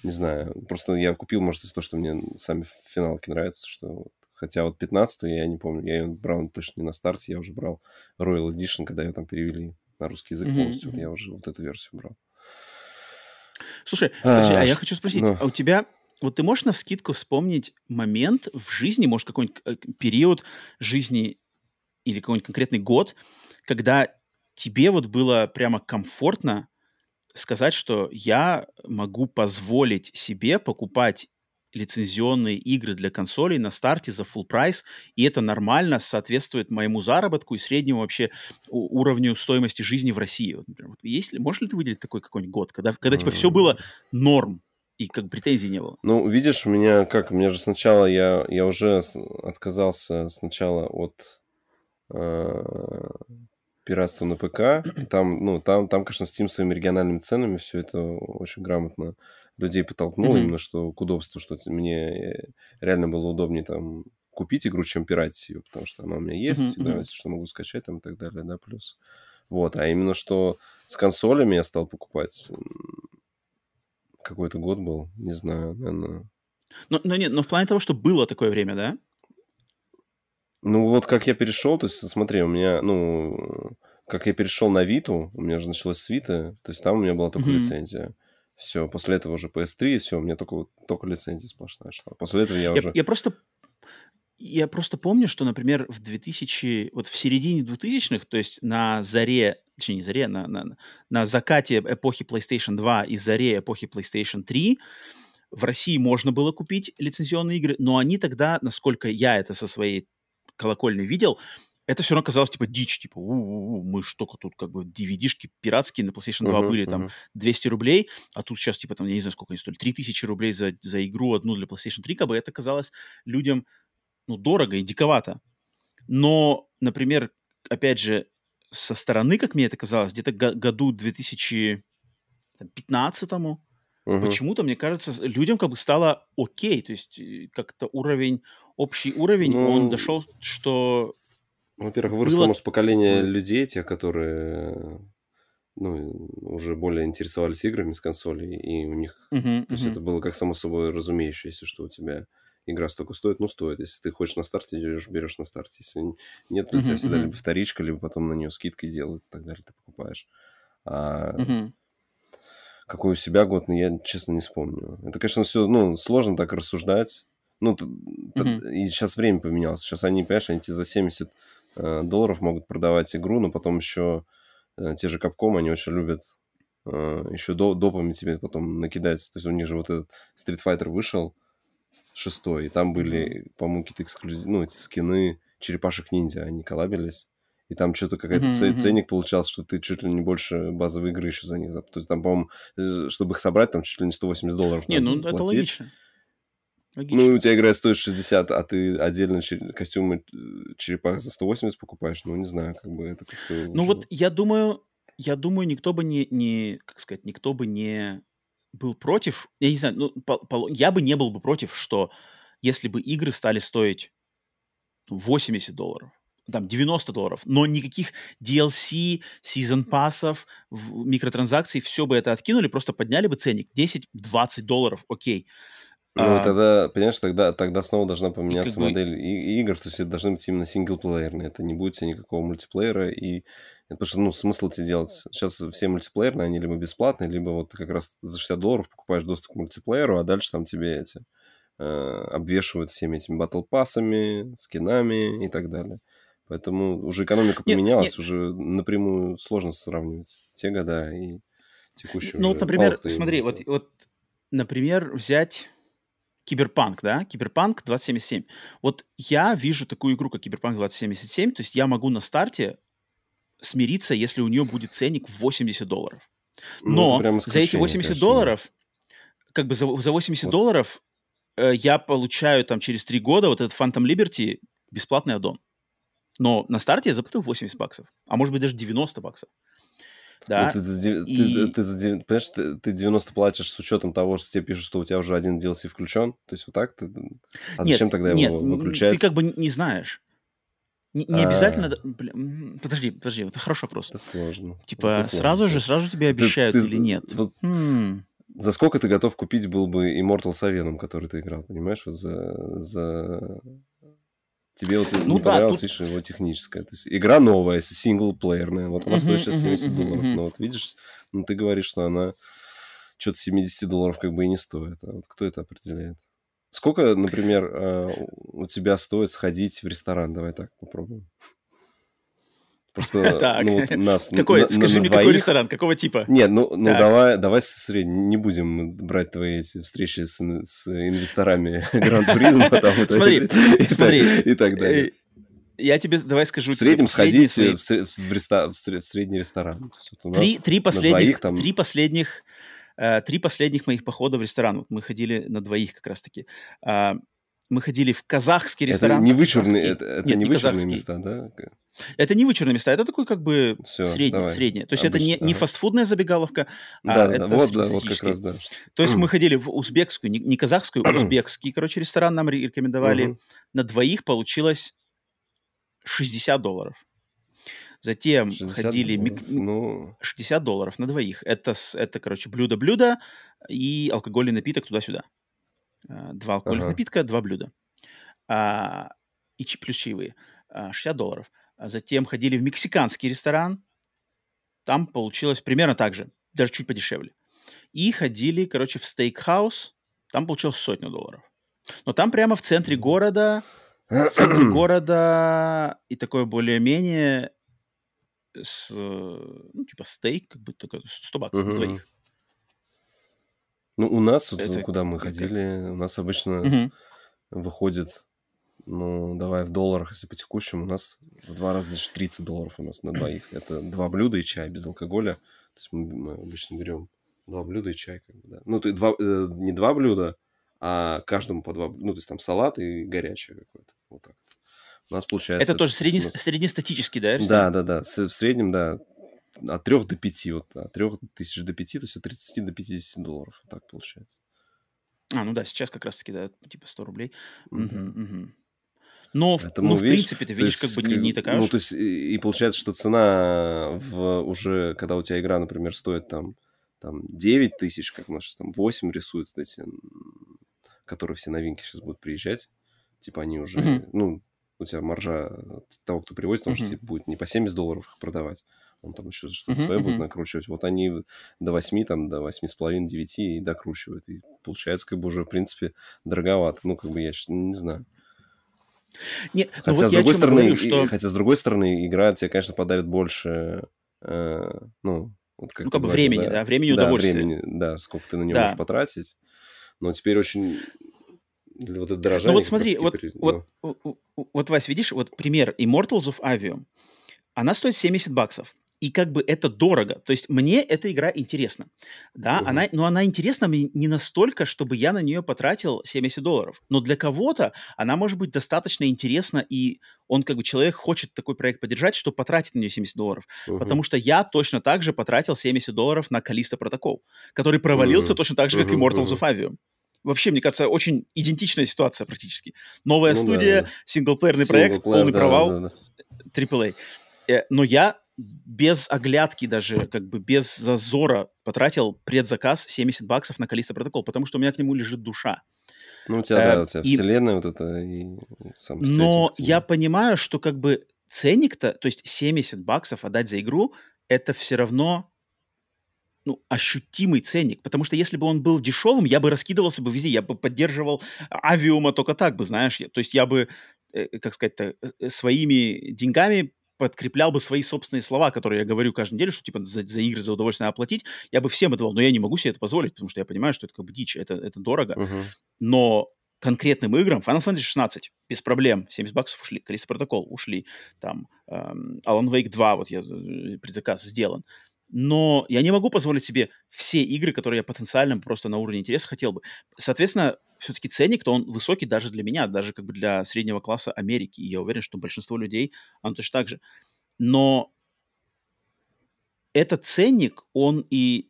не знаю, просто я купил, может, из-за того, что мне сами финалки нравятся, что Хотя вот 15 я не помню, я ее брал точно не на старте, я уже брал Royal Edition, когда ее там перевели на русский язык mm-hmm. полностью. Вот я уже вот эту версию брал. Слушай, а, подожди, а я хочу спросить, ну... а у тебя вот ты можешь на скидку вспомнить момент в жизни, может, какой-нибудь э, период жизни или какой-нибудь конкретный год, когда тебе вот было прямо комфортно сказать, что я могу позволить себе покупать лицензионные игры для консолей на старте за full прайс, и это нормально соответствует моему заработку и среднему вообще уровню стоимости жизни в России. Вот, например, вот есть ли, можешь ли ты выделить такой какой-нибудь год, когда, когда типа все было норм? И как претензий не было. Ну, видишь, у меня как, у меня же сначала я, я уже отказался сначала от э, пиратства на ПК. Там, ну, там, там, конечно, Steam своими региональными ценами все это очень грамотно людей подтолкнул, mm-hmm. именно что к удобству, что мне реально было удобнее там купить игру, чем пиратить ее, потому что она у меня есть, mm-hmm. да, если что, могу скачать там и так далее, да, плюс. Вот, а именно что с консолями я стал покупать какой-то год был, не знаю, наверное. Но, но нет, но в плане того, что было такое время, да? Ну, вот как я перешел, то есть, смотри, у меня, ну, как я перешел на Виту, у меня же началось с Виты, то есть там у меня была только mm-hmm. лицензия. Все, после этого уже PS3, все, у меня только, только лицензия сплошная шла. После этого я, я уже... Я просто я просто помню, что, например, в 2000, вот в середине 2000-х, то есть на заре, точнее, не заре, на, на, на закате эпохи PlayStation 2 и заре эпохи PlayStation 3, в России можно было купить лицензионные игры, но они тогда, насколько я это со своей колокольни видел, это все равно казалось типа дичь, типа у-у-у, мы что тут как бы DVD-шки пиратские на PlayStation 2 uh-huh, были uh-huh. там 200 рублей, а тут сейчас типа там, я не знаю, сколько они стоили, 3000 рублей за, за игру одну для PlayStation 3, как бы это казалось людям ну, дорого и диковато. Но, например, опять же, со стороны, как мне это казалось, где-то году 2015 угу. почему-то, мне кажется, людям как бы стало окей. То есть э, как-то уровень, общий уровень, ну, он дошел, что... Во-первых, выросло, было... может, поколение людей, тех, которые ну, уже более интересовались играми с консолей, и у них... Uh-huh, то есть uh-huh. это было как само собой разумеющееся, что у тебя игра столько стоит, ну, стоит. Если ты хочешь на старте, идешь, берешь на старте. Если нет, для тебя всегда либо вторичка, либо потом на нее скидкой делают и так далее, ты покупаешь. А какой у себя год, ну, я, честно, не вспомню. Это, конечно, все, ну, сложно так рассуждать. Ну, и сейчас время поменялось. Сейчас они, понимаешь, они тебе за 70 э, долларов могут продавать игру, но потом еще э, те же Capcom, они очень любят э, еще до, допами тебе потом накидать. То есть у них же вот этот Street Fighter вышел, шестой, и там были, по-моему, какие-то эксклюзивные, ну, эти скины черепашек ниндзя, они коллабились. И там что-то какой-то mm-hmm. ценник получался, что ты чуть ли не больше базовой игры еще за них. То есть там, по-моему, э, чтобы их собрать, там чуть ли не 180 долларов Не, ну это логично. Логично. Ну, у тебя игра стоит 60, а ты отдельно чер- костюмы э, черепах за 180 покупаешь. Ну, не знаю, как бы это как-то... Ну, вот я думаю, я думаю, никто бы не, не, как сказать, никто бы не был против, я не знаю, ну, по, по, я бы не был бы против, что если бы игры стали стоить 80 долларов, там 90 долларов, но никаких DLC, сезон пассов, микротранзакций, все бы это откинули, просто подняли бы ценник. 10-20 долларов, окей. Ну, а, тогда, понимаешь, тогда, тогда снова должна поменяться модель бы... игр, то есть это должны быть именно синглплеерные, это не будет никакого мультиплеера, и Потому что, ну, смысл тебе делать? Сейчас все мультиплеерные, они либо бесплатные, либо вот ты как раз за 60 долларов покупаешь доступ к мультиплееру, а дальше там тебе эти э, обвешивают всеми этими батл пассами, скинами и так далее. Поэтому уже экономика поменялась, нет, нет. уже напрямую сложно сравнивать те года и текущие. Ну, вот, например, смотри, вот, вот, например, взять Киберпанк, да, Киберпанк 2077. Вот я вижу такую игру, как Киберпанк 2077, то есть я могу на старте смириться, если у нее будет ценник в 80 долларов. Ну, Но ну, за эти 80 конечно. долларов, как бы за, за 80 вот. долларов э, я получаю там через 3 года вот этот Phantom Liberty бесплатный аддон. Но на старте я заплатил 80 баксов, а может быть даже 90 баксов. Да. Ну, ты, и... ты, ты, ты, понимаешь, ты, ты 90 платишь с учетом того, что тебе пишут, что у тебя уже один DLC включен. То есть вот так ты... А нет, зачем тогда нет, его выключать? Ты как бы не знаешь. Не, не обязательно... А... Блин, подожди, подожди, это хороший вопрос. Это сложно. Типа это сразу сложно. же, сразу тебе обещают ты, ты, или нет? Вот, хм. За сколько ты готов купить был бы Immortal Савеном, который ты играл, понимаешь? Вот за... за... Тебе вот ну, не да, понравилось, тут... видишь, его техническое. То есть игра новая, синглплеерная. Вот она стоит сейчас 70 uh-huh, долларов. Но вот видишь, ну ты говоришь, что она что-то 70 долларов как бы и не стоит. А вот кто это определяет? Сколько, например, э, у тебя стоит сходить в ресторан? Давай так попробуем. Просто так. ну, вот нас какой, на, скажи на мне, двоих... какой ресторан, какого типа? Нет, ну, ну давай, давай средний, не будем брать твои эти встречи с, с инвесторами Гран-туризма. Смотри, смотри. И так далее. Я тебе давай скажу. В среднем сходить в, средний ресторан. Три, последних, три последних Э, три последних моих похода в ресторан. Вот мы ходили на двоих как раз-таки. А, мы ходили в казахский ресторан. Это не вычурные, это, это Нет, не вычурные места, да? Это не вычурные места, это такой как бы Все, средний, давай. средний. То есть Обычно, это не, ага. не фастфудная забегаловка, да, а да, это вот, да, вот как раз, да. То есть мы ходили в узбекскую, не, не казахскую, а узбекский, короче, ресторан нам рекомендовали. На двоих получилось 60 долларов. Затем ходили... Долларов, мик... ну... 60 долларов на двоих. Это, это короче, блюдо-блюдо и алкогольный напиток туда-сюда. А, два алкогольных ага. напитка, два блюда. А, и плюс чаевые. 60 а, долларов. А затем ходили в мексиканский ресторан. Там получилось примерно так же. Даже чуть подешевле. И ходили, короче, в стейкхаус. Там получилось сотню долларов. Но там прямо в центре города в центре города и такое более-менее с, ну, типа стейк, как бы только 100 баксов угу. двоих. Ну, у нас, вот, это... куда мы ходили, у нас обычно угу. выходит, ну, давай в долларах, если по текущему, у нас в два раза даже 30 долларов у нас на двоих. Это два блюда и чай без алкоголя. То есть мы, мы обычно берем два блюда и чай, как бы, да. Ну, то есть два, э, не два блюда, а каждому по два, ну, то есть там салат и горячее какое-то. Вот так. У нас получается... Это тоже средне, нас... среднестатический, да? Да, да, да. В среднем, да. От 3 до 5, вот, от 3 тысяч до 5, то есть от 30 до 50 долларов. Вот так получается. А, ну да, сейчас как раз-таки, да, типа 100 рублей. Угу, угу. Но, Поэтому, ну, в видишь, принципе, ты видишь, есть, как бы не, не такая Ну, уж... то есть, и, и получается, что цена в уже, когда у тебя игра, например, стоит там, там 9 тысяч, как наши там 8 рисуют вот эти, которые все новинки сейчас будут приезжать, типа они уже, mm-hmm. ну, у тебя маржа того, кто привозит, потому uh-huh. что типа, будет не по 70 долларов их продавать, он там еще что-то uh-huh, свое uh-huh. будет накручивать. Вот они до 8, там, до 8,5, 9 и докручивают. И получается, как бы уже, в принципе, дороговато. Ну, как бы я не знаю. Нет, ну хотя, вот с другой стороны, говорю, что... хотя, с другой стороны, игра тебе, конечно, подарит больше, э, ну, вот как ну, как бы времени, да, да времени да, удовольствия. Времени, да, сколько ты на него да. можешь потратить. Но теперь очень Или вот это дорожание. Ну вот смотри, вот, пере... вот, ну. вот, вот, Вась, видишь, вот пример Immortals of Avium. Она стоит 70 баксов и как бы это дорого. То есть мне эта игра интересна, да, угу. она, но она интересна мне не настолько, чтобы я на нее потратил 70 долларов. Но для кого-то она может быть достаточно интересна, и он как бы человек хочет такой проект поддержать, что потратит на нее 70 долларов. Угу. Потому что я точно так же потратил 70 долларов на Калиста Протокол, который провалился угу. точно так же, как угу, Immortals угу. of Avium. Вообще, мне кажется, очень идентичная ситуация практически. Новая ну, студия, да. синглплеерный проект, полный да, провал, да, да. AAA. Э, но я без оглядки даже, как бы без зазора потратил предзаказ 70 баксов на Калиста Протокол, потому что у меня к нему лежит душа. Ну, у тебя, э, да, у тебя и... вселенная вот это и сам Но я понимаю, что как бы ценник-то, то есть 70 баксов отдать за игру, это все равно ну, ощутимый ценник, потому что если бы он был дешевым, я бы раскидывался бы везде, я бы поддерживал авиума только так бы, знаешь, то есть я бы, э, как сказать э, своими деньгами подкреплял бы свои собственные слова, которые я говорю каждую неделю, что типа за, за игры, за удовольствие надо платить, я бы всем это но я не могу себе это позволить, потому что я понимаю, что это как бы дичь, это, это дорого. Uh-huh. Но конкретным играм Final Fantasy 16 без проблем, 70 баксов ушли, Калиста Протокол ушли, там эм, Alan Wake 2, вот я э, предзаказ сделан. Но я не могу позволить себе все игры, которые я потенциально просто на уровне интереса хотел бы. Соответственно, все-таки ценник-то он высокий даже для меня, даже как бы для среднего класса Америки. И я уверен, что большинство людей, оно точно так же. Но этот ценник, он и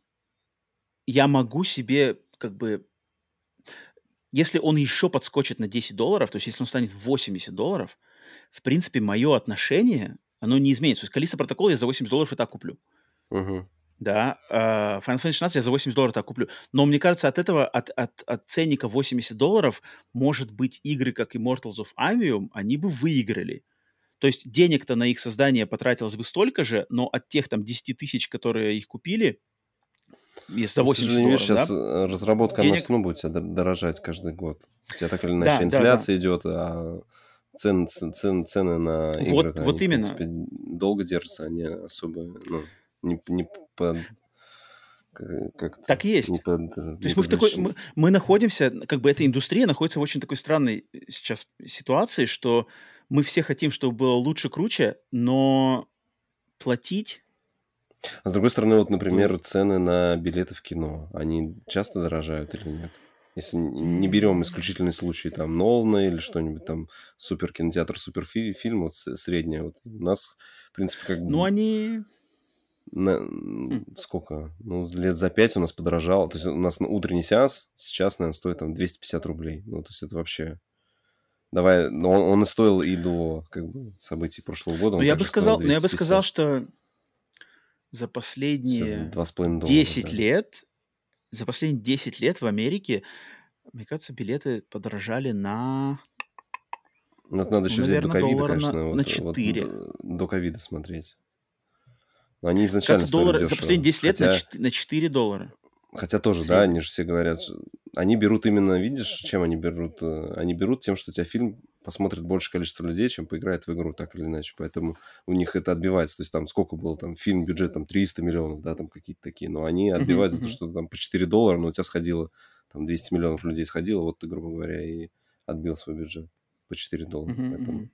я могу себе как бы если он еще подскочит на 10 долларов, то есть если он станет 80 долларов, в принципе, мое отношение, оно не изменится. То есть Калиста протокол я за 80 долларов и так куплю. Uh-huh. Да, uh, Final Fantasy 16 я за 80 долларов так куплю. Но мне кажется, от этого, от, от, от ценника 80 долларов, может быть, игры, как Immortals of Avium, они бы выиграли. То есть денег-то на их создание потратилось бы столько же, но от тех там 10 тысяч, которые их купили, если за 80 ну, долларов, сейчас да? разработка денег... она все равно будет тебя дорожать каждый год. У тебя так или иначе да, инфляция да, да. идет, а цен, цен, цены на игры, вот, вот именно. в принципе, долго держатся, они особо, ну, не, не под как так есть. Не под, То есть мы в такой, мы, мы находимся, как бы эта индустрия находится в очень такой странной э, сейчас ситуации, что мы все хотим, чтобы было лучше, круче, но платить а с другой стороны, вот, например, цены на билеты в кино, они часто дорожают или нет? Если не берем исключительный случай там Нолана или что-нибудь там супер кинотеатр, супер фильм, вот среднее, вот у нас, в принципе, как бы... Ну, они на, хм. сколько? Ну, лет за пять у нас подорожало. То есть у нас на утренний сеанс сейчас, наверное, стоит там 250 рублей. Ну, то есть это вообще... Давай, но он, он и стоил и до как бы, событий прошлого года. Ну, я бы сказал, но я бы сказал, что за последние 10 лет, за последние 10 лет в Америке, мне кажется, билеты подорожали на... Ну, это надо еще ну, взять до ковида, конечно. На, вот, на 4. Вот, до ковида смотреть. Они изначально Кажется, доллары за последние 10 лет хотя... на 4 доллара. Хотя тоже, Средний. да, они же все говорят, они берут именно, видишь, чем они берут? Э, они берут тем, что у тебя фильм посмотрит больше количество людей, чем поиграет в игру, так или иначе. Поэтому у них это отбивается. То есть там сколько было, там фильм, бюджет там 300 миллионов, да, там какие-то такие. Но они отбиваются за то, что там по 4 доллара, но у тебя сходило, там 200 миллионов людей сходило, вот ты, грубо говоря, и отбил свой бюджет по 4 доллара. Поэтому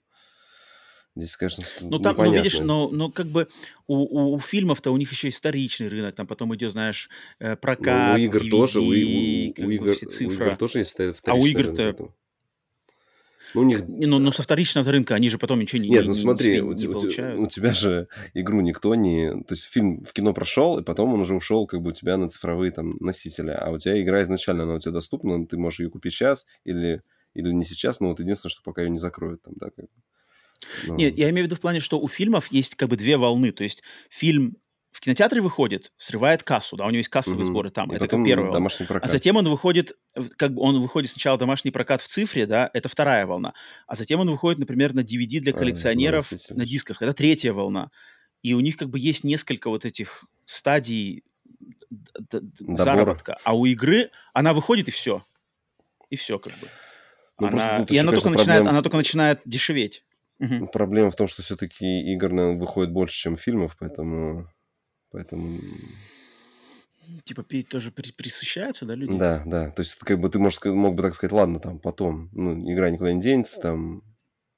Здесь, конечно, Ну, там, ну, видишь, но, но как бы у, у, у фильмов-то у них еще есть вторичный рынок, там потом идет, знаешь, э, прокат, ну, у игр DVD, тоже, у, у, у, игр, у игр тоже есть вторичный А у игр-то... Ну, у них... Ну, но со вторичного рынка они же потом ничего не Нет, ну смотри, не, у, не у, получают. у тебя же игру никто не... То есть фильм в кино прошел, и потом он уже ушел как бы у тебя на цифровые там носители. А у тебя игра изначально, она у тебя доступна, ты можешь ее купить сейчас или, или не сейчас, но вот единственное, что пока ее не закроют там, да, как бы. Ну... Нет, я имею в виду в плане, что у фильмов есть как бы две волны. То есть фильм в кинотеатре выходит, срывает кассу, да, у него есть кассовые угу. сборы там, и это как первая волна. А затем он выходит, как бы он выходит сначала домашний прокат в цифре, да, это вторая волна, а затем он выходит, например, на DVD для коллекционеров а, на дисках, это третья волна. И у них как бы есть несколько вот этих стадий заработка, а у игры она выходит и все, и все как бы. Ну, она, и она только, начинает, она только начинает дешеветь. Угу. Проблема в том, что все-таки игр, наверное, выходит больше, чем фильмов, поэтому... Поэтому... Типа тоже при, присыщаются, да, люди? Да, да. То есть, как бы ты можешь, мог бы так сказать, ладно, там потом, ну, игра никуда не денется, там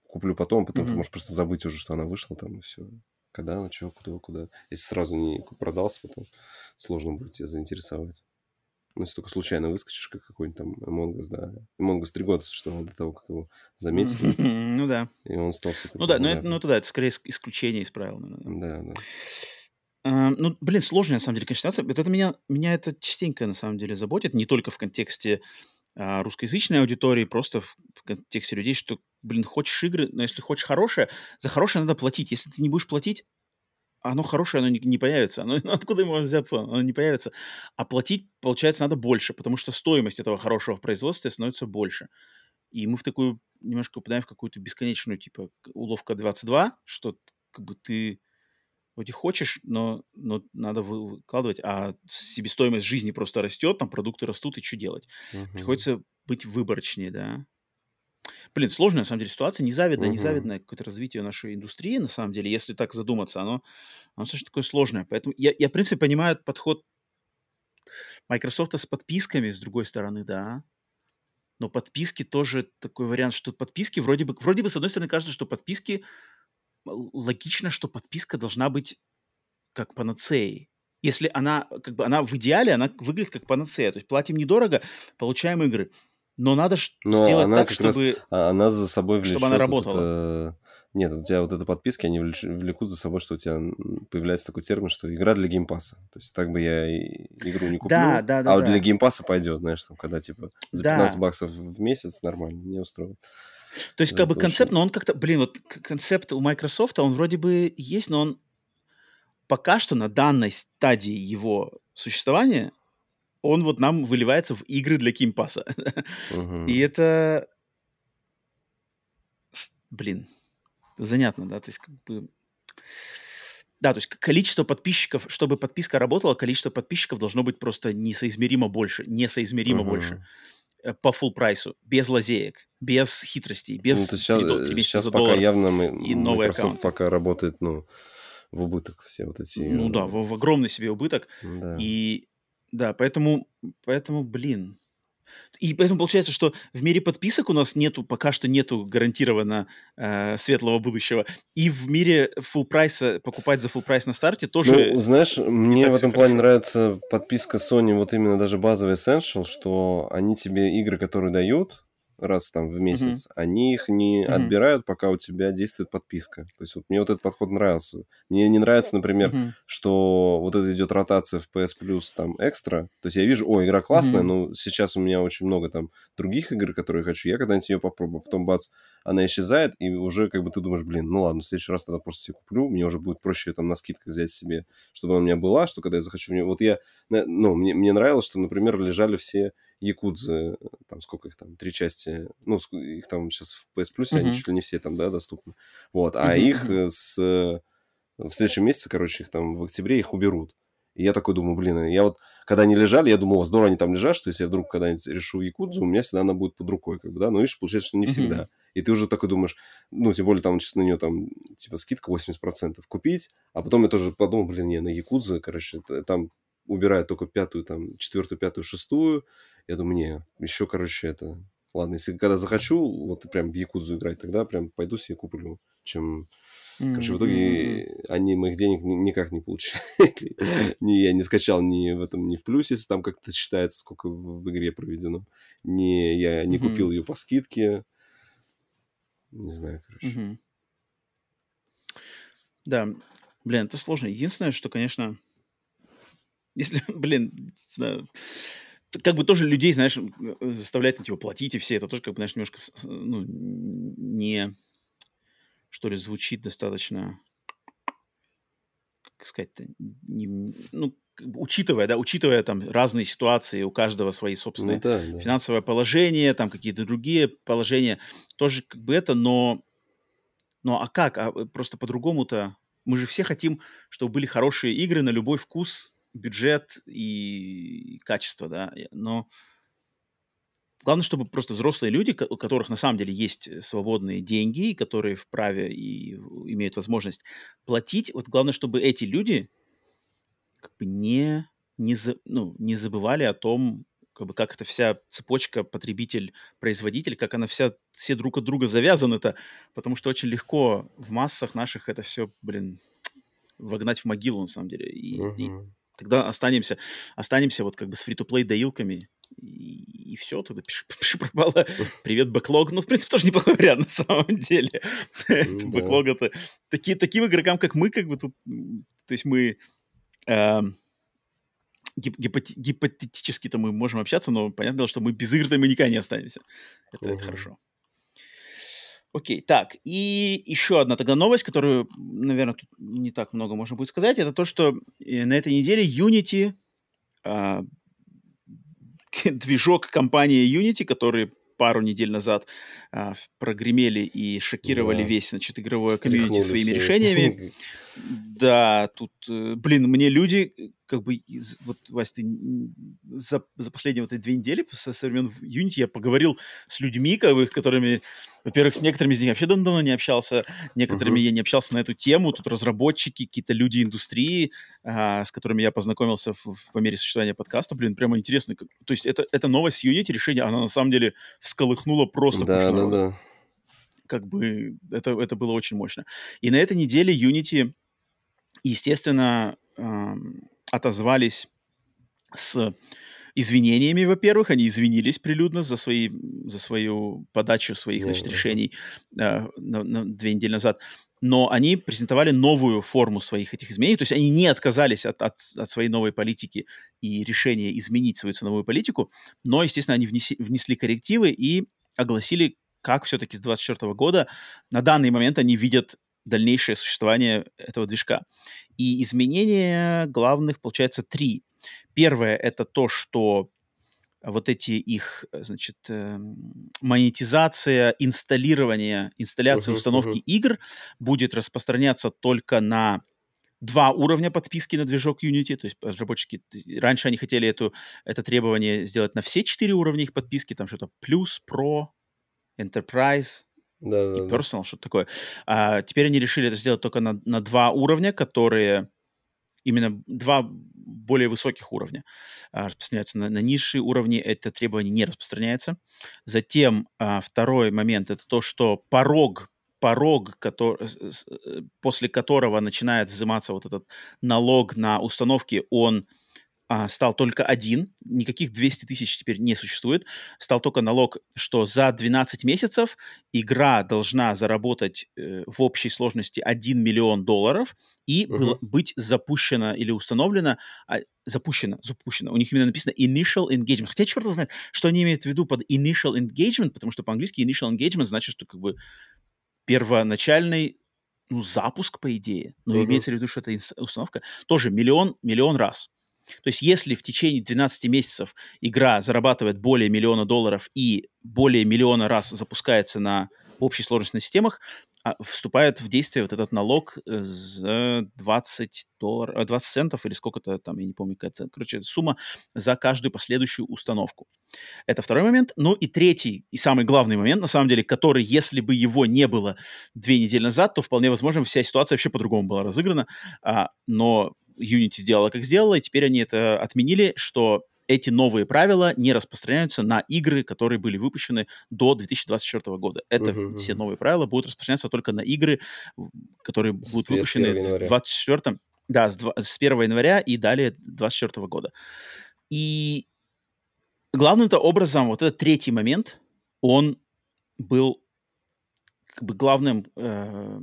куплю потом, потом mm-hmm. ты можешь просто забыть уже, что она вышла, там, и все. Когда она, что, куда, куда. Если сразу не продался, потом сложно будет тебя заинтересовать. Ну, если только случайно выскочишь, как какой-нибудь там Among Us, да. Among Us 3 года существовал до того, как его заметили. Ну да. И он стал супер Ну да, но это, ну, тогда это скорее исключение из правил, наверное. Да, да. А, ну, блин, сложная, на самом деле, конечно, ситуация. Это меня, меня это частенько, на самом деле, заботит. Не только в контексте а, русскоязычной аудитории, просто в, в контексте людей, что, блин, хочешь игры, но если хочешь хорошее, за хорошее надо платить. Если ты не будешь платить, оно хорошее, оно не, не появится. Оно, откуда ему взяться? Оно не появится. А платить, получается, надо больше, потому что стоимость этого хорошего производства становится больше. И мы в такую, немножко попадаем в какую-то бесконечную, типа, уловка 22, что как бы ты вроде хочешь, но, но надо выкладывать, а себестоимость жизни просто растет, там продукты растут, и что делать? Угу. Приходится быть выборочнее, да. Блин, сложная, на самом деле, ситуация, незавидная, угу. незавидное какое-то развитие нашей индустрии, на самом деле, если так задуматься, оно, оно достаточно такое сложное. Поэтому я, я, в принципе, понимаю подход Microsoft с подписками, с другой стороны, да. Но подписки тоже такой вариант, что подписки вроде бы, вроде бы, с одной стороны, кажется, что подписки, логично, что подписка должна быть как панацеей. Если она, как бы, она в идеале, она выглядит как панацея. То есть платим недорого, получаем игры. Но надо Но сделать так, чтобы... Раз, она за собой влечет... Чтобы она работала. Вот это... Нет, у тебя вот эта подписки, они влекут за собой, что у тебя появляется такой термин, что игра для Game Pass а. То есть так бы я игру не куплю, да, да, да, а вот да. для Game Pass а пойдет, знаешь, там, когда типа за 15 да. баксов в месяц нормально, меня устроит. То есть, как бы концепт, но он как-то, блин, вот концепт у Microsoft, он вроде бы есть, но он пока что на данной стадии его существования он вот нам выливается в игры для Game Pass а. Угу. И это... Блин, занятно, да? То есть, как бы... Да, то есть количество подписчиков, чтобы подписка работала, количество подписчиков должно быть просто несоизмеримо больше, несоизмеримо uh больше э, по full прайсу, без лазеек, без хитростей, без ну, сейчас, 3, 3 сейчас пока явно мы, и новый Microsoft аккаунт. пока работает, ну, в убыток все вот эти. Ну да, в, в огромный себе убыток. Да. И да, поэтому, поэтому, блин. И поэтому получается, что в мире подписок у нас нету, пока что нету гарантированно э, светлого будущего. И в мире full прайса, покупать за full прайс на старте тоже... Ну, знаешь, мне в этом плане нравится подписка Sony, вот именно даже базовый Essential, что они тебе игры, которые дают, раз там в месяц, mm-hmm. они их не mm-hmm. отбирают, пока у тебя действует подписка. То есть вот мне вот этот подход нравился. Мне не нравится, например, mm-hmm. что вот это идет ротация в PS Plus там экстра. То есть я вижу, о, игра классная, mm-hmm. но сейчас у меня очень много там других игр, которые хочу. Я когда-нибудь ее попробую. Потом бац, она исчезает, и уже как бы ты думаешь, блин, ну ладно, в следующий раз тогда просто себе куплю. Мне уже будет проще там на скидках взять себе, чтобы она у меня была, что когда я захочу... Вот я, ну, мне, мне нравилось, что, например, лежали все Якудзы, там сколько их там, три части, ну, их там сейчас в PS Plus, mm-hmm. они чуть ли не все там, да, доступны. Вот, а mm-hmm. их с... В следующем месяце, короче, их там в октябре их уберут. И я такой думаю, блин, я вот, когда они лежали, я думал, здорово они там лежат, что если я вдруг когда-нибудь решу Якудзу, у меня всегда она будет под рукой, как бы, да, но видишь, получается, что не всегда. Mm-hmm. И ты уже такой думаешь, ну, тем более там сейчас на нее там, типа, скидка 80% купить, а потом я тоже подумал, блин, не, на Якудзу, короче, там убирают только пятую, там, четвертую, пятую, шестую, я думаю, не, еще, короче, это... Ладно, если когда захочу, вот прям в Якудзу играть, тогда прям пойду себе куплю, чем... Короче, в итоге они моих денег никак не получили. ни, я не скачал ни в этом, ни в плюсе, там как-то считается, сколько в, игре проведено. Не, я не купил ее по скидке. Не знаю, короче. Да, блин, это сложно. Единственное, что, конечно, если, блин, как бы тоже людей, знаешь, заставлять на типа платить и все, это тоже, как бы, знаешь, немножко, ну, не, что ли, звучит достаточно, как сказать-то, не, ну, учитывая, да, учитывая там разные ситуации, у каждого свои собственные ну, да, да. финансовое положение, там какие-то другие положения, тоже как бы это, но, но а как, а просто по-другому-то, мы же все хотим, чтобы были хорошие игры на любой вкус, бюджет и качество, да, но главное, чтобы просто взрослые люди, у которых на самом деле есть свободные деньги, которые вправе и имеют возможность платить, вот главное, чтобы эти люди как бы не не, за, ну, не забывали о том, как, бы, как эта вся цепочка потребитель-производитель, как она вся, все друг от друга завязаны-то, потому что очень легко в массах наших это все, блин, вогнать в могилу, на самом деле. И, uh-huh. и тогда останемся, останемся вот как бы с фри-то-плей доилками, и, и все, тогда пиши, пиши пропало. Привет, бэклог. Ну, в принципе, тоже неплохой вариант на самом деле. Бэклог это... Такие, таким игрокам, как мы, как бы тут... То есть мы... Эм, гипотетически-то мы можем общаться, но понятно что мы без игр-то мы никогда не останемся. Это хорошо. Окей, так, и еще одна тогда новость, которую, наверное, тут не так много можно будет сказать, это то, что э, на этой неделе Unity, э, движок компании Unity, который пару недель назад э, прогремели и шокировали да. весь, значит, игровое комьюнити своими все. решениями. Да, тут, э, блин, мне люди, как бы, вот, Вась, ты за, за последние вот эти две недели со, со времен Unity я поговорил с людьми, как бы, с которыми, во-первых, с некоторыми из них вообще давно не общался, некоторыми uh-huh. я не общался на эту тему, тут разработчики, какие-то люди индустрии, а, с которыми я познакомился в, в, по мере существования подкаста, блин, прямо интересно. Как, то есть это, это новость Unity решение, она на самом деле всколыхнула просто да, да, да. Как бы это, это было очень мощно. И на этой неделе Unity естественно, отозвались с извинениями, во-первых, они извинились прилюдно за, свои, за свою подачу своих значит, решений э, на, на две недели назад, но они презентовали новую форму своих этих изменений, то есть они не отказались от, от, от своей новой политики и решения изменить свою ценовую политику, но, естественно, они внеси, внесли коррективы и огласили, как все-таки с 2024 года на данный момент они видят дальнейшее существование этого движка. И изменения главных, получается, три. Первое — это то, что вот эти их, значит, э, монетизация, инсталлирование, инсталляция uh-huh, установки uh-huh. игр будет распространяться только на два уровня подписки на движок Unity, то есть разработчики, раньше они хотели эту, это требование сделать на все четыре уровня их подписки, там что-то плюс, про, enterprise, да, да, и personal, что-то такое. А теперь они решили это сделать только на, на два уровня, которые именно два более высоких уровня а, распространяются на, на низшие уровни, это требование не распространяется. Затем а, второй момент это то, что порог порог, который, э, после которого начинает взиматься вот этот налог на установки, он а, стал только один, никаких 200 тысяч теперь не существует, стал только налог, что за 12 месяцев игра должна заработать э, в общей сложности 1 миллион долларов и uh-huh. быть запущена или установлена, а, запущена, запущена, у них именно написано initial engagement, хотя черт знает, что они имеют в виду под initial engagement, потому что по-английски initial engagement значит, что как бы первоначальный ну, запуск, по идее, но uh-huh. имеется в виду, что это установка, тоже миллион, миллион раз. То есть если в течение 12 месяцев игра зарабатывает более миллиона долларов и более миллиона раз запускается на общей сложности на системах, а, вступает в действие вот этот налог э, за 20 долларов, 20 центов или сколько-то там, я не помню, какая-то, короче, сумма за каждую последующую установку. Это второй момент. Ну и третий, и самый главный момент, на самом деле, который, если бы его не было две недели назад, то вполне возможно вся ситуация вообще по-другому была разыграна. А, но Unity сделала, как сделала, и теперь они это отменили, что эти новые правила не распространяются на игры, которые были выпущены до 2024 года. Это uh-huh, все новые правила будут распространяться только на игры, которые будут выпущены в 2024 да, с, 2, с 1 января и далее 2024 года. И главным-то образом вот этот третий момент, он был как бы главным, э,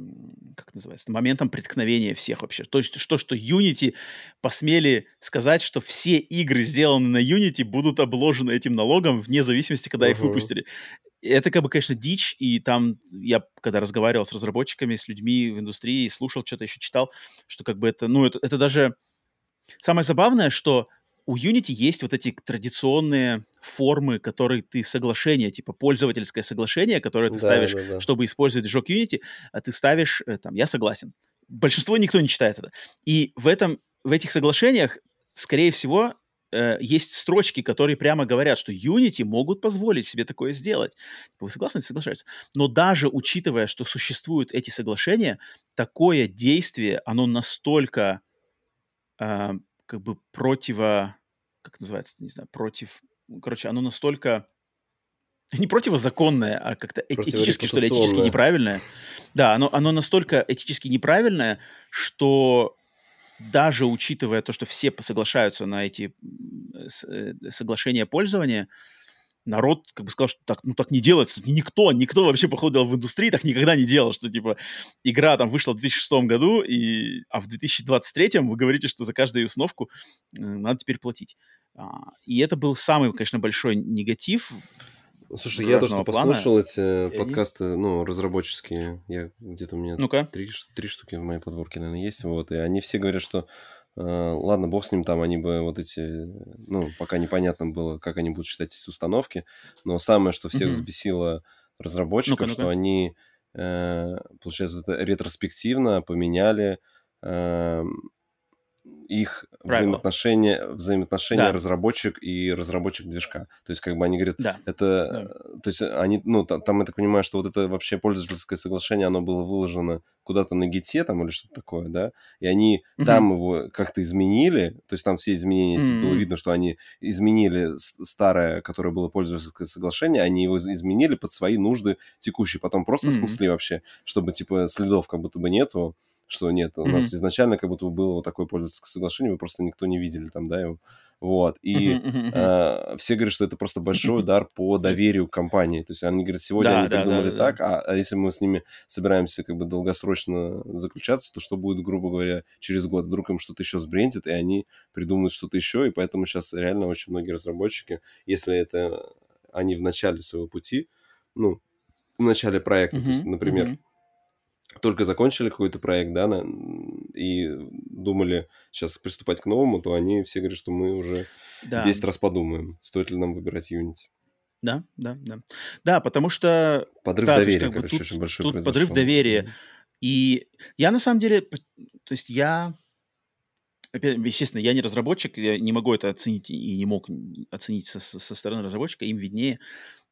как называется, моментом преткновения всех вообще. То есть то, что Unity посмели сказать, что все игры, сделанные на Unity, будут обложены этим налогом вне зависимости, когда uh-huh. их выпустили. Это как бы, конечно, дичь, и там я, когда разговаривал с разработчиками, с людьми в индустрии, слушал, что-то еще читал, что как бы это, ну, это, это даже... Самое забавное, что у Unity есть вот эти традиционные формы, которые ты соглашение, типа пользовательское соглашение, которое ты да, ставишь, да, да. чтобы использовать движок Unity, а ты ставишь э, там «я согласен». Большинство никто не читает это. И в, этом, в этих соглашениях, скорее всего, э, есть строчки, которые прямо говорят, что Unity могут позволить себе такое сделать. Вы согласны? Соглашаются. Но даже учитывая, что существуют эти соглашения, такое действие, оно настолько э, как бы противо... Как называется? Не знаю, против... Короче, оно настолько не противозаконное, а как-то этически, что ли, этически неправильное. Да, оно, оно настолько этически неправильное, что даже учитывая то, что все соглашаются на эти э, соглашения пользования, народ как бы сказал, что так, ну так не делается. Никто, никто вообще, походу, в индустрии так никогда не делал, что типа игра там вышла в 2006 году, и, а в 2023 вы говорите, что за каждую установку э, надо теперь платить. А, и это был самый, конечно, большой негатив. Слушай, я тоже послушал эти и подкасты, они... ну, разработческие. Я где-то у меня ну-ка. три, три штуки в моей подборке, наверное, есть. Вот, и они все говорят, что ладно, бог с ним, там они бы вот эти, ну, пока непонятно было, как они будут считать эти установки, но самое, что всех mm-hmm. взбесило разработчиков, ну-ка, ну-ка. что они, uh, получается, это ретроспективно поменяли их взаимоотношения, взаимоотношения да. разработчик и разработчик движка. То есть, как бы они говорят, да. это... Да. То есть, они, ну, там, я так понимаю, что вот это вообще пользовательское соглашение, оно было выложено куда-то на гите там или что-то такое, да, и они mm-hmm. там его как-то изменили, то есть там все изменения, mm-hmm. было видно, что они изменили старое, которое было пользовательское соглашение, они его изменили под свои нужды текущие, потом просто mm-hmm. снесли вообще, чтобы, типа, следов как будто бы нету, что нет, у нас изначально как будто бы было вот такое пользовательское соглашение, вы просто никто не видели там, да, его. Вот. И э, все говорят, что это просто большой удар по доверию к компании. То есть они говорят, сегодня да, они да, придумали да, так, А, а если мы с ними собираемся как бы долгосрочно заключаться, то что будет, грубо говоря, через год? Вдруг им что-то еще сбрендит, и они придумают что-то еще, и поэтому сейчас реально очень многие разработчики, если это они в начале своего пути, ну, в начале проекта, то есть, например, только закончили какой-то проект, да, на, и думали сейчас приступать к новому, то они все говорят, что мы уже да. 10 раз подумаем, стоит ли нам выбирать Unity. Да, да, да. Да, потому что... Подрыв да, доверия, есть, короче, тут, очень большой тут произошел. подрыв доверия. И я на самом деле, то есть я, естественно, я не разработчик, я не могу это оценить и не мог оценить со, со стороны разработчика, им виднее,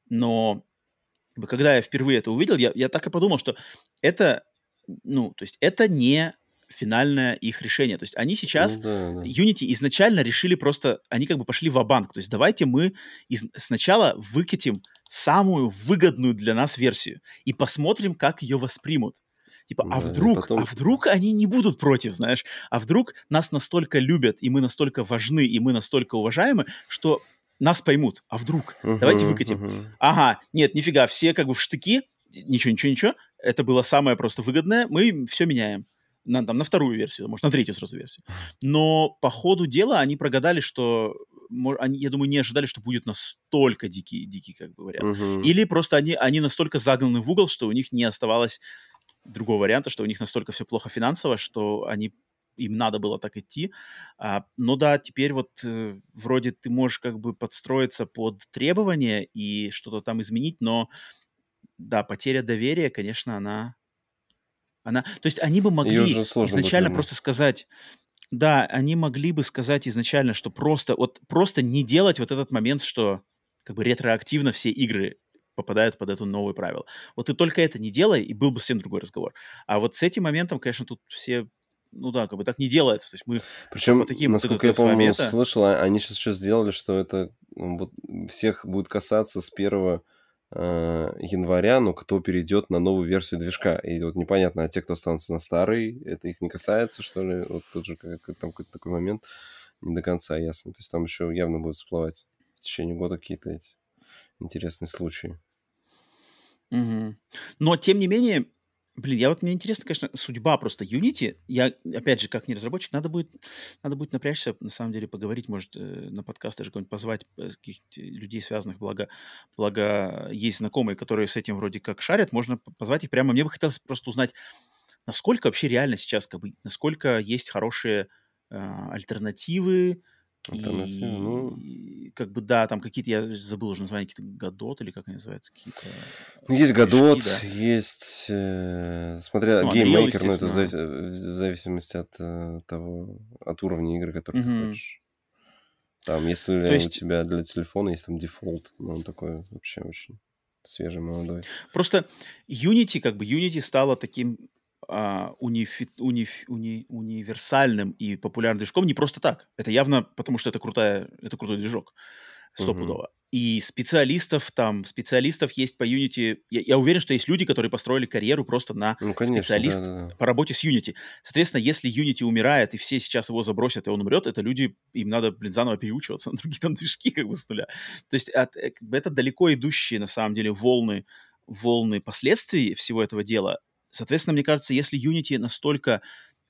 но когда я впервые это увидел, я, я так и подумал, что это ну, то есть это не финальное их решение. То есть они сейчас, ну, да, да. Unity изначально решили просто, они как бы пошли в банк То есть давайте мы из, сначала выкатим самую выгодную для нас версию и посмотрим, как ее воспримут. Типа, а да, а вдруг, потом... а вдруг они не будут против, знаешь? А вдруг нас настолько любят, и мы настолько важны, и мы настолько уважаемы, что нас поймут. А вдруг? Uh-huh, Давайте выкатим. Uh-huh. Ага, нет, нифига, все как бы в штыки, ничего, ничего, ничего это было самое просто выгодное, мы все меняем. На, там, на вторую версию, может, на третью сразу версию. Но по ходу дела они прогадали, что они, я думаю, не ожидали, что будет настолько дикий, дикий как бы вариант. Uh-huh. Или просто они, они настолько загнаны в угол, что у них не оставалось другого варианта, что у них настолько все плохо финансово, что они им надо было так идти. А, но да, теперь вот э, вроде ты можешь как бы подстроиться под требования и что-то там изменить, но да, потеря доверия, конечно, она... она... То есть они бы могли изначально просто сказать... Да, они могли бы сказать изначально, что просто, вот, просто не делать вот этот момент, что как бы ретроактивно все игры попадают под это новое правило. Вот ты только это не делай, и был бы совсем другой разговор. А вот с этим моментом, конечно, тут все ну да, как бы так не делается. То есть мы Причем, по таким насколько я помню, момента... слышал, а, они сейчас еще сделали, что это вот всех будет касаться с первого января, но кто перейдет на новую версию движка. И вот непонятно, а те, кто останутся на старый, это их не касается, что ли? Вот тут же как, там какой-то такой момент не до конца ясно. То есть там еще явно будет всплывать в течение года какие-то эти интересные случаи. Угу. Но, тем не менее, Блин, я вот мне интересно, конечно, судьба просто Unity. Я, опять же, как не разработчик, надо будет, надо будет напрячься, на самом деле, поговорить, может, э, на подкаст даже кого-нибудь позвать э, каких-то людей, связанных, благо, благо есть знакомые, которые с этим вроде как шарят, можно позвать их прямо. Мне бы хотелось просто узнать, насколько вообще реально сейчас, как бы, насколько есть хорошие э, альтернативы, Альтернатива, и, ну... как бы, да, там какие-то, я забыл уже название, какие-то Godot или как они называются, какие-то... Ну, есть Godot, да. есть, э, смотря, ну, GameMaker, но это в, завис... в зависимости от э, того, от уровня игры, который mm-hmm. ты хочешь. Там, если есть... у тебя для телефона есть там дефолт, но он такой вообще очень свежий, молодой. Просто Unity, как бы, Unity стала таким а, унифи, униф, уни, универсальным и популярным движком не просто так. Это явно потому, что это крутая, это крутой движок стопудово. Uh-huh. И специалистов там, специалистов есть по Unity. Я, я уверен, что есть люди, которые построили карьеру просто на ну, конечно, специалист да, да, да. по работе с Unity. Соответственно, если Unity умирает, и все сейчас его забросят, и он умрет, это люди, им надо, блин, заново переучиваться на другие там движки как бы с нуля. То есть от, э, как бы это далеко идущие, на самом деле, волны, волны последствий всего этого дела. Соответственно, мне кажется, если Unity настолько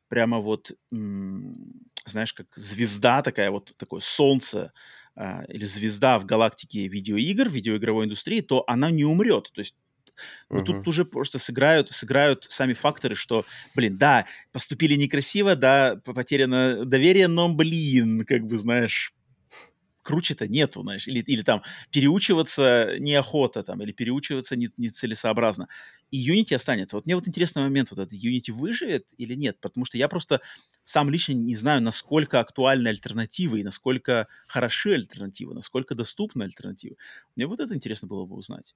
прямо вот, знаешь, как звезда такая, вот такое солнце, а, или звезда в галактике видеоигр, видеоигровой индустрии, то она не умрет. То есть uh-huh. тут уже просто сыграют, сыграют сами факторы, что, блин, да, поступили некрасиво, да, потеряно доверие, но, блин, как бы, знаешь, круче-то нету, знаешь, или, или там переучиваться неохота, там, или переучиваться не, нецелесообразно. И Unity останется. Вот мне вот интересный момент, вот этот Unity выживет или нет, потому что я просто сам лично не знаю, насколько актуальны альтернативы и насколько хороши альтернативы, насколько доступны альтернативы. Мне вот это интересно было бы узнать.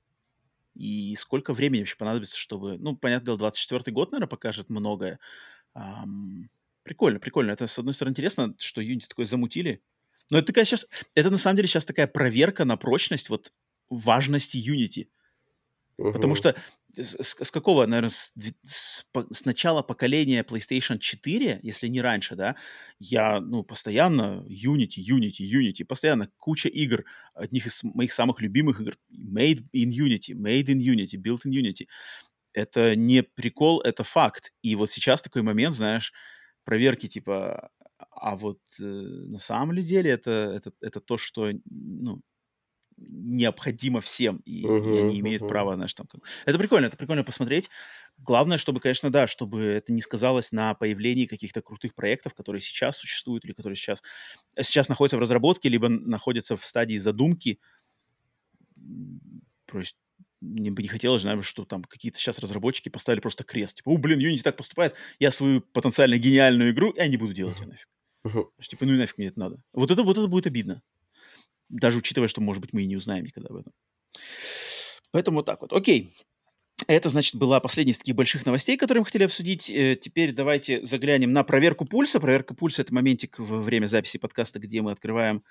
И сколько времени вообще понадобится, чтобы... Ну, понятно дело, 24-й год, наверное, покажет многое. Прикольно, прикольно. Это, с одной стороны, интересно, что Unity такое замутили. Но это такая сейчас... Это, на самом деле, сейчас такая проверка на прочность вот важности Unity. Потому что с, с какого, наверное, с, с, с начала поколения PlayStation 4, если не раньше, да, я, ну, постоянно Unity, Unity, Unity, постоянно куча игр, одних из моих самых любимых игр, made in Unity, made in Unity, built in Unity. Это не прикол, это факт. И вот сейчас такой момент, знаешь, проверки типа, а вот э, на самом ли деле это, это, это то, что, ну, необходимо всем, и, uh-huh, и они имеют uh-huh. право, знаешь, там... Это прикольно, это прикольно посмотреть. Главное, чтобы, конечно, да, чтобы это не сказалось на появлении каких-то крутых проектов, которые сейчас существуют или которые сейчас, сейчас находятся в разработке, либо находятся в стадии задумки. То есть мне бы не хотелось, знаешь, что там какие-то сейчас разработчики поставили просто крест. Типа, о, блин, Unity так поступает, я свою потенциально гениальную игру, я не буду делать ее нафиг. Uh-huh. Типа, ну и нафиг мне это надо. Вот это, вот это будет обидно даже учитывая, что, может быть, мы и не узнаем никогда об этом. Поэтому вот так вот. Окей. Это, значит, была последняя из таких больших новостей, которые мы хотели обсудить. Э, теперь давайте заглянем на проверку пульса. Проверка пульса – это моментик во время записи подкаста, где мы открываем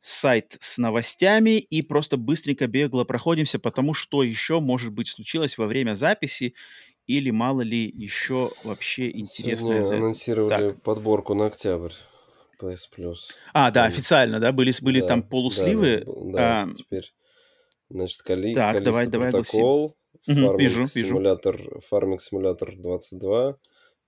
сайт с новостями и просто быстренько бегло проходимся, потому что еще, может быть, случилось во время записи или мало ли еще вообще интересное. Сегодня анонсировали так. подборку на октябрь. PS Plus. А, да, официально, да, были, были да, там полусливы. Да, да, а... теперь, значит, Кали, так, давай, давай протокол, Farming вижу, Simulator, Farming Simulator 22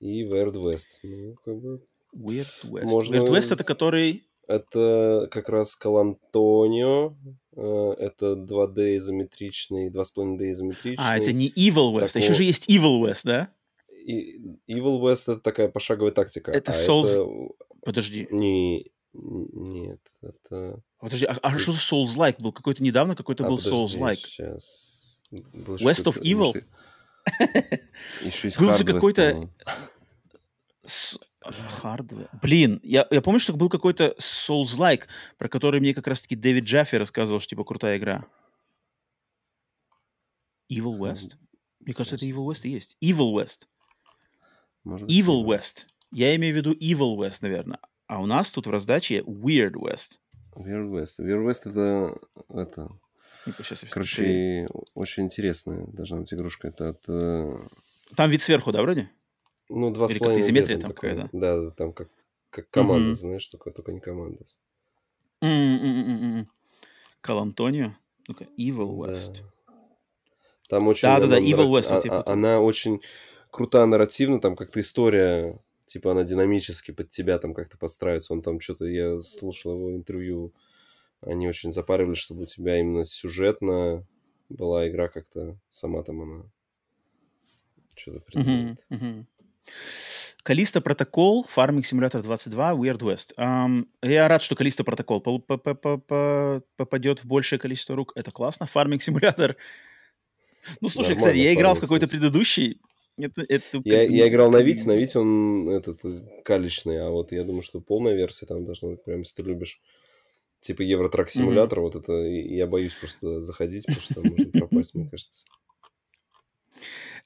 и Weird West. Ну, как бы... Weird West. Можно... Weird West это который... Это как раз Калантонио, э, это 2D изометричный, 2,5D изометричный. А, это не Evil West, такого... еще же есть Evil West, да? И Evil West это такая пошаговая тактика. Это а Souls... Это... Подожди. Не, нет, это... Подожди, а, а что за Souls-like был? Какой-то недавно какой-то а, был Souls-like. сейчас. Был West of Evil? Был же какой-то... Хардвер. Блин, я, я помню, что был какой-то Souls-like, про который мне как раз-таки Дэвид Джаффи рассказывал, что типа крутая игра. Evil West? Мне кажется, это Evil West и есть. Evil West. Evil West. Я имею в виду Evil West, наверное. А у нас тут в раздаче Weird West. Weird West. Weird West это... это... Сейчас Короче, очень интересная должна быть игрушка. Это от... Э, там вид сверху, да, вроде? Ну, два с половиной. изометрия там какая-то. Да, там как, как команда, mm-hmm. знаешь, только, только не команда. Mm-mm-mm-mm. Кал Антонио. Ну-ка, Evil West. Да. Там очень... Да-да-да, Evil West. А, а, она очень крутая нарративно, там как-то история типа она динамически под тебя там как-то подстраивается. Он там что-то, я слушал его интервью, они очень запаривались, чтобы у тебя именно сюжетно была игра как-то сама там она что-то придумает. Uh-huh, uh-huh. Калиста Протокол, Farming Simulator 22, Weird West. Um, я рад, что Калиста Протокол попадет в большее количество рук. Это классно. Farming Simulator. Ну, слушай, Нормально, кстати, я играл в какой-то предыдущий, это, это я, я играл на Вите, на Вите он этот калечный, а вот я думаю, что полная версия там должна быть, прям, если ты любишь типа Евротрак симулятор, mm-hmm. вот это я боюсь просто заходить, потому что можно пропасть, мне кажется.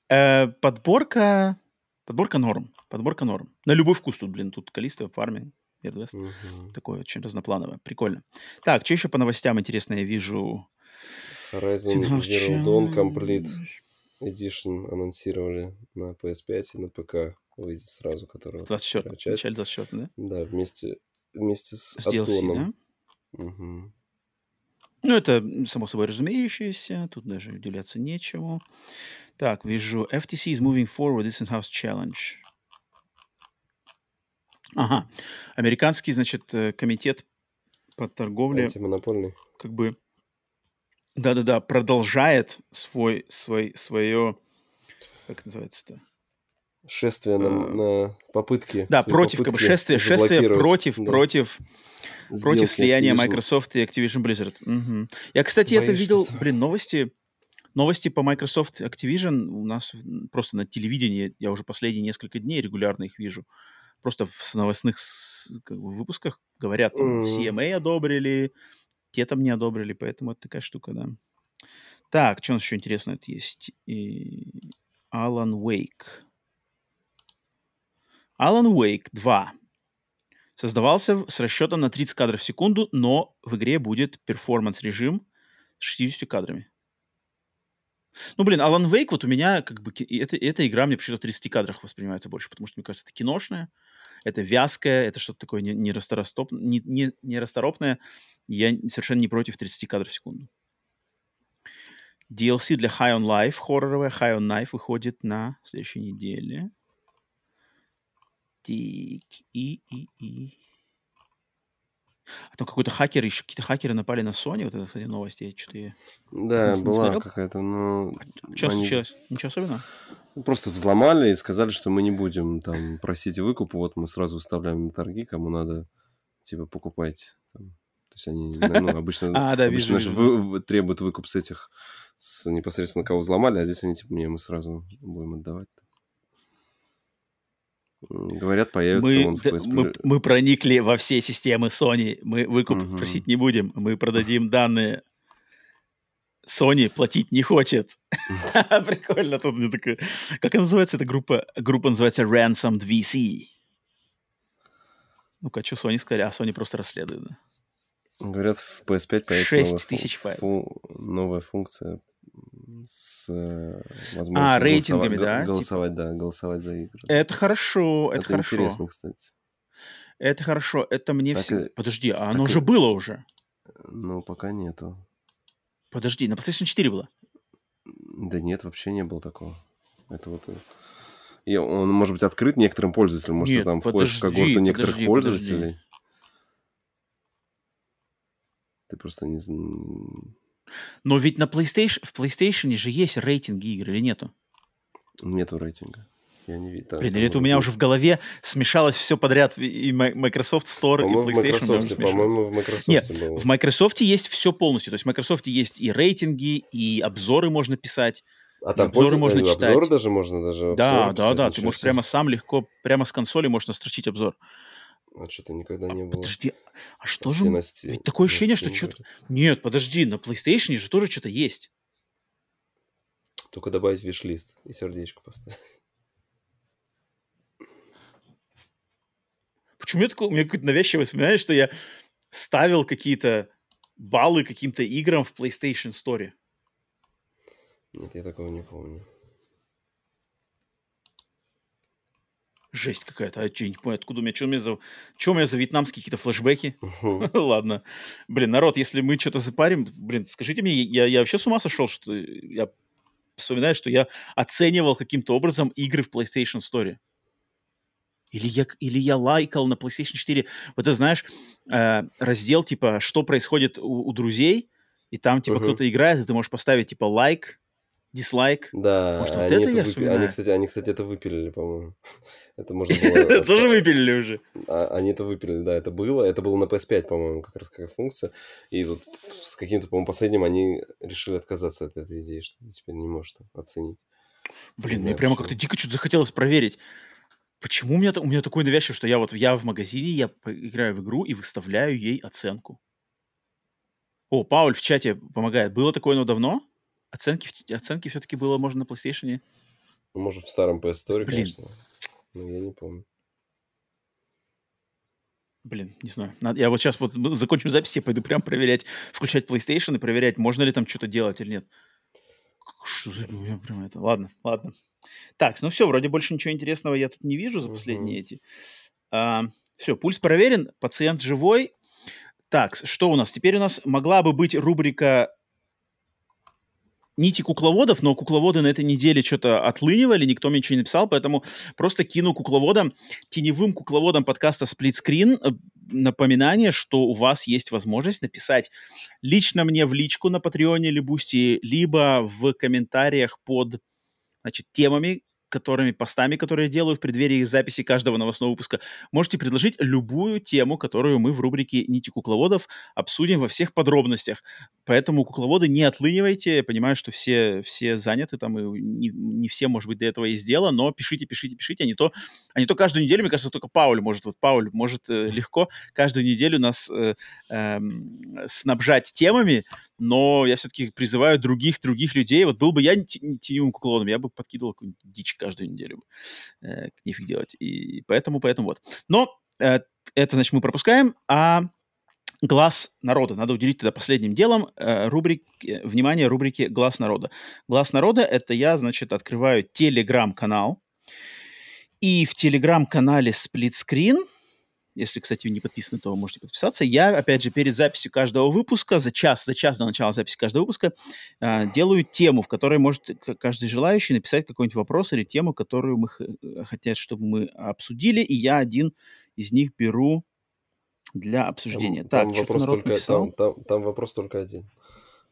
Э, подборка Подборка норм. Подборка норм. На любой вкус тут, блин. Тут Калиста, Фарминг, Эрдвест. Мгм. Такое очень разноплановое. Прикольно. Так, что еще по новостям интересно я вижу? Horizon Zero Dawn Complete. Edition анонсировали на PS5 и на ПК. Выйдет сразу, которого 24 вторая в часть. начале 24 да? Да, вместе, вместе с, С DLC, да? Мгм. Ну, это само собой разумеющееся. Тут даже удивляться нечему. Так, вижу. FTC is moving forward this in-house challenge. Ага. Американский, значит, э, комитет по торговле Антимонопольный. как бы да-да-да, продолжает свой, свой, свое, как это называется-то? Шествие на, Э, на попытки. Да, против, как бы попытки шествие, шествие против, да, против, против сделки слияния Activision. Microsoft и Activision Blizzard. Мгм. Я, кстати, это Боюсь, видел, что-то. блин, новости, новости по Microsoft Activision у нас просто на телевидении, я уже последние несколько дней регулярно их вижу. Просто в новостных как бы, выпусках говорят, там. CMA одобрили, те там не одобрили, поэтому это такая штука, да. Так, что у нас еще интересно тут есть? И... Alan Wake. Alan Wake 2 создавался с расчетом на 30 кадров в секунду, но в игре будет перформанс-режим с 60 кадрами. Ну, блин, Alan Wake, вот у меня как бы... Это, эта игра мне почему-то в 30 кадрах воспринимается больше, потому что, мне кажется, это киношная, это вязкое, это что-то такое не, не, не, не, не. Я совершенно не против 30 кадров в секунду. DLC для High on Life, хорроровая High on Life выходит на следующей неделе. Тик, и, и, и. А там какой-то хакер, еще какие-то хакеры напали на Sony. Вот это, кстати, новость. Я что-то... Я... Да, Не была какая-то, ну... Что они случилось? Ничего особенного? Просто взломали и сказали, что мы не будем там просить выкуп, вот мы сразу выставляем на торги, кому надо, типа, покупайте. Там. То есть они, ну, обычно, А, да, вижу, обычно же вижу. вы- требуют выкуп с этих, с непосредственно кого взломали, а здесь они, типа, не, мы сразу будем отдавать. Говорят, появится Мы, он в PSP. мы, мы проникли во все системы Sony. Мы выкуп Мгм. просить не будем. Мы продадим данные. Sony платить не хочет. Прикольно. Тут мне такое... Как называется, эта группа? Группа называется Ransomed VC. Ну-ка, что Sony сказали? А Sony просто расследует. да. Говорят, в PS5 появится Шесть новая, фу- тысяч файлов. фу- новая функция с э, А, возможностью рейтингами, голосова- да, го- типа? Голосовать, да, голосовать за игры. Это хорошо, это, хорошо. интересно, кстати. Это хорошо. Это мне Так всегда... и- Подожди, а так оно и- же было уже. Ну, пока нету. Подожди, на PlayStation 4 было. Да нет, вообще не было такого. Это вот... э, и он может быть открыт некоторым пользователям. Может, Нет, ты там входишь в подожди, когорту некоторых подожди, пользователей. Ты просто не. Но ведь на PlayStation, в PlayStation же есть рейтинги игр или нету? Нету рейтинга. Я не видел. Блин, или это у меня уже в голове смешалось все подряд, и Microsoft Store, и По-моему, в PlayStation. по-моему, в Microsoft Нет, было. В Microsoft есть все полностью. То есть в Microsoft есть и рейтинги, и обзоры можно писать. А там обзоры пользов- можно э, читать. Обзоры даже можно, даже да, да, да. Ты можешь прямо сам легко, прямо с консоли можешь настрочить обзор. А что-то никогда не было. Подожди, а что же... на Steam- Ведь такое на ощущение, что что-то... Нет, подожди, на PlayStation же тоже что-то есть. Только добавить виш-лист и сердечко поставить. Почему я такое, у меня какое-то навязчивое воспоминание, что я ставил какие-то баллы каким-то играм в PlayStation Store. Нет, я такого не помню. Жесть какая-то. А я не понимаю, откуда у меня, что у меня за, что у меня за вьетнамские какие-то флешбеки? Ладно. Блин, народ, если мы что-то запарим, блин, скажите мне, я, я вообще с ума сошел, что я вспоминаю, что я оценивал каким-то образом игры в PlayStation Store. Или я, или я лайкал на PlayStation 4. Вот ты знаешь, э, раздел типа «Что происходит у, у друзей?» И там типа Мгм. кто-то играет, и ты можешь поставить типа лайк, дислайк. Да, Может, вот они, это это я они, кстати, они, кстати, это выпилили, по-моему. Это можно было... Тоже выпилили уже. А, Они это выпилили, да, это было. Это было на PS5, по-моему, как раз какая функция. И тут с каким-то, по-моему, последним они решили отказаться от этой идеи, что ты теперь не можешь оценить. Блин, мне прямо как-то дико что-то захотелось проверить. Почему у меня, у меня такой навязчивый, что я вот я в магазине, я играю в игру и выставляю ей оценку. О, Пауль в чате помогает. Было такое, но давно? Оценки, оценки все-таки было можно на PlayStation? Ну, может, в старом PS Store, Блин. конечно. Но я не помню. Блин, не знаю. Надо- я вот сейчас вот мы закончим запись, я пойду прям проверять, включать PlayStation и проверять, можно ли там что-то делать или нет. Что за... ну, я прям это... Ладно, ладно. Так, ну все, вроде больше ничего интересного я тут не вижу за последние эти. все, пульс проверен, пациент живой. Так, что у нас? Теперь у нас могла бы быть рубрика нити кукловодов, но кукловоды на этой неделе что-то отлынивали, никто мне ничего не написал, поэтому просто кину кукловодам, теневым кукловодам подкаста Screen э, напоминание, что у вас есть возможность написать лично мне в личку на Патреоне или Бусти, либо в комментариях под значит, темами, которыми, постами, которые я делаю в преддверии записи каждого новостного выпуска, можете предложить любую тему, которую мы в рубрике «Нити кукловодов» обсудим во всех подробностях. Поэтому, кукловоды, не отлынивайте. Я понимаю, что все, все заняты, там, и не, не все, может быть, до этого есть дело, но пишите, пишите, пишите, а не то, а не то каждую неделю, мне кажется, только Пауль может, вот Пауль может э, легко каждую неделю нас э, эм, снабжать темами, но я все-таки призываю других, других людей. Вот был бы я те- теневым кукловодом, я бы подкидывал какую-нибудь дичь каждую неделю. Э, нефиг делать. И поэтому, поэтому вот. Но э, это, значит, мы пропускаем, а Глаз народа. Надо уделить тогда последним делом э, рубрик, э, внимание рубрике Глаз народа. Глаз народа это я, значит, открываю телеграм-канал. И в телеграм-канале Screen, если, кстати, вы не подписаны, то можете подписаться. Я, опять же, перед записью каждого выпуска, за час, за час до начала записи каждого выпуска, э, делаю тему, в которой может каждый желающий написать какой-нибудь вопрос или тему, которую мы хотят, чтобы мы обсудили, и я один из них беру для обсуждения. Там, так, там вопрос только, написал? там, там, там вопрос только один.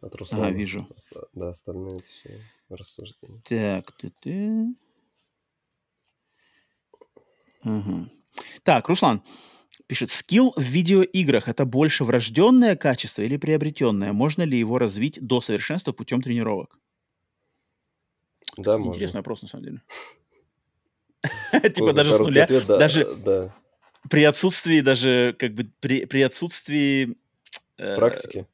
От Руслана. вижу. Оста- Да, остальные это все рассуждения. Так, ты-ты. Ага. Так, Руслан пишет, скилл в видеоиграх это больше врожденное качество или приобретенное? Можно ли его развить до совершенства путем тренировок? Да, Кстати, можно. интересный вопрос, на самом деле. Типа даже с нуля, даже да. при отсутствии, даже как бы при отсутствии... э, Практики.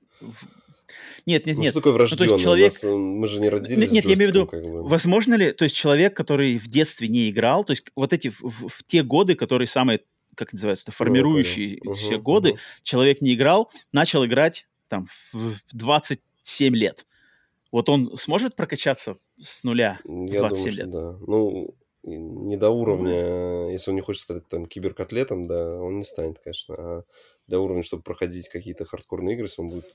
Нет, нет, Ну, нет. что такое то есть врожденное? У человек- нас, э, мы же не родились Нет, с я имею в виду, как бы. Возможно ли, то есть человек, который в детстве не играл, то есть вот эти в- в те годы, которые самые, как называется, Ну, я формирующиеся. Мгм, годы, мгм. человек не играл, начал играть там в, в 27 лет. Вот он сможет прокачаться с нуля в Я 27 думаю, лет? да. Ну, не до уровня, если он не хочет стать там киберкотлетом, да, он не станет, конечно. А для уровня, чтобы проходить какие-то хардкорные игры, если он будет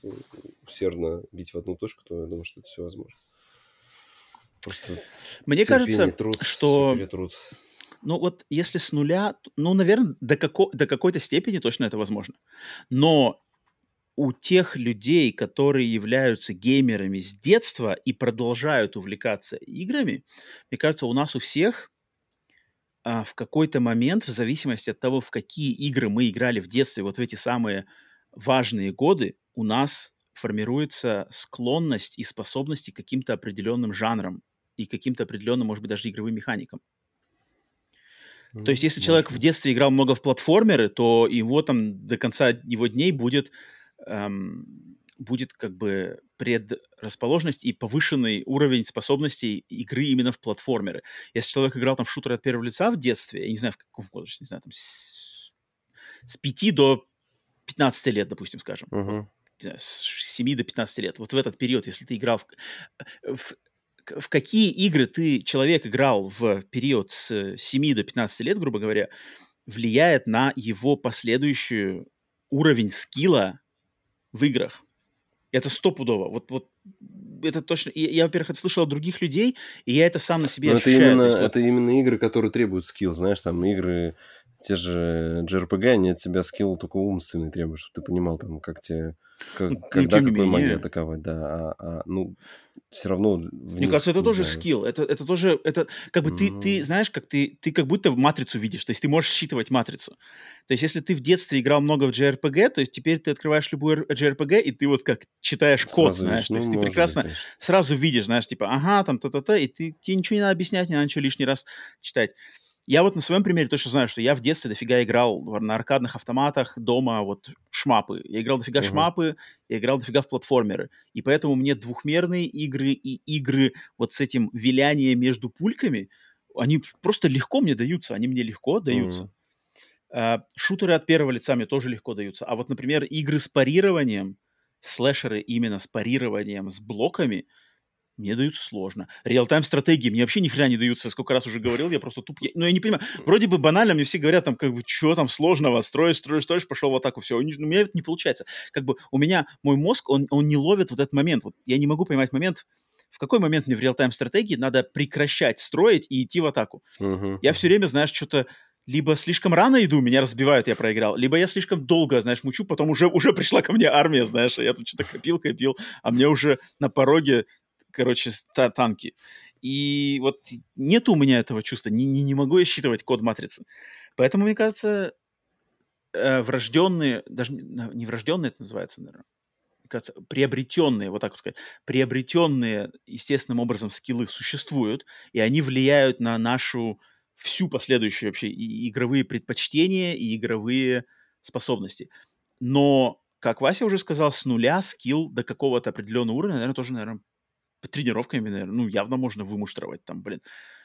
усердно бить в одну точку, то я думаю, что это все возможно. Просто Мне терпение, кажется, труд, что перетрут. Ну вот если с нуля, ну, наверное, до, како- до какой-то степени точно это возможно. Но у тех людей, которые являются геймерами с детства и продолжают увлекаться играми, мне кажется, у нас у всех а, в какой-то момент, в зависимости от того, в какие игры мы играли в детстве, вот в эти самые важные годы, у нас формируется склонность и способности к каким-то определенным жанрам и каким-то определенным, может быть, даже игровым механикам. То есть, если человек в детстве играл много в платформеры, то его там до конца его дней будет, эм, будет как бы предрасположенность и повышенный уровень способностей игры именно в платформеры. Если человек играл там в шутеры от первого лица в детстве, я не знаю, в каком возрасте, не знаю, там с, с 5 до 15 лет, допустим, скажем, знаю, с 7 до 15 лет, вот в этот период, если ты играл в, в к- в какие игры ты, человек, играл в период с 7 до 15 лет, грубо говоря, влияет на его последующий уровень скилла в играх. Это стопудово. Вот, вот это точно. И я, во-первых, это слышал от других людей, и я это сам на себе Но это ощущаю. То именно, есть вот- это именно игры, которые требуют скилл, знаешь, там игры, те же JRPG, они от тебя скилл только умственный требуют, чтобы ты понимал, там, как тебе, как- Ну, ну, когда какой магией менее. атаковать, да, а, а, ну, все равно... в Мне них, кажется, это тоже знаю. скилл. Это, это тоже, это как бы ты, ты Ну. знаешь, как ты, ты как будто матрицу видишь. То есть ты можешь считывать матрицу. То есть если ты в детстве играл много в JRPG, то есть теперь ты открываешь любой р- JRPG, и ты вот как читаешь код, Сразу знаешь. видишь, То есть ну, ты быть, прекрасно конечно. сразу видишь, знаешь, типа, ага, там, та-та-та, и ты, тебе ничего не надо объяснять, не надо ничего лишний раз читать. Я вот на своем примере точно знаю, что я в детстве дофига играл на аркадных автоматах дома вот шмапы. Я играл дофига uh-huh. шмапы, я играл дофига в платформеры. И поэтому мне двухмерные игры и игры вот с этим вилянием между пульками, они просто легко мне даются, они мне легко даются. Uh-huh. шутеры от первого лица мне тоже легко даются. А вот, например, игры с парированием, слэшеры именно с парированием, с блоками – мне даются сложно. Реал-тайм стратегии мне вообще ни хрена не даются. Сколько раз уже говорил, я просто туп. Ну, я не понимаю. Вроде бы банально, мне все говорят, там, как бы, что там сложного, строишь, строишь, строишь, пошел в атаку, все. У меня это не получается. Как бы у меня, мой мозг, он, он не ловит вот этот момент. Вот я не могу поймать момент, в какой момент мне в реал-тайм стратегии надо прекращать строить и идти в атаку. Uh-huh. Я все время, знаешь, что-то либо слишком рано иду, меня разбивают, я проиграл, либо я слишком долго, знаешь, мучу, потом уже, уже пришла ко мне армия, знаешь, я тут что-то копил, копил, а мне уже на пороге короче, танки. И вот нет у меня этого чувства, не, не, не могу я считывать код матрицы. Поэтому, мне кажется, э, врожденные, даже не врожденные это называется, наверное, мне кажется, приобретенные, вот так сказать, приобретенные естественным образом скиллы существуют, и они влияют на нашу всю последующую вообще и игровые предпочтения, и игровые способности. Но, как Вася уже сказал, с нуля скилл до какого-то определенного уровня, наверное, тоже, наверное, тренировками, наверное, ну, явно можно вымуштровать там, блин.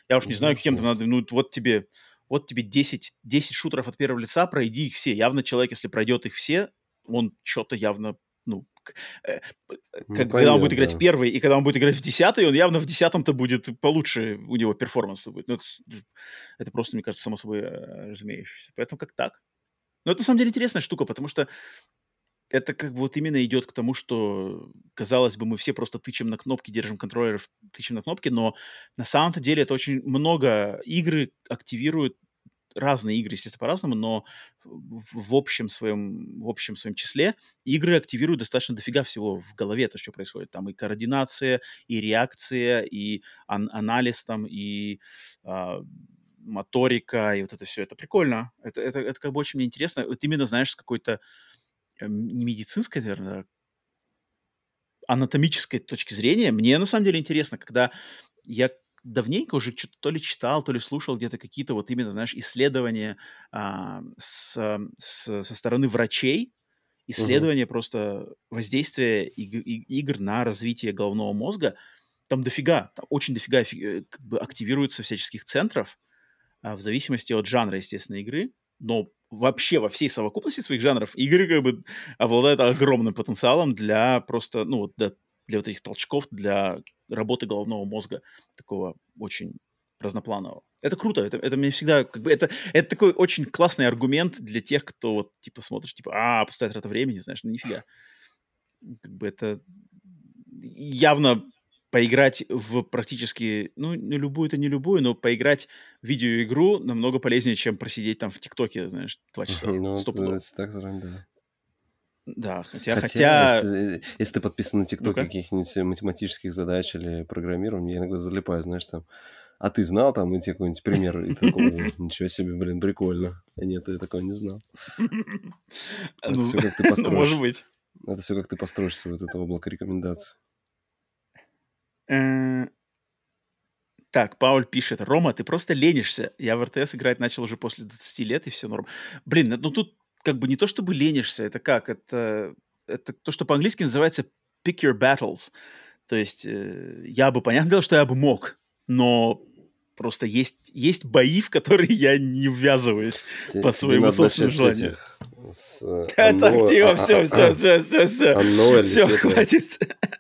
Я уж не знаю, кем там надо, ну, вот тебе, вот тебе 10, 10 шутеров от первого лица, пройди их все. Явно человек, если пройдет их все, он что-то явно, ну, э, э, как, ну, когда понятно, он будет играть первый, и когда он будет играть в десятый, он явно в десятом-то будет получше у него перформанс будет. Ну, это, это просто, мне кажется, само собой э, разумеющееся. Поэтому как так. Но это на самом деле интересная штука, потому что это как бы вот именно идет к тому, что, казалось бы, мы все просто тычем на кнопки, держим контроллер, тычем на кнопки, но на самом-то деле это очень много игры активируют разные игры, естественно, по-разному, но в, общем своем, в общем своем числе игры активируют достаточно дофига всего в голове, то, что происходит. Там и координация, и реакция, и ан- анализ там, и а, моторика, и вот это все. Это прикольно. Это, это, это как бы очень мне интересно. Вот именно, знаешь, с какой-то не медицинской, наверное, анатомической точки зрения, мне на самом деле интересно, когда я давненько уже что-то то ли читал, то ли слушал где-то какие-то вот именно, знаешь, исследования а, с, с, со стороны врачей, исследования угу. просто воздействия иг- игр на развитие головного мозга. Там дофига, там очень дофига э, как бы активируется всяческих центров а, в зависимости от жанра, естественно, игры. Но вообще во всей совокупности своих жанров игры как бы обладают огромным потенциалом для просто, ну, вот для, для вот этих толчков, для работы головного мозга, такого очень разнопланового. Это круто, это, это мне всегда, как бы, это, это такой очень классный аргумент для тех, кто вот, типа, смотришь, типа, а, пустая трата времени, знаешь, ну, нифига. Как бы это явно поиграть в практически, ну, не любую-то не любую, но поиграть в видеоигру намного полезнее, чем просидеть там в ТикТоке, знаешь, два часа. Ну, так, да. Да, хотя... хотя, хотя... Если, если ты подписан на ТикТок ну каких-нибудь математических задач или программирования, я иногда залипаю, знаешь, там, а ты знал там, и тебе какой-нибудь пример, и ты такой, ничего себе, блин, прикольно. А нет, я такого не знал. Это ну, все как ты построишь. Может быть. Это все как ты построишь свое вот это облако рекомендаций. Э, так, Пауль пишет, Рома, ты просто ленишься. Я в РТС играть начал уже после 20 лет, и все норм. Блин, ну тут как бы не то, чтобы ленишься, это как? Это, это то, что по-английски называется pick your battles. То есть э, я бы, понятно дело, что я бы мог, но Просто есть, есть бои, в которые я не ввязываюсь Тебе, по своему собственному желанию. С, э, так, тихо, все, все, все, все, все. Все, хватит.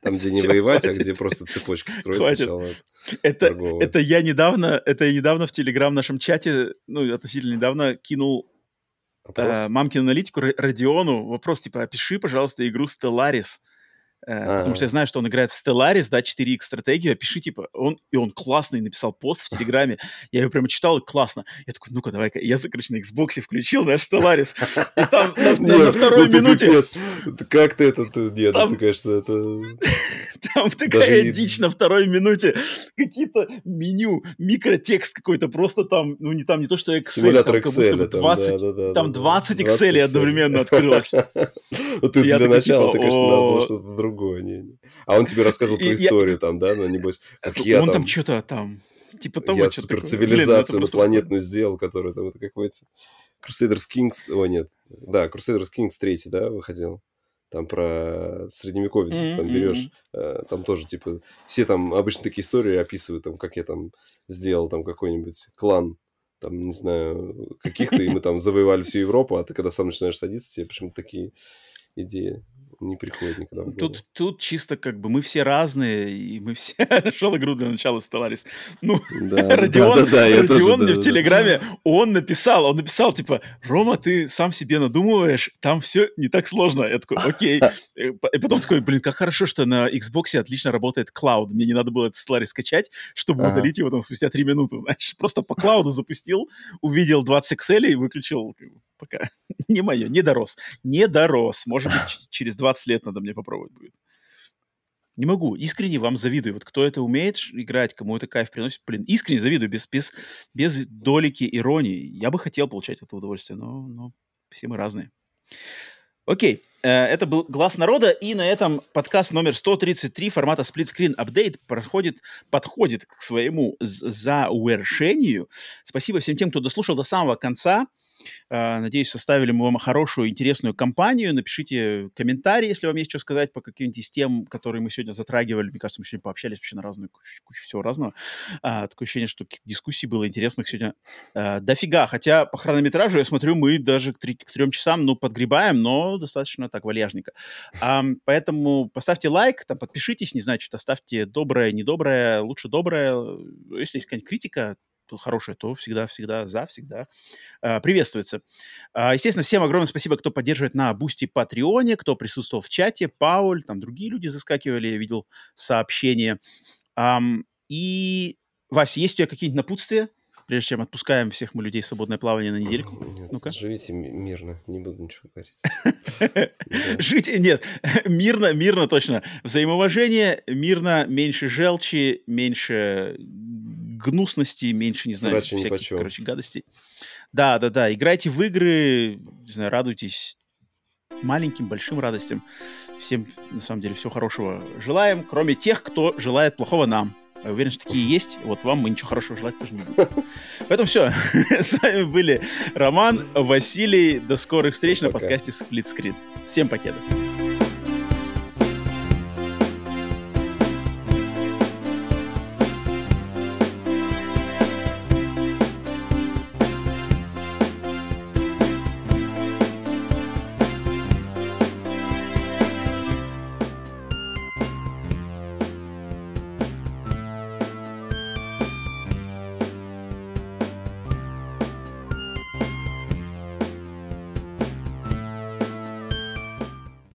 Там, где не воевать, а где просто цепочки строить сначала. Это, это я недавно, это я недавно в Телеграм нашем чате, ну, относительно недавно кинул э, мамкину аналитику Родиону вопрос, типа, опиши, пожалуйста, игру Stellaris. А-а-а. Потому что я знаю, что он играет в Stellaris, да, 4X стратегию, пиши, типа, он, и он классный написал пост в Телеграме, я его прямо читал, и классно. Я такой, ну-ка, давай-ка, я, короче, на Xbox включил, знаешь, Stellaris, и там на второй ну минуте... Как ты это, нет, ты, конечно, это... Там такая дичь на второй минуте, какие-то меню, микротекст какой-то, просто там, ну, не там не то, что Excel, Симулятор Excel, там 20, там 20 Excel одновременно открылось. Ну, ты для начала, ты, конечно, надо было что-то другое другое. Не, не. А он тебе рассказывал про историю там, да? Ну, небось, как я Он там что-то там Типа того, Я суперцивилизацию инопланетную сделал, которая там, это какой-то... Crusaders Kings... О, нет. Да, Crusaders Kings 3, да, выходил там про средневековье, mm-hmm. там берешь, э, там тоже, типа, все там обычно такие истории описывают, там, как я там сделал там какой-нибудь клан, там, не знаю, каких-то, и мы там завоевали всю Европу, а ты когда сам начинаешь садиться, тебе почему-то такие идеи не приходит никогда Тут, тут чисто как бы мы все разные, и мы все... Нашел игру для начала Stellaris. Ну, да, Родион, да, да, да, Родион тоже, мне да, в Телеграме, да. он написал, он написал, типа, Рома, ты сам себе надумываешь, там все не так сложно. Я такой, окей. И потом такой, блин, как хорошо, что на Xbox отлично работает клауд. Мне не надо было этот Stellaris скачать, чтобы ага. удалить его там спустя три минуты, знаешь. Просто по клауду запустил, увидел 20 Excel и выключил пока. не мое, не дорос. Не дорос. Может быть, через 20 лет надо мне попробовать будет. Не могу. Искренне вам завидую. Вот кто это умеет играть, кому это кайф приносит, блин, искренне завидую, без, без, без долики иронии. Я бы хотел получать это удовольствие, но, но все мы разные. Окей, э, это был «Глаз народа», и на этом подкаст номер 133 формата Split Screen Update проходит, подходит к своему завершению. Спасибо всем тем, кто дослушал до самого конца. А, надеюсь, составили мы вам хорошую, интересную компанию. Напишите комментарии, если вам есть что сказать по каким-нибудь тем, которые мы сегодня затрагивали. Мне кажется, мы сегодня пообщались вообще на разную кучу, кучу всего разного. А, такое ощущение, что дискуссий было интересных сегодня а, дофига. Хотя по хронометражу, я смотрю, мы даже к, три, к трем часам, ну, подгребаем, но достаточно так вальяжненько. А, поэтому поставьте лайк, там, подпишитесь, не знаю, что-то ставьте доброе, недоброе, лучше доброе. Если есть какая-нибудь критика, хорошее, то всегда-всегда за, всегда э, приветствуется. Э, естественно, всем огромное спасибо, кто поддерживает на Бусти Патреоне, кто присутствовал в чате, Пауль, там другие люди заскакивали, я видел сообщения. Um, и, Вася, есть у тебя какие-нибудь напутствия, прежде чем отпускаем всех мы людей в свободное плавание на недельку? Нет, Ну-ка. живите мирно, не буду ничего говорить. Жить, нет, мирно, мирно точно. Взаимоуважение, мирно, меньше желчи, меньше гнусности, меньше, не знаю, Срача всяких, короче, гадостей. Да, да, да. Играйте в игры, не знаю, радуйтесь маленьким, большим радостям. Всем, на самом деле, всего хорошего желаем, кроме тех, кто желает плохого нам. Я уверен, что такие есть. Вот вам мы ничего хорошего желать тоже не будем. Поэтому все. С вами были Роман, Василий. До скорых встреч на подкасте Split Screen. Всем покеда.